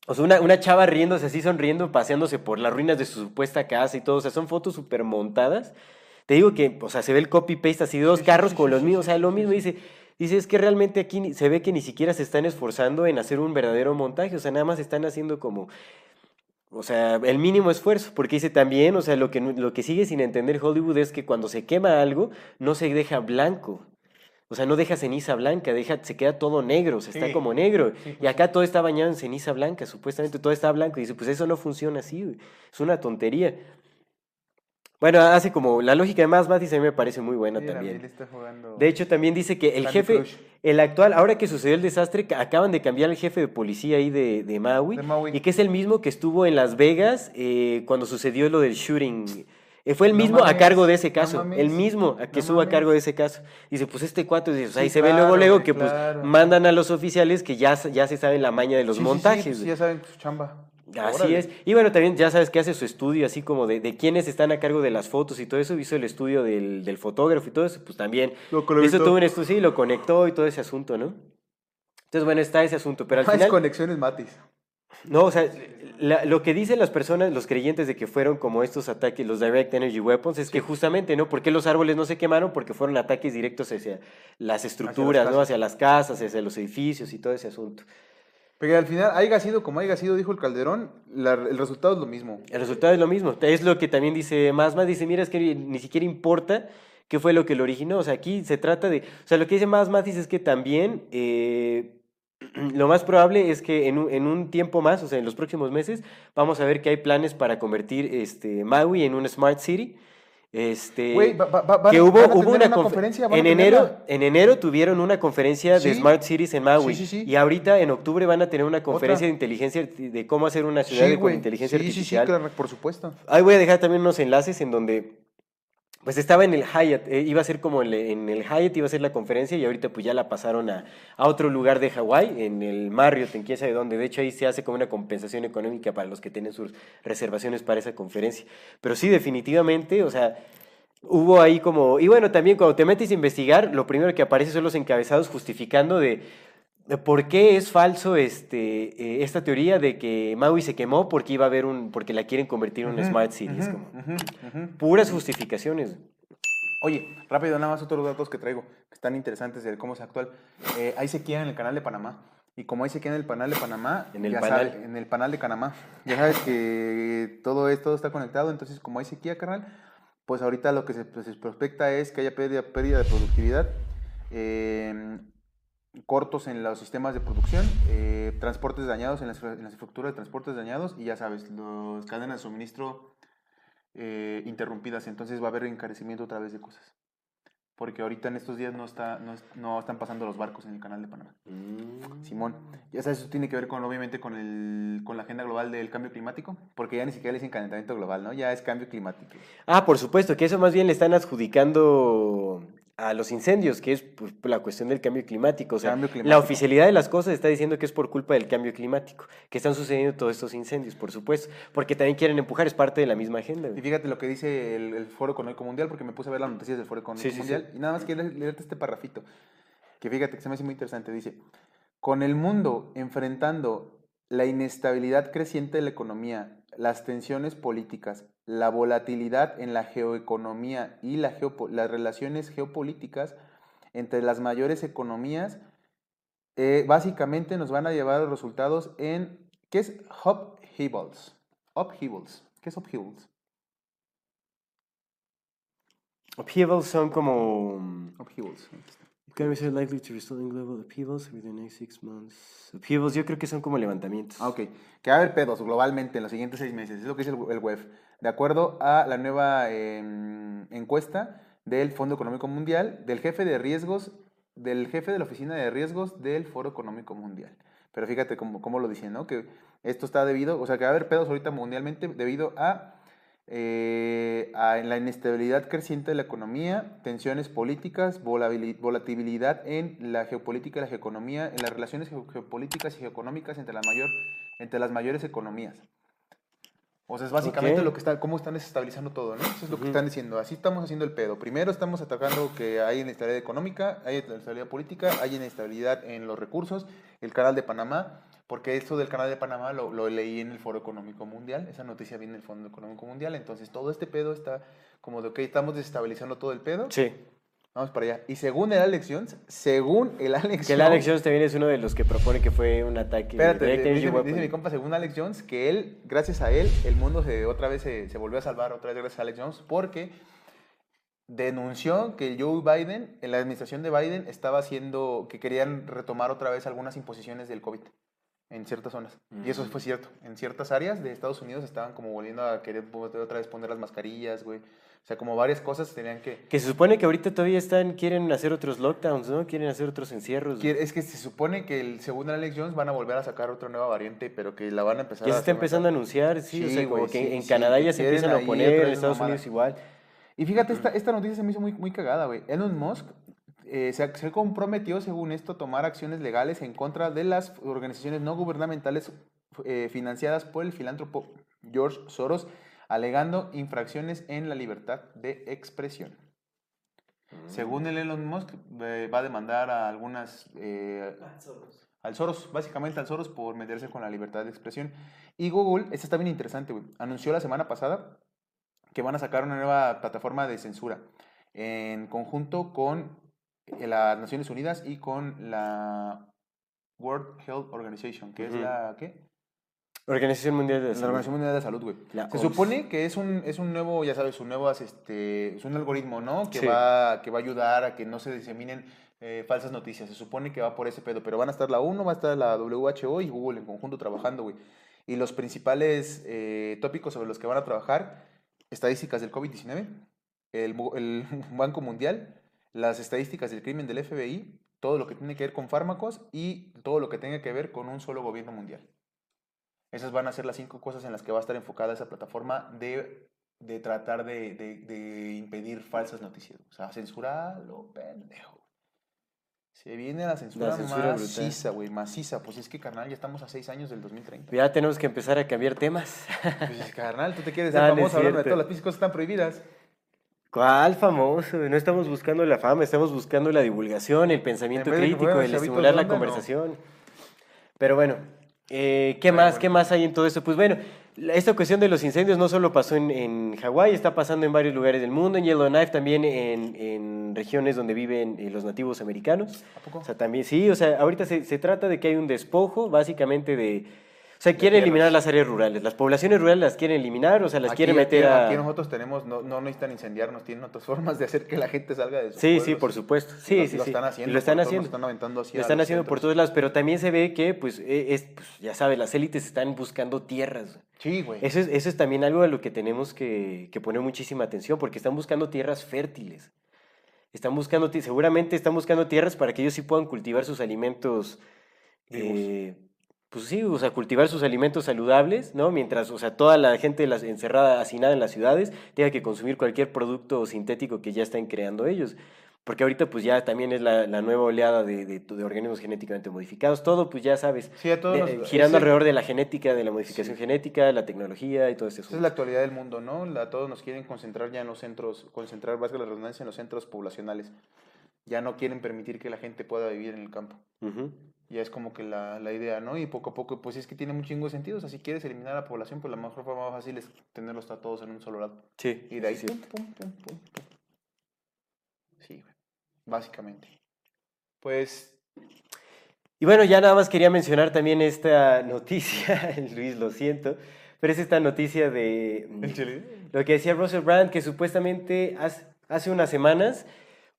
O sea, una, una chava riéndose así, sonriendo, paseándose por las ruinas de su supuesta casa y todo. O sea, son fotos súper montadas. Te digo que, o sea, se ve el copy-paste así de dos carros con los mismos. O sea, lo mismo dice. Dice, es que realmente aquí se ve que ni siquiera se están esforzando en hacer un verdadero montaje. O sea, nada más están haciendo como... O sea, el mínimo esfuerzo, porque dice también, o sea, lo que, lo que sigue sin entender Hollywood es que cuando se quema algo, no se deja blanco. O sea, no deja ceniza blanca, deja, se queda todo negro, o sea, está como negro. Sí, pues y acá todo está bañado en ceniza blanca, supuestamente todo está blanco. Y dice, pues eso no funciona así, güey. es una tontería. Bueno, hace como, la lógica de Más Mathis a mí me parece muy buena Sí, también. Biel está jugando De hecho, también dice que el Candy jefe, Crush. el actual, ahora que sucedió el desastre, ca- acaban de cambiar el jefe de policía ahí de, de Maui, De Maui. y que es el mismo que estuvo en Las Vegas eh, cuando sucedió lo del shooting. Eh, fue el No mismo a cargo de ese no caso, el mismo a que no estuvo a cargo de ese caso. Dice, pues este cuatro, dice, o sea, Sí, ahí se ve luego, luego que pues mandan a los oficiales que ya, ya se saben la maña de los Sí, montajes. pues, ya saben su chamba. Así Órale. es. Y bueno, también ya sabes que hace su estudio así como de, de quiénes están a cargo de las fotos y todo eso. Hizo el estudio del, del fotógrafo y todo eso. Pues también Lo hizo todo un estudio sí, y lo conectó y todo ese asunto, ¿no? Entonces, bueno, está ese asunto. Pero al Más final... conexiones Matis. No, o sea, la- lo que dicen las personas, los creyentes de que fueron como estos ataques, los Direct Energy Weapons, es que justamente, ¿no? ¿Por qué los árboles no se quemaron? Porque fueron ataques directos hacia las estructuras, ¿no? casas. Hacia las casas, hacia los edificios y todo ese asunto. Pero al final, haya sido como haya sido, dijo el Calderón, el resultado es lo mismo. El resultado es lo mismo. Es lo que también dice Masma. Dice, mira, es que ni siquiera importa qué fue lo que lo originó. O sea, aquí se trata de... O sea, lo que dice Masma dice es que también eh, lo más probable es que en un, en un tiempo más, o sea, en los próximos meses, vamos a ver que hay planes para convertir este, Maui en una Smart City. Este, Güey, va- va- va- que hubo, hubo una, una confe- conferencia, en enero, en enero tuvieron una conferencia de. Smart Cities en Maui. Sí, sí, sí. Y ahorita en octubre van a tener una conferencia Otra. de inteligencia de cómo hacer una ciudad de- con inteligencia sí, sí, sí, artificial. claro, por supuesto. Ahí voy a dejar también unos enlaces en donde, pues estaba en el Hyatt, eh, iba a ser como en el Hyatt, iba a ser la conferencia y ahorita pues ya la pasaron a, a otro lugar de Hawái, en el Marriott, en quién sabe dónde. De hecho ahí se hace como una compensación económica para los que tienen sus reservaciones para esa conferencia. Pero sí, definitivamente, o sea, hubo ahí como... Y bueno, también cuando te metes a investigar, lo primero que aparece son los encabezados justificando de... ¿Por qué es falso este, eh, esta teoría de que Maui se quemó porque iba a haber un, porque la quieren convertir en una Smart City? Es como puras justificaciones. Oye, rápido, nada más otros datos que traigo que están interesantes de cómo es actual. Eh, hay sequía en el canal de Panamá. Y como ahí se queda en el panal de Panamá, En el ya panal. sabe- en el panal de Panamá, ya sabes que todo es, todo está conectado, entonces como hay sequía, carnal, pues ahorita lo que se, pues, se prospecta es que haya pérdida, pérdida de productividad, eh, cortos en los sistemas de producción, eh, transportes dañados en las, en las estructuras de transportes dañados y ya sabes, las cadenas de suministro eh, interrumpidas, entonces va a haber encarecimiento otra vez de cosas. Porque ahorita en estos días no, está, no, no están pasando los barcos en el canal de Panamá. Mm. Simón, ya sabes, eso tiene que ver con, obviamente, con, el, con la agenda global del cambio climático, porque ya ni siquiera le dicen calentamiento global, ¿no? Ya es cambio climático. Ah, por supuesto, que eso más bien le están adjudicando a los incendios, que es pues, la cuestión del cambio climático. O sea, Cambio la climático. oficialidad de las cosas está diciendo que es por culpa del cambio climático, que están sucediendo todos estos incendios, por supuesto, porque también quieren empujar, es parte de la misma agenda. Y fíjate lo que dice el, el Foro Económico Mundial, porque me puse a ver las noticias del Foro Económico Sí, sí, Mundial, y nada más quiero leerte este parrafito, que fíjate que se me hace muy interesante. Dice, con el mundo enfrentando la inestabilidad creciente de la economía, las tensiones políticas, la volatilidad en la geoeconomía y la geopo- las relaciones geopolíticas entre las mayores economías, eh, básicamente nos van a llevar a los resultados en, ¿qué es upheavals? Upheavals. ¿Qué es upheavals? Upheavals son como... Upheavals. Economies are likely to result in global upheavals within the next six months. Upheavals yo creo que son como levantamientos. Ah, ok. Que va a haber pedos globalmente en los siguientes seis meses. Es lo que dice el, el web. De acuerdo a la nueva em, encuesta del Fondo Económico Mundial, del jefe de riesgos, del jefe de la oficina de riesgos del Foro Económico Mundial. Pero fíjate cómo, cómo lo dicen, ¿no? Que esto está debido, o sea, que va a haber pedos ahorita mundialmente debido a, eh, a la inestabilidad creciente de la economía, tensiones políticas, volatilidad en la geopolítica y la geoeconomía, en las relaciones geo- geopolíticas y geoeconómicas entre, la mayor, entre las mayores economías. O sea, es básicamente Ok. lo que está, cómo están desestabilizando todo, ¿no? Eso es lo que están diciendo. Así estamos haciendo el pedo. Primero estamos atacando que hay inestabilidad económica, hay inestabilidad política, hay inestabilidad en los recursos, el canal de Panamá, porque esto del canal de Panamá lo, lo leí en el Foro Económico Mundial, esa noticia viene del Fondo Económico Mundial, entonces todo este pedo está como de, ok, estamos desestabilizando todo el pedo, Sí. vamos para allá. Y según el Alex Jones, según el Alex Que el Alex Jones también es uno de los que propone que fue un ataque Espérate, dice, dice- dice mi compa, según Alex Jones, que él, gracias a él, el mundo se, otra vez se, se volvió a salvar, otra vez gracias a Alex Jones, porque denunció que Joe Biden, en la administración de Biden, estaba haciendo, que querían retomar otra vez algunas imposiciones del COVID en ciertas zonas. Y eso fue cierto. En ciertas áreas de Estados Unidos estaban como volviendo a querer otra vez poner las mascarillas, güey. O sea, como varias cosas tenían que... Que se supone que ahorita todavía están, quieren hacer otros lockdowns, ¿no? Quieren hacer otros encierros. Es que se supone que el, según Alex Jones van a volver a sacar otra nueva variante, pero que la van a empezar Ya se está empezando a anunciar, sí, o Sí, sea, como güey, que sí, en sí, Canadá que ya se empiezan a poner, en Estados mamada. Unidos igual. Y fíjate, esta, esta noticia se me hizo muy, muy cagada, güey. Elon Musk eh, se, se comprometió, según esto, a tomar acciones legales en contra de las organizaciones no gubernamentales eh, financiadas por el filántropo George Soros, alegando infracciones en la libertad de expresión. Según el Elon Musk, eh, va a demandar a algunas... eh, al Soros, básicamente al Soros por meterse con la libertad de expresión. Y Google, esta está bien interesante, güey, anunció la semana pasada que van a sacar una nueva plataforma de censura en conjunto con las Naciones Unidas y con la World Health Organization, que es Ujú. la ¿qué? Organización Mundial de La Salud. Organización Mundial de la Salud, güey. La Se OMS. supone que es un, es un nuevo, ya sabes, un nuevo, este, es un algoritmo, ¿no? Que, Sí. va, que va a ayudar a que no se diseminen eh, falsas noticias. Se supone que va por ese pedo, pero van a estar la UNO, va a estar la WHO y Google en conjunto trabajando, güey. Y los principales eh, tópicos sobre los que van a trabajar, estadísticas del COVID-19, el, el Banco Mundial, las estadísticas del crimen del FBI, todo lo que tiene que ver con fármacos y todo lo que tenga que ver con un solo gobierno mundial. Esas van a ser las cinco cosas en las que va a estar enfocada esa plataforma de, de tratar de, de- de impedir falsas noticias. O sea, censurar lo pendejo. Se viene la censura, censura brutal. maciza, güey, maciza. Pues es que, carnal, ya estamos a seis años del 2030. Ya tenemos que empezar a cambiar temas. Pues, carnal, tú te quieres ser famoso hablando de todas las cosas que están prohibidas. ¿Cuál famoso? No estamos buscando la fama, estamos buscando la divulgación, el pensamiento crítico, el estimular la onda, no. conversación. Pero bueno, Eh, ¿Qué más? ¿Qué más hay en todo esto? Pues bueno, esta cuestión de los incendios no solo pasó en, en Hawái, está pasando en varios lugares del mundo, en Yellowknife también en, en regiones donde viven eh, los nativos americanos. ¿A poco? O sea, también, sí, o sea, ahorita se, se trata de que hay un despojo, básicamente de... O sea, quieren eliminar las áreas rurales. Las poblaciones rurales las quieren eliminar, o sea, las Aquí- quieren meter aquí, a... Aquí nosotros tenemos, no, no necesitan incendiarnos, tienen otras formas de hacer que la gente salga de sus Sí, sí, por supuesto. Sí, lo- sí, lo sí. están haciendo lo están haciendo. lo están aventando hacia Lo están los haciendo por todos lados, pero también se ve que, pues, e- es, pues, ya sabes, las élites están buscando tierras. Sí, güey. Eso es, eso es también algo a lo que tenemos que, que poner muchísima atención, porque están buscando tierras fértiles. Están buscando, seguramente están buscando tierras para que ellos sí puedan cultivar sus alimentos. eh, pues sí, o sea, cultivar sus alimentos saludables, ¿no? Mientras, o sea, toda la gente las- encerrada, hacinada en las ciudades, tenga que consumir cualquier producto sintético que ya estén creando ellos. Porque ahorita, pues ya también es la, la nueva oleada de, de- de organismos genéticamente modificados. Todo, pues ya sabes, Sí, a todos de- nos- eh, girando alrededor de la genética, de la modificación genética, la tecnología y todo eso. Esa es la actualidad del mundo, ¿no? La, todos nos quieren concentrar ya en los centros, concentrar, valga la redundancia, en los centros poblacionales. Ya no quieren permitir que la gente pueda vivir en el campo. Ujú. Ya es como que la, la idea, ¿no? Y poco a poco, pues es que tiene un chingo de sentido. O sea, si quieres eliminar a la población, pues la mejor forma más fácil es tenerlos a todos en un solo lado. Sí. Y de ahí, sí. pum, pum, pum, pum, pum. Sí, güey. Básicamente. Pues, Y bueno, ya nada más quería mencionar también esta noticia, Luis, lo siento, pero es esta noticia de mm, lo que decía Russell Brand, que supuestamente hace, hace unas semanas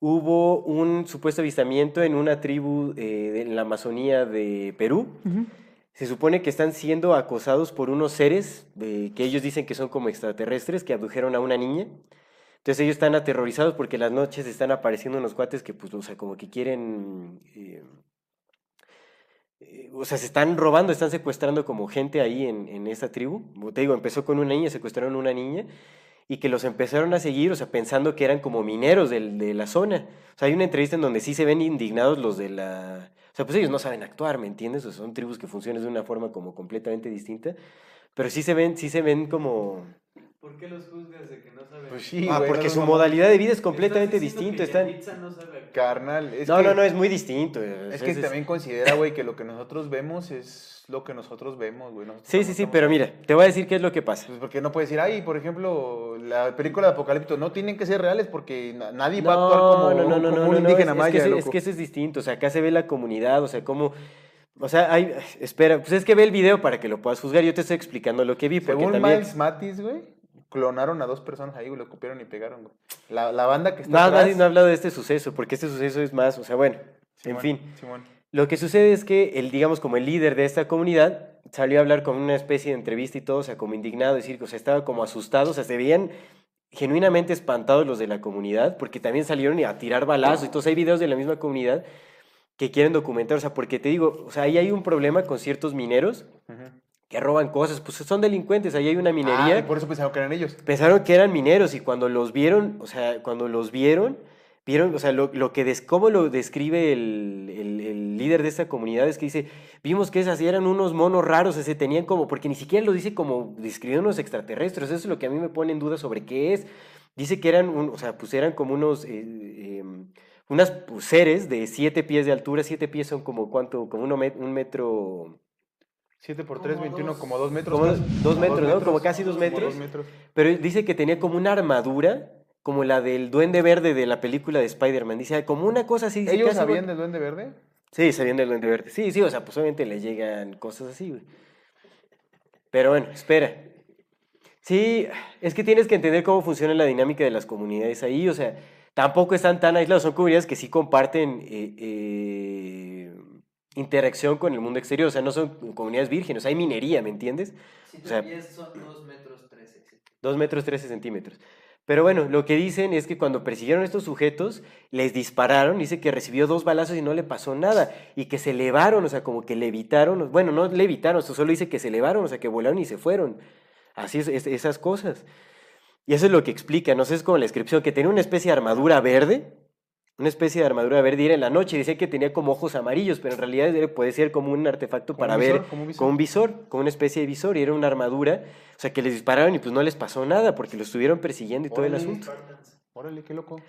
hubo un supuesto avistamiento en una tribu eh, en la Amazonía de Perú. Se supone que están siendo acosados por unos seres eh, que ellos dicen que son como extraterrestres, que abdujeron a una niña. Entonces ellos están aterrorizados porque las noches están apareciendo unos cuates que, pues, o sea, como que quieren... eh, eh, o sea, se están robando, están secuestrando como gente ahí en, en esta tribu. Como te digo, empezó con una niña, secuestraron una niña y que los empezaron a seguir, o sea, pensando que eran como mineros del- de la zona. O sea, hay una entrevista en donde sí se ven indignados los de la... O sea, pues ellos no saben actuar, ¿me entiendes? O sea, son tribus que funcionan de una forma como completamente distinta. Pero sí se ven, sí se ven como... ¿Por qué los juzgas de que no saben? pues sí, ah, güey, porque no, su no, modalidad de vida es ¿Estás completamente que Están... No sabe? Carnal, es No, que, no, no, es muy distinto. Es que también considera, güey, que lo que nosotros vemos es lo que nosotros vemos, güey. Nosotros Sí, sí, sí, pero mira, te voy a decir qué es lo que pasa. Pues porque no puedes decir, ay, por ejemplo, la película de Apocalipto no tienen que ser reales porque na- nadie va a actuar como, como un indígena es, maya. Es que, eso- es que eso es distinto, o sea, acá se ve la comunidad, o sea, cómo... O sea, hay... Espera, pues es que ve el video para que lo puedas juzgar, yo te estoy explicando lo que vi, Según también... Miles Matis, güey, clonaron a dos personas ahí, güey, lo copiaron y pegaron, güey. La, la banda que está No, atrás... nadie no ha hablado de este suceso, porque este suceso es más, o sea, bueno, en fin. Simón. Lo que sucede es que el, digamos, como el líder de esta comunidad salió a hablar con una especie de entrevista y todo, o sea, como indignado, decir, o sea, estaba como asustado, o sea, se veían genuinamente espantados los de la comunidad, porque también salieron a tirar balazos y todos hay videos de la misma comunidad que quieren documentar, o sea, porque te digo, o sea, ahí hay un problema con ciertos mineros Ujú. Que roban cosas, pues son delincuentes, ahí hay una minería. Ah, y por eso pensaron que eran ellos. Pensaron que eran mineros y cuando los vieron, o sea, cuando los vieron, vieron, o sea, lo, lo que, des, cómo lo describe el, el- el líder de esta comunidad es que dice, vimos que esas eran unos monos raros, o sea, tenían como, porque ni siquiera lo dice como describiendo unos extraterrestres, eso es lo que a mí me pone en duda sobre qué es. Dice que eran, un- o sea, pues eran como unos, eh, em, unas pues, seres de siete pies de altura, siete pies son como cuánto, como uno met- un metro... 7 por 3, Como 21, dos- como 2 metros. como casi. dos Como metros, ¿no? Como casi dos como metros. metros. Pero dice que tenía como una armadura, como la del duende verde de la película de Spider-Man. Dice, "Ah, como una cosa así. dice, ¿Ellos casi sabían igual". del Duende Verde? Sí, sabían del duende verde. Sí, sí, o sea, pues obviamente le llegan cosas así, güey. Pero bueno, espera. Sí, es que tienes que entender cómo funciona la dinámica de las comunidades ahí, o sea, tampoco están tan aislados, son comunidades que sí comparten eh, eh, interacción con el mundo exterior, o sea, no son comunidades vírgenes, hay minería, ¿me entiendes? Si O sea- pies son 2 metros 13. sí. 2 metros 13 centímetros. Pero bueno, lo que dicen es que cuando persiguieron a estos sujetos, les dispararon, dice que recibió dos balazos y no le pasó nada, y que se elevaron, o sea, como que levitaron, bueno, no levitaron, esto solo dice que se elevaron, o sea, que volaron y se fueron. Así es, es- esas cosas. Y eso es lo que explica, no sé, es como la descripción, que tenía una especie de armadura verde, una especie de armadura verde, y era en la noche, decía que tenía como ojos amarillos, pero en realidad puede ser como un artefacto Como para un ver, como un con un visor, con una especie de visor, y era una armadura, o sea, que les dispararon y pues no les pasó nada, porque lo estuvieron persiguiendo y todo el asunto. Órale, qué loco.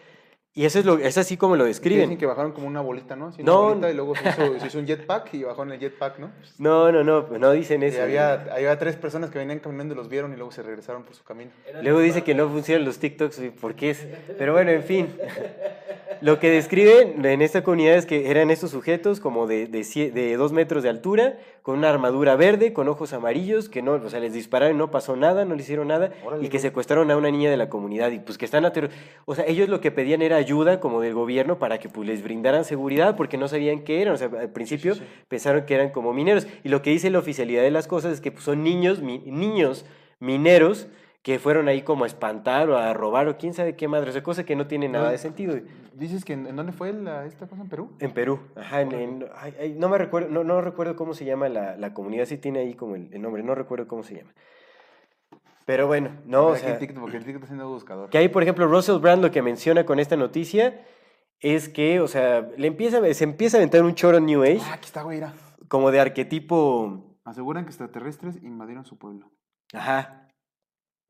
Y eso es, lo, es así como lo Dicen describen. que bajaron como una bolita, ¿no? Así una No. bolita y luego se hizo, se hizo un jetpack y bajó en el jetpack, ¿no? No, no, no, no dicen Y eso. había, había tres personas que venían caminando y los vieron y luego se regresaron por su camino. Luego dice que no funcionan los TikToks, y ¿por qué es? Pero bueno, en fin. Lo que describen en esta comunidad es que eran estos sujetos como de, de dos metros de altura, con una armadura verde, con ojos amarillos, que no, o sea, les dispararon, no pasó nada, no le hicieron nada, Órale, y que secuestraron a una niña de la comunidad, y pues que están aterro- O sea, ellos lo que pedían era ayuda como del gobierno para que pues les brindaran seguridad, porque no sabían qué eran, o sea, al principio pensaron que eran como mineros, y lo que dice la oficialidad de las cosas es que pues, son niños, mi- niños mineros, que fueron ahí como a espantar o a robar o quién sabe qué madre, o sea, cosa que no tiene nada de sentido. ¿Dices que en, en dónde fue la, esta cosa en Perú? En Perú, ajá, en- en- ay, ay, no me recuerdo, no, no recuerdo cómo se llama la, la comunidad, sí tiene ahí como el, el nombre, no recuerdo cómo se llama. Pero bueno, no, o sea, TikTok, porque el TikTok está siendo buscador. que ahí, por ejemplo, Russell Brand lo que menciona con esta noticia es que, o sea, le empieza, se empieza a aventar un choro New Age, Ah, aquí está, güey, como de arquetipo, Aseguran que extraterrestres invadieron su pueblo. ajá,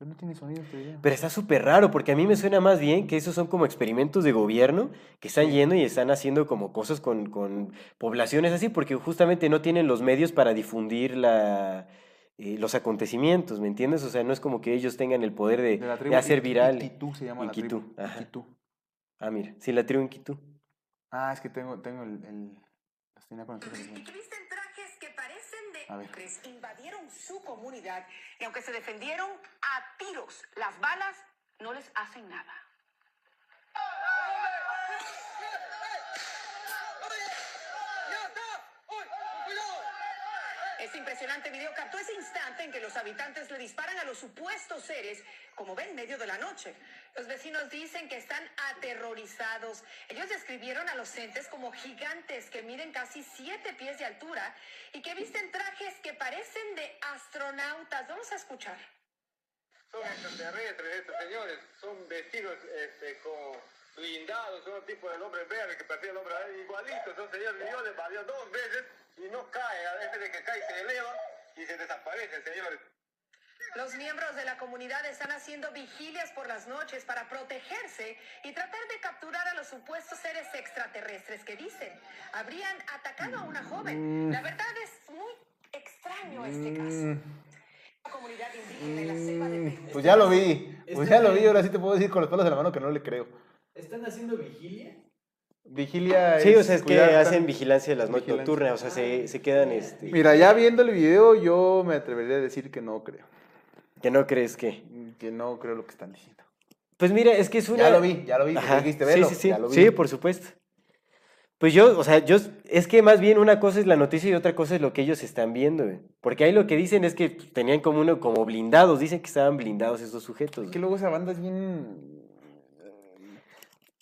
Pero no tiene sonido este video. Pero está súper raro, porque a mí me suena más bien que esos son como experimentos de gobierno que están yendo y están haciendo como cosas con, con poblaciones así, porque justamente no tienen los medios para difundir la, eh, los acontecimientos, ¿me entiendes? O sea, no es como que ellos tengan el poder de, De la de tribu hacer viral. Iquitú se llama la Iquitú, tribu. ajá. Iquitú. Ah, mira, sí, la tribu Inquitú. Ah, es que tengo, tengo el... el las tenía en el y que visten trajes que parecen invadieron su comunidad y aunque se defendieron a tiros, las balas no les hacen nada. Este impresionante video captó ese instante en que los habitantes le disparan a los supuestos seres, como ven, en medio de la noche. Los vecinos dicen que están aterrorizados. Ellos describieron a los entes como gigantes que miden casi siete pies de altura y que visten trajes que parecen de astronautas. Vamos a escuchar. Son extraterrestres estos señores, son vestidos este, con blindados, son tipo del hombre verde que persigue el hombre verde, igualitos, son señores, yo les valió dos veces y no cae, a veces de que cae se eleva y se desaparecen, señores. Los miembros de la comunidad están haciendo vigilias por las noches para protegerse y tratar de capturar a los supuestos seres extraterrestres que dicen habrían atacado a una joven. La verdad es muy extraño este caso. La comunidad indígena y la selva de. Pues ya lo vi. Pues ya lo vi. Ahora sí te puedo decir con los pelos de la mano que no le creo. ¿Están haciendo vigilia? Vigilia Sí, o sea, es que cuidar- hacen vigilancia de las noches nocturnas, o sea, se, se quedan, este... Mira, ya viendo el video, yo me atrevería a decir que no creo. Que no crees que... Que no creo lo que están diciendo. Pues mira, es que es una... Ya lo vi, ya lo vi. Ajá, dijiste, sí, velo, sí, sí, ya lo vi. sí, por supuesto. Pues yo, o sea, yo, es que más bien una cosa es la noticia y otra cosa es lo que ellos están viendo, güey. Porque ahí lo que dicen es que tenían como uno, como blindados, dicen que estaban blindados esos sujetos. Es que luego esa banda es bien...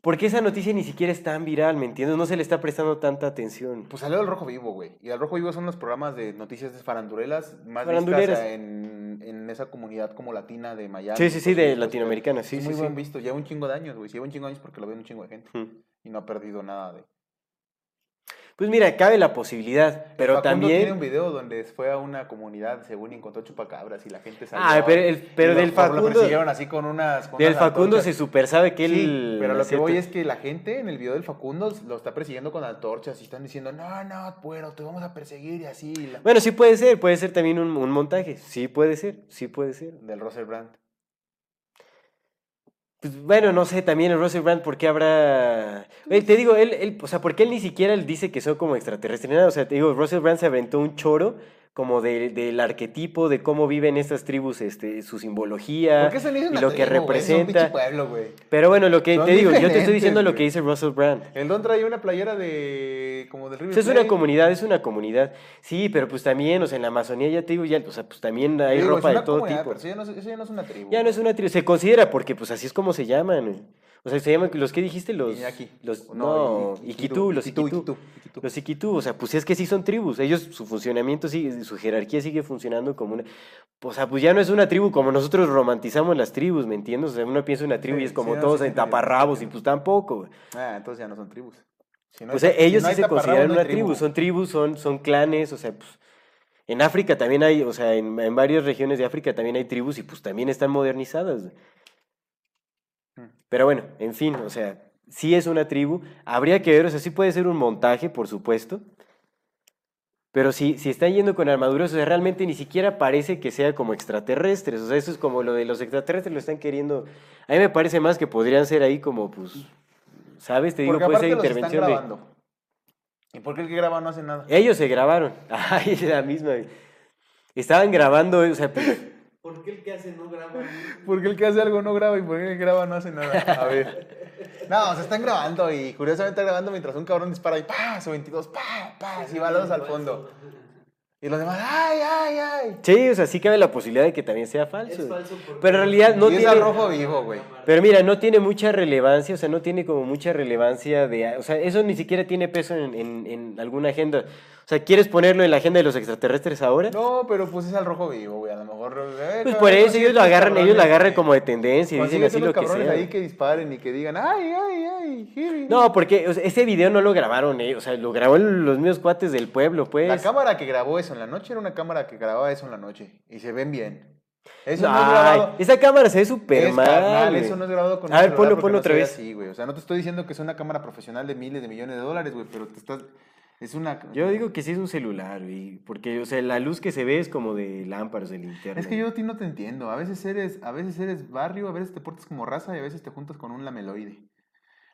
Porque esa noticia ni siquiera es tan viral, ¿me entiendes? No se le está prestando tanta atención. Pues salió el Rojo Vivo, güey. Y el Rojo Vivo son los programas de noticias de farandulelas más vistas en, en esa comunidad como latina de Miami. Sí, sí, sí, de Unidos, latinoamericana, sí, sí, muy sí. buen visto. Lleva un chingo de años, güey. Lleva un chingo de años porque lo ve un chingo de gente. Mm. Y no ha perdido nada de... Pues mira, cabe la posibilidad, pero Facundo tiene un también... video donde fue a una comunidad, según encontró chupacabras y la gente salió. Ah, pero el- pero lo- del Lo Facundo- persiguieron así con unas... con Del unas Facundo antorchas. se super sabe que Sí, él... pero lo que voy es que la gente en el video del Facundo lo está persiguiendo con antorchas y están diciendo, no, no, puedo, te vamos a perseguir y así. Bueno, sí puede ser, puede ser también un, un montaje. Sí puede ser, sí puede ser. Del Russell Brand. Pues, bueno, no sé, también el Russell Brand, ¿por qué habrá...? Oye, te digo, él, él, o sea, porque él ni siquiera él dice que son como extraterrestres. O sea, te digo, Russell Brand se aventó un choro como de- del arquetipo, de cómo viven estas tribus, este, su simbología ¿Por qué se le hizo y lo que? Es un representa. pueblo. Pero bueno, lo que Son te digo, yo te estoy diciendo lo que dice Russell Brand. El Don traía una playera de... como del River Pues es una comunidad, es una comunidad. Sí, pero pues también, o sea, en la Amazonía ya te digo, ya, o sea, pues también hay Digo, ropa de todo tipo. Pero eso ya, no, es- eso ya no es una tribu. Ya no es una tribu, se considera porque pues así es como se llaman. O sea, se llaman, los que dijiste, los... Iñaki. Los, No, no, I- Iquitú, los Iquitú. Los Iquitú, o sea, pues es que sí son tribus. Ellos, su funcionamiento sigue, su jerarquía sigue funcionando como una... O sea, pues ya no es una tribu como nosotros romantizamos las tribus, ¿me entiendes? O sea, uno piensa en una tribu Sí, y es como sí, todos sí, en taparrabos y pues tampoco. Ah, entonces ya no son tribus. Si no hay ta- si ellos no sí se consideran no una tribu, son tribus, son, son clanes, o sea, pues en África también hay, o sea, en, en varias regiones de África también hay tribus y pues también están modernizadas. Pero bueno, en fin, o sea, sí es una tribu. Habría que ver, o sea, sí puede ser un montaje, por supuesto. Pero si, si están yendo con armaduras, o sea, realmente ni siquiera parece que sea como extraterrestres. O sea, eso es como lo de los extraterrestres lo están queriendo. A mí me parece más que podrían ser ahí como, pues, ¿sabes? Te digo, puede ser los están intervención de... ¿Y por qué el que graba no hace nada? Ellos se grabaron. Ay, es la misma. Estaban grabando, o sea, pues, ¿Por qué el que hace no graba? ¿Por qué el que hace algo no graba y por qué el que graba no hace nada? A ver. No, se están grabando y curiosamente están grabando mientras un cabrón dispara y ¡pa! Su 22, ¡pa! ¡pa! Así balados al fondo. Y los demás, ¡ay, ay, ay! sí, o sea, sí cabe la posibilidad de que también sea falso. Es falso porque- Pero en realidad no y es tiene... al rojo vivo, güey. Pero mira, no tiene mucha relevancia, o sea, no tiene como mucha relevancia de... O sea, eso ni siquiera tiene peso en, en- en alguna agenda. O sea, ¿quieres ponerlo en la agenda de los extraterrestres ahora? No, pero pues es al rojo vivo, güey. A lo mejor. eh, Pues por eso ellos lo agarran, ellos lo agarran como de tendencia y dicen así lo que sea. ahí que disparen y que digan, ¡ay, ay, ay! jiri". No, porque o sea, ese video no lo grabaron ellos, o sea, lo grabó los mismos cuates del pueblo, pues. La cámara que grabó eso en la noche era una cámara que grababa eso en la noche. Y se ven bien. Eso no, Ay, es grabado. esa cámara se ve súper mal. carnal, eso no es grabado con A ver, ponlo, ponlo no otra vez. así, güey. O sea, no te estoy diciendo que es una cámara profesional de miles de millones de dólares, güey, pero te estás... Es una... Yo digo que sí es un celular, güey, porque, o sea, la luz que se ve es como de lámparas, de linterna. Es que yo a ti no te entiendo. A veces eres, a veces eres barrio, a veces te portas como raza y a veces te juntas con un lameloide.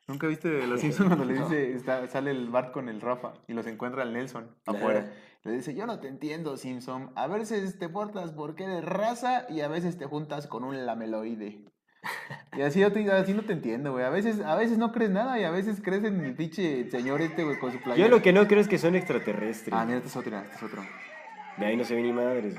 ¿Nunca viste Los Simpsons cuando le dice, está- sale el Bart con el Rafa y los encuentra el Nelson afuera? Le dice, yo no te entiendo, Simpson. A veces te portas porque eres raza y a veces te juntas con un lameloide. Y así, no te entiendo, güey. A veces, a veces no crees nada y a veces crees en el pinche señor este, güey, con su playera. Yo lo que no creo es que son extraterrestres. Ah, mira, este es otro, este es otro. De ahí no se ve ni madres.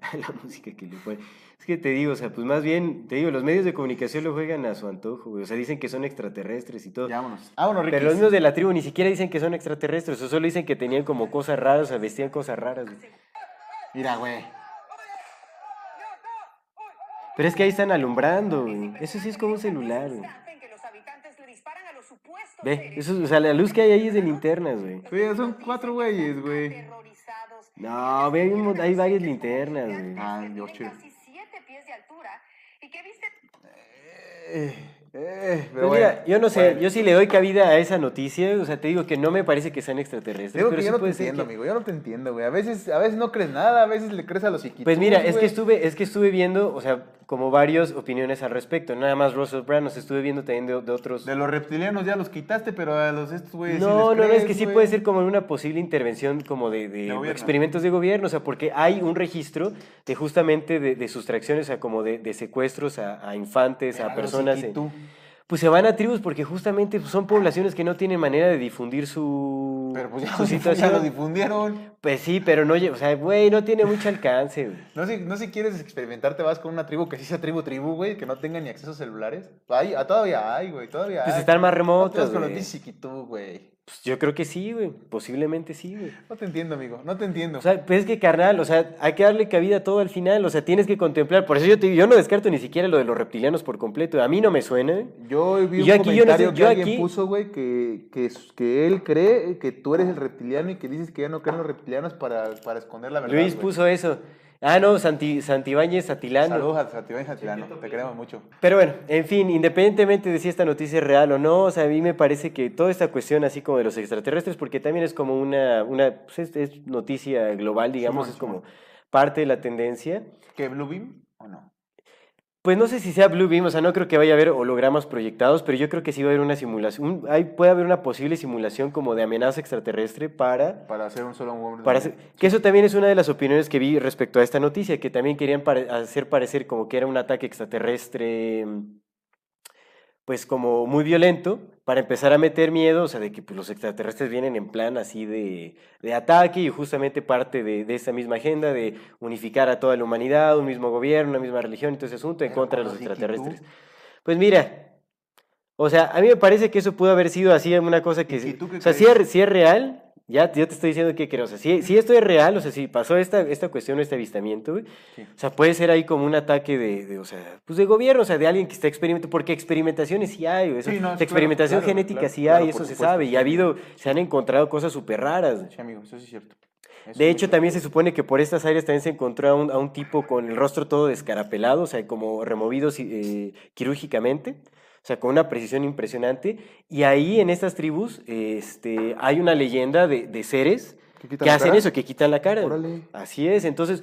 La música que le pone. Es que te digo, o sea, pues más bien, te digo, los medios de comunicación lo juegan a su antojo, güey. O sea, dicen que son extraterrestres y todo. Ya, vámonos. Vámonos, Pero Riquis. los mismos de la tribu ni siquiera dicen que son extraterrestres, o solo dicen que tenían como cosas raras, o sea, vestían cosas raras, güey. Mira, güey. Pero es que ahí están alumbrando, güey. Eso sí es como un celular, güey. Ve, eso, o sea, la luz que hay ahí es de linternas, güey. Güey, son cuatro güeyes, güey. No, ve, hay, un mon- hay varias linternas, güey. Ah, Tienen ocho. casi siete pies de altura y que viste Eh, eh, Pues pero bueno. mira, yo no sé, Bueno. yo sí le doy cabida a esa noticia, o sea, te digo que no me parece que sean extraterrestres, Digo pero que sí yo no te entiendo, que- amigo. Yo no te entiendo, güey. A veces, a veces no crees nada, a veces le crees a los chiquitos. Pues mira, es que estuve, es que estuve viendo, o sea, como varias opiniones al respecto, nada más Russell Brand, los estuve viendo también de, de otros... De los reptilianos ya los quitaste, pero a los estos güeyes. sí No, les no, no, es crees, que sí puede ser como una posible intervención como de, de De gobierno. experimentos de gobierno, o sea, porque hay un registro de justamente de, de sustracciones, o sea, como de, de secuestros a, a infantes, a personas... pues se van a tribus porque justamente pues, son poblaciones que no tienen manera de difundir su, Pero pues ya, su situación. lo difundieron. Pues sí, pero no, o sea, güey, no tiene mucho alcance, güey. No si, no si quieres experimentar, te vas con una tribu que sí sea tribu, tribu, güey, que no tenga ni acceso a celulares. Hay, ah, todavía hay, güey, todavía Pues hay. están más vas remotas, con los güey. Pues yo creo que sí, güey. Posiblemente sí, güey. No te entiendo, amigo, no te entiendo. O sea, pues es que carnal, o sea, hay que darle cabida a todo al final, o sea, tienes que contemplar. Por eso yo te digo, yo no descarto ni siquiera lo de los reptilianos por completo. A mí no me suena. Yo vi un yo aquí- yo no sé, comentario que yo alguien aquí- puso, güey, que, que, que él cree que tú eres el reptiliano y que dices que ya no creen los reptilianos para, para esconder la verdad. Luis güey. puso eso. Ah, no, Santi, Santibáñez Atilano. Saludos a Satilano, te queremos mucho. Pero bueno, en fin, independientemente de si esta noticia es real o no, o sea, a mí me parece que toda esta cuestión así como de los extraterrestres, porque también es como una, una pues es, es noticia global, digamos, Simón, es como parte de la tendencia. ¿Que Blue Beam o no? Pues no sé si sea Blue Beam, o sea, no creo que vaya a haber hologramas proyectados, pero yo creo que sí va a haber una simulación, un- hay, puede haber una posible simulación como de amenaza extraterrestre para... Para hacer un solo hombre. para hacer- que eso también es una de las opiniones que vi respecto a esta noticia, que también querían pare- hacer parecer como que era un ataque extraterrestre, mm, pues como muy violento, para empezar a meter miedo, o sea, de que pues, los extraterrestres vienen en plan así de, de ataque y justamente parte de, de esa misma agenda de unificar a toda la humanidad, un mismo gobierno, una misma religión, y todo ese asunto en contra de los extraterrestres. Pues mira, o sea, a mí me parece que eso pudo haber sido así una cosa que... ¿Y si tú qué o sea, si es, si es real, ya, yo te estoy diciendo que creo. O sea, si, si esto es real, o sea, si pasó esta, esta cuestión, este avistamiento, güey, Sí. o sea, puede ser ahí como un ataque de, de, o sea, pues de gobierno, o sea, de alguien que está experimentando, porque experimentaciones sí hay, güey, eso- Sí, no, experimentación claro, genética claro, sí hay, eso se sabe, y ha habido, se han encontrado cosas súper raras. güey. Sí, amigo, eso sí es cierto. De hecho, también se supone que por estas áreas también se encontró a un, a un tipo con el rostro todo descarapelado, o sea, como removido eh, quirúrgicamente, o sea, con una precisión impresionante. Y ahí en estas tribus este, hay una leyenda de, de seres que hacen cara? eso, que quitan la cara. Órale. Así es, entonces,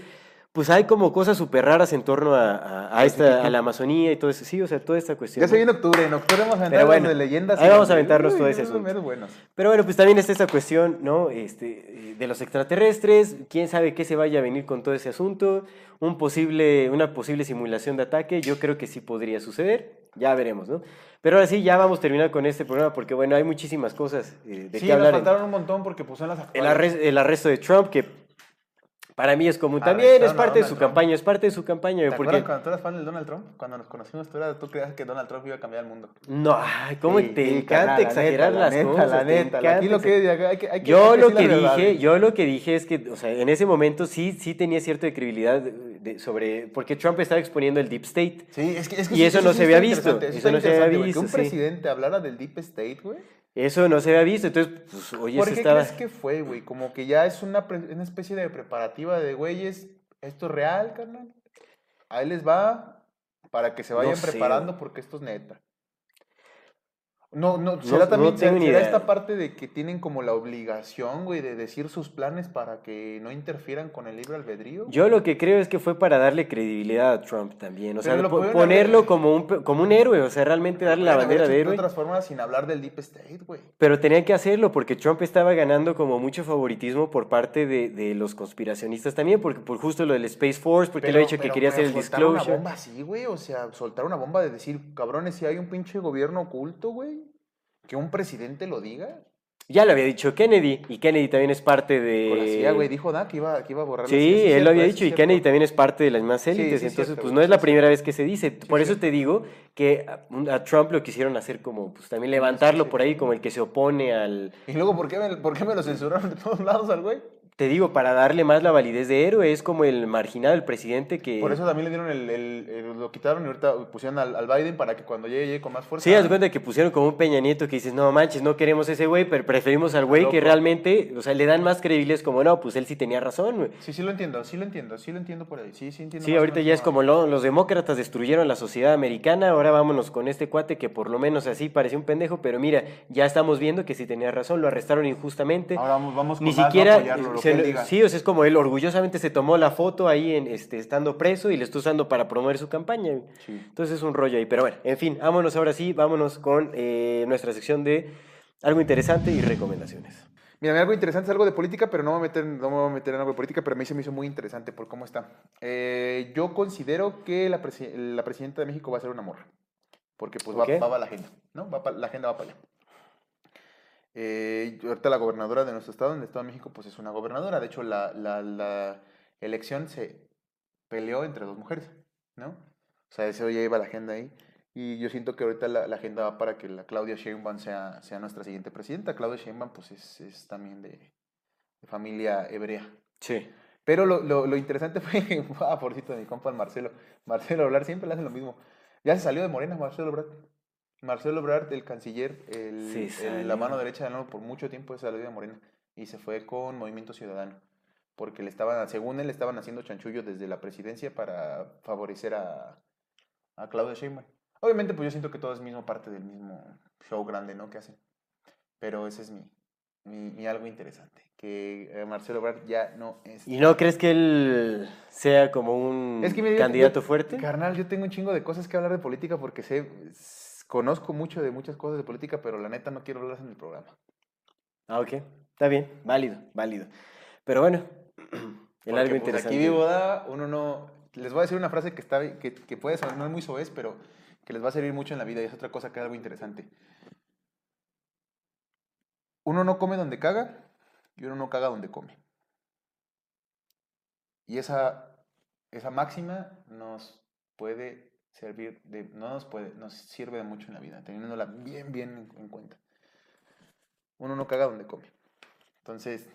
pues hay como cosas súper raras en torno a, a- a esta, a la Amazonía y todo eso. Sí, o sea, toda esta cuestión. Ya se viene octubre, en octubre vamos a aventar Pero bueno, de leyendas. ahí vamos a aventarnos Uy, todo meros buenos. Pero bueno, pues también está esta cuestión, ¿no? Este, eh, de los extraterrestres, quién sabe qué se vaya a venir con todo ese asunto, un posible, una posible simulación de ataque, yo creo que sí podría suceder, ya veremos, ¿no? Pero ahora sí, ya vamos a terminar con este programa porque, bueno, hay muchísimas cosas eh, de Sí, qué nos hablar. en- faltaron un montón porque pues son las el, actuales. arres- el arresto de Trump, que para mí es común, también es parte de su Trump. campaña, es parte de su campaña, ¿Te porque... cuando tú eras fan del Donald Trump? Cuando nos conocimos, tú, eras- tú creías que Donald Trump iba a cambiar el mundo. No, ay, ¿cómo Sí, te sí, encanta la exagerar las neta, cosas? La neta, aquí lo que exagerar. hay que, hay que Yo hay lo que dije, yo lo que dije es que, o sea, en ese momento sí, sí tenía cierta credibilidad de- de- sobre, porque Trump estaba exponiendo el deep state. Sí, es que, es que Y eso no se había visto, eso no se había visto, Que un presidente hablara del Deep State, güey. Eso no se había visto, entonces, pues, oye, ¿Por qué estaba... crees que fue, güey? Como que ya es una, pre- una especie de preparativa de, güeyes, esto es real, carnal. Ahí les va para que se vayan sé, preparando porque esto es neta. No, no, será no también tengo será será esta parte de que tienen como la obligación, güey, de decir sus planes para que no interfieran con el libre albedrío. Yo lo que creo es que fue para darle credibilidad a Trump también, o sea, Pero lo po- pudieron ponerlo haber- como un, como un héroe, o sea, realmente darle la bandera de de héroe. otras formas sin hablar del Deep State, güey. Pero tenían que hacerlo porque Trump estaba ganando como mucho favoritismo por parte de, de los conspiracionistas también, porque por justo lo del Space Force, porque él ha dicho que quería hacer el soltar una disclosure. bomba así, güey, o sea, soltar una bomba de decir, cabrones, si hay un pinche gobierno oculto, güey, que un presidente lo diga. Ya lo había dicho Kennedy, y Kennedy también es parte de... Con la CIA, güey, dijo. Que iba, que iba a borrar Sí, él cierto, lo había dicho, y cierto. Kennedy también es parte de las Sí, sí, élites, es entonces cierto, pues no es la primera vez que se dice. Por eso te digo que a, a Trump lo quisieron hacer como, pues también levantarlo por ahí, como el que se opone al... Y luego, ¿por qué, me, ¿por qué me lo censuraron de todos lados al güey? Te digo, para darle más la validez de héroe, es como el marginado, el presidente que... Por eso también le dieron el, el- el- lo quitaron y ahorita pusieron al, al Biden para que cuando llegue, llegue con más fuerza. Sí, haz cuenta que pusieron como un Peña Nieto que dices, no manches, no queremos ese güey, pero preferimos al güey que realmente, o sea, le dan más credibilidad, como, no, pues él sí tenía razón, güey. Sí, sí lo entiendo, sí lo entiendo, sí lo entiendo por ahí, sí, sí entiendo. Sí, ahorita ya es como lo- los demócratas destruyeron la sociedad americana, ahora vámonos con este cuate que por lo menos así parecía un pendejo, pero mira, ya estamos viendo que sí tenía razón, lo arrestaron injustamente. Ahora vamos, vamos con Ni más, no siquiera, apoyarlo, lo se- sí, o sea, es como él orgullosamente se tomó la foto ahí en, este, estando preso y le está usando para promover su campaña. Sí. Entonces es un rollo ahí, pero bueno, en fin, vámonos ahora sí, vámonos con eh, nuestra sección de algo interesante y recomendaciones. Mira, algo interesante es algo de política, pero no me voy a meter, no me voy a meter en algo de política, pero a mí se me hizo muy interesante por cómo está. Eh, yo considero que la, presi- la presidenta de México va a ser una morra, porque pues va, va para la agenda, ¿no? Va pa- la agenda va para allá. Eh, ahorita la gobernadora de nuestro estado, en el Estado de México, pues es una gobernadora. De hecho, la, la, la elección se peleó entre dos mujeres, ¿no? O sea, eso ya iba la agenda ahí. Y yo siento que ahorita la, la agenda va para que la Claudia Sheinbaum sea, sea nuestra siguiente presidenta. Claudia Sheinbaum, pues es, es también de, de familia hebrea. Sí. Pero lo, lo, lo interesante fue, ah, por cierto, mi compa el Marcelo. Marcelo Obrar siempre le hace lo mismo. Ya se salió de Morena, Marcelo Obrar. Marcelo Obrar, el canciller, el, Sí, el- la mano derecha de nuevo por mucho tiempo se salió de Morena y se fue con Movimiento Ciudadano. Porque le estaban, según él, le estaban haciendo chanchullo desde la presidencia para favorecer a, a Claudia Sheinbaum. Obviamente, pues yo siento que todo es mismo parte del mismo show grande, ¿no? Que hacen. Pero ese es mi, mi, mi algo interesante. Que eh, Marcelo Obrar ya no es... ¿Y no crees que él sea como un Es que mira, yo- candidato yo- fuerte? Carnal, yo tengo un chingo de cosas que hablar de política porque sé, conozco mucho de muchas cosas de política, pero la neta no quiero hablar en el programa. Ah, ok. Está bien, válido, válido. Pero bueno, el algo pues, interesante. Aquí vivo, da, uno no... Les voy a decir una frase que, está, que, que puede sonar, no es muy soez, pero que les va a servir mucho en la vida y es otra cosa que es algo interesante. Uno no come donde caga y uno no caga donde come. Y esa, esa máxima nos puede servir, de, no nos puede, nos sirve de mucho en la vida, teniéndola bien, bien en, en cuenta. Uno no caga donde come. Entonces,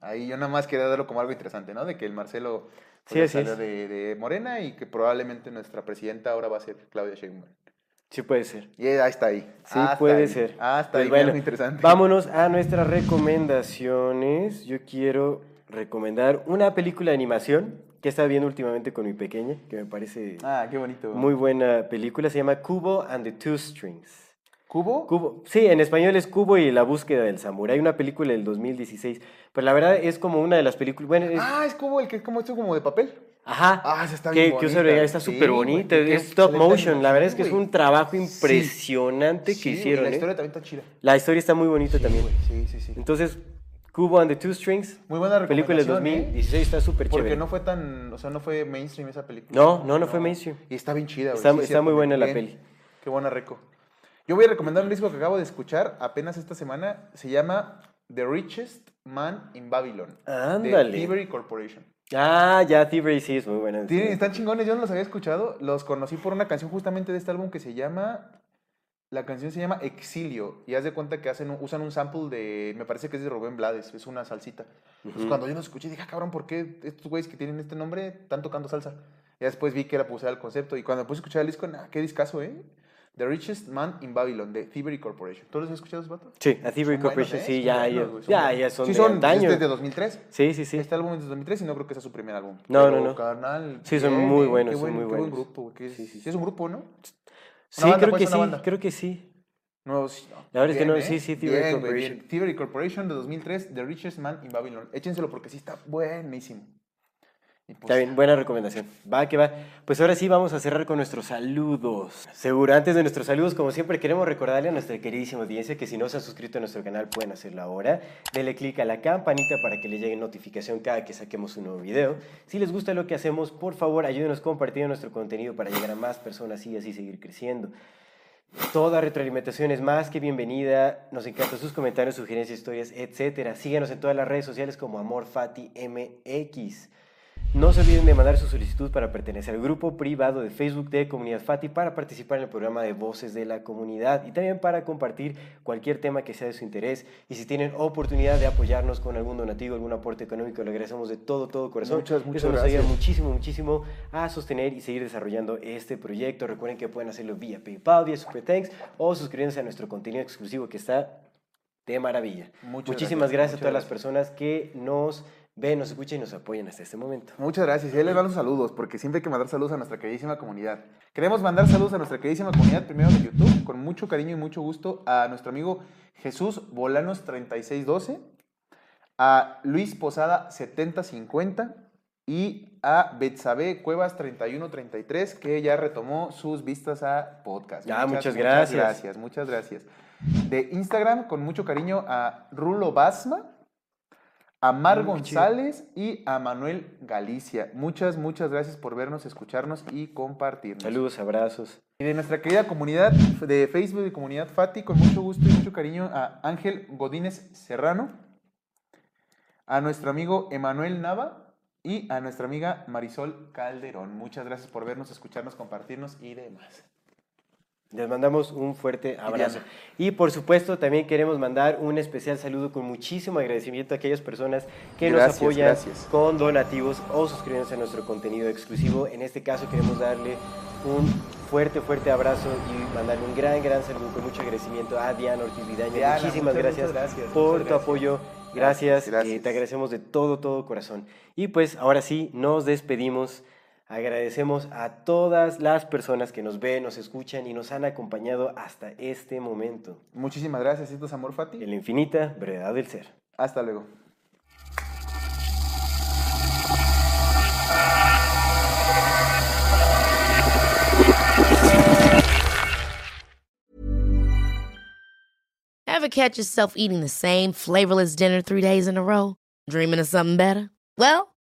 ahí yo nada más quería darlo como algo interesante, ¿no? De que el Marcelo pues, Sí, salió de, de Morena y que probablemente nuestra presidenta ahora va a ser Claudia Sheinbaum. Sí puede ser. Y ahí está ahí. Sí, Hasta puede ahí. ser. Hasta Pues ahí, bueno, interesante. Vámonos a nuestras recomendaciones. Yo quiero recomendar una película de animación que he estado viendo últimamente con mi pequeña, que me parece Ah, qué bonito. muy buena película. Se llama Cubo and the Two Strings. ¿Cubo? Cubo. Sí, en español es Cubo y la búsqueda del samurái, una película del 2016. Pero la verdad es como una de las películas. Bueno, es- Ah, es Cubo el que es como esto como de papel. Ajá. Ah, esa está bien que bonita. está Sí, súper güey, bonita. Es stop motion. La verdad es que es animación, un trabajo Sí. impresionante que Sí, hicieron. y la ¿eh? historia también está chida. La historia está muy bonita también. güey, sí, sí, sí. Entonces, Cubo and the Two Strings. Muy buena Película del recomendación, ¿eh? 2016 está súper Porque chévere. no fue tan, o sea, no fue mainstream esa película. No, no, no fue mainstream. Y está bien chida, güey. Está- sí, está muy buena la bien. peli. Qué buena reco. Yo voy a recomendar un disco que acabo de escuchar apenas esta semana. Se llama The Richest Man in Babylon. Ándale. De Thievery Corporation. Ah, ya, Thievery sí es muy buena. Tienen, están chingones, yo no los había escuchado. Los conocí por una canción justamente de este álbum que se llama. La canción se llama Exilio. Y haz de cuenta que hacen, usan un sample de. Me parece que es de Rubén Blades, es una salsita. Entonces, Ujú. cuando yo los escuché, dije, ah, cabrón, ¿por qué estos güeyes que tienen este nombre están tocando salsa? Y después vi que era puse el concepto. Y cuando me puse a escuchar el disco, nah, qué discazo, ¿eh? The Richest Man in Babylon, de Thievery Corporation. ¿Tú los has escuchado vatos? Sí, a Thievery Son buenos, Corporation, ¿eh? sí, Son ya, buenos, ya, güey, son ya, buenos. ya son Sí, de son antaño. desde 2003. Sí, sí, sí. Este álbum es de 2003 y no creo que sea su primer álbum. No, Pero, no, no. carnal, Sí, son muy buenos, Qué son buen, muy qué buen buenos. grupo. es, Sí, sí, sí es un grupo, ¿no? Sí, banda, creo pues, que sí, creo que sí. No, sí, no. La verdad es que no, sí, sí, Bien, güey, Corporation. bien. Corporation de 2003, The Richest Man in Babylon. Échenselo porque sí está buenísimo. Pues, Está bien, buena recomendación. Va, que va. Pues ahora sí vamos a cerrar con nuestros saludos. Seguro, antes de nuestros saludos, como siempre, queremos recordarle a nuestra queridísima audiencia que si no se han suscrito a nuestro canal pueden hacerlo ahora. Denle clic a la campanita para que le llegue notificación cada que saquemos un nuevo video. Si les gusta lo que hacemos, por favor, ayúdenos compartiendo nuestro contenido para llegar a más personas y así seguir creciendo. Toda retroalimentación es más que bienvenida. Nos encantan sus comentarios, sugerencias, historias, etc. Síganos en todas las redes sociales como AmorFatiMX. No se olviden de mandar su solicitud para pertenecer al grupo privado de Facebook de Comunidad Fati para participar en el programa de Voces de la Comunidad y también para compartir cualquier tema que sea de su interés. Y si tienen oportunidad de apoyarnos con algún donativo, algún aporte económico, le agradecemos de todo, todo corazón. Muchas, muchas Eso nos ayuda gracias. muchísimo, muchísimo a sostener y seguir desarrollando este proyecto. Recuerden que pueden hacerlo vía PayPal, vía Super Thanks o suscribiéndose a nuestro contenido exclusivo que está de maravilla. Muchas Muchísimas gracias, gracias, a todas las personas que nos ven, nos escuchan y nos apoyan hasta este momento. Muchas gracias. Y ahí les van los saludos, porque siempre hay que mandar saludos a nuestra queridísima comunidad. Queremos mandar saludos a nuestra queridísima comunidad, primero de YouTube, con mucho cariño y mucho gusto, a nuestro amigo Jesús Bolanos 3612, a Luis Posada 7050 y a Betsabe Cuevas 3133, que ya retomó sus vistas a podcast. Ya, muchas Muchas gracias. gracias, muchas gracias. De Instagram, con mucho cariño, a Rulo Basma, a Mar Mm, chido. González y a Manuel Galicia. Muchas, muchas gracias por vernos, escucharnos y compartirnos. Saludos, abrazos. Y de nuestra querida comunidad de Facebook de Comunidad Fati, con mucho gusto y mucho cariño a Ángel Godínez Serrano, a nuestro amigo Emanuel Nava y a nuestra amiga Marisol Calderón. Muchas gracias por vernos, escucharnos, compartirnos y demás. Les mandamos un fuerte abrazo. Y por supuesto, también queremos mandar un especial saludo con muchísimo agradecimiento a aquellas personas que nos Gracias, apoyan gracias. con donativos o suscribiéndose a nuestro contenido exclusivo. En este caso, queremos darle un fuerte, fuerte abrazo y mandarle un gran, gran saludo con mucho agradecimiento a Diana Ortiz Vidaña. Diana, Muchísimas muchas, gracias, muchas gracias, por muchas tu apoyo. Gracias, Gracias, eh, gracias. te agradecemos de todo, todo corazón. Y pues ahora sí, nos despedimos. Agradecemos a todas las personas que nos ven, nos escuchan y nos han acompañado hasta este momento. Muchísimas gracias, esto es Amor Fati. En la infinita brevedad del ser. Hasta luego. Ever catch yourself eating the same flavorless dinner three days in a row? Dreaming of something better? Well,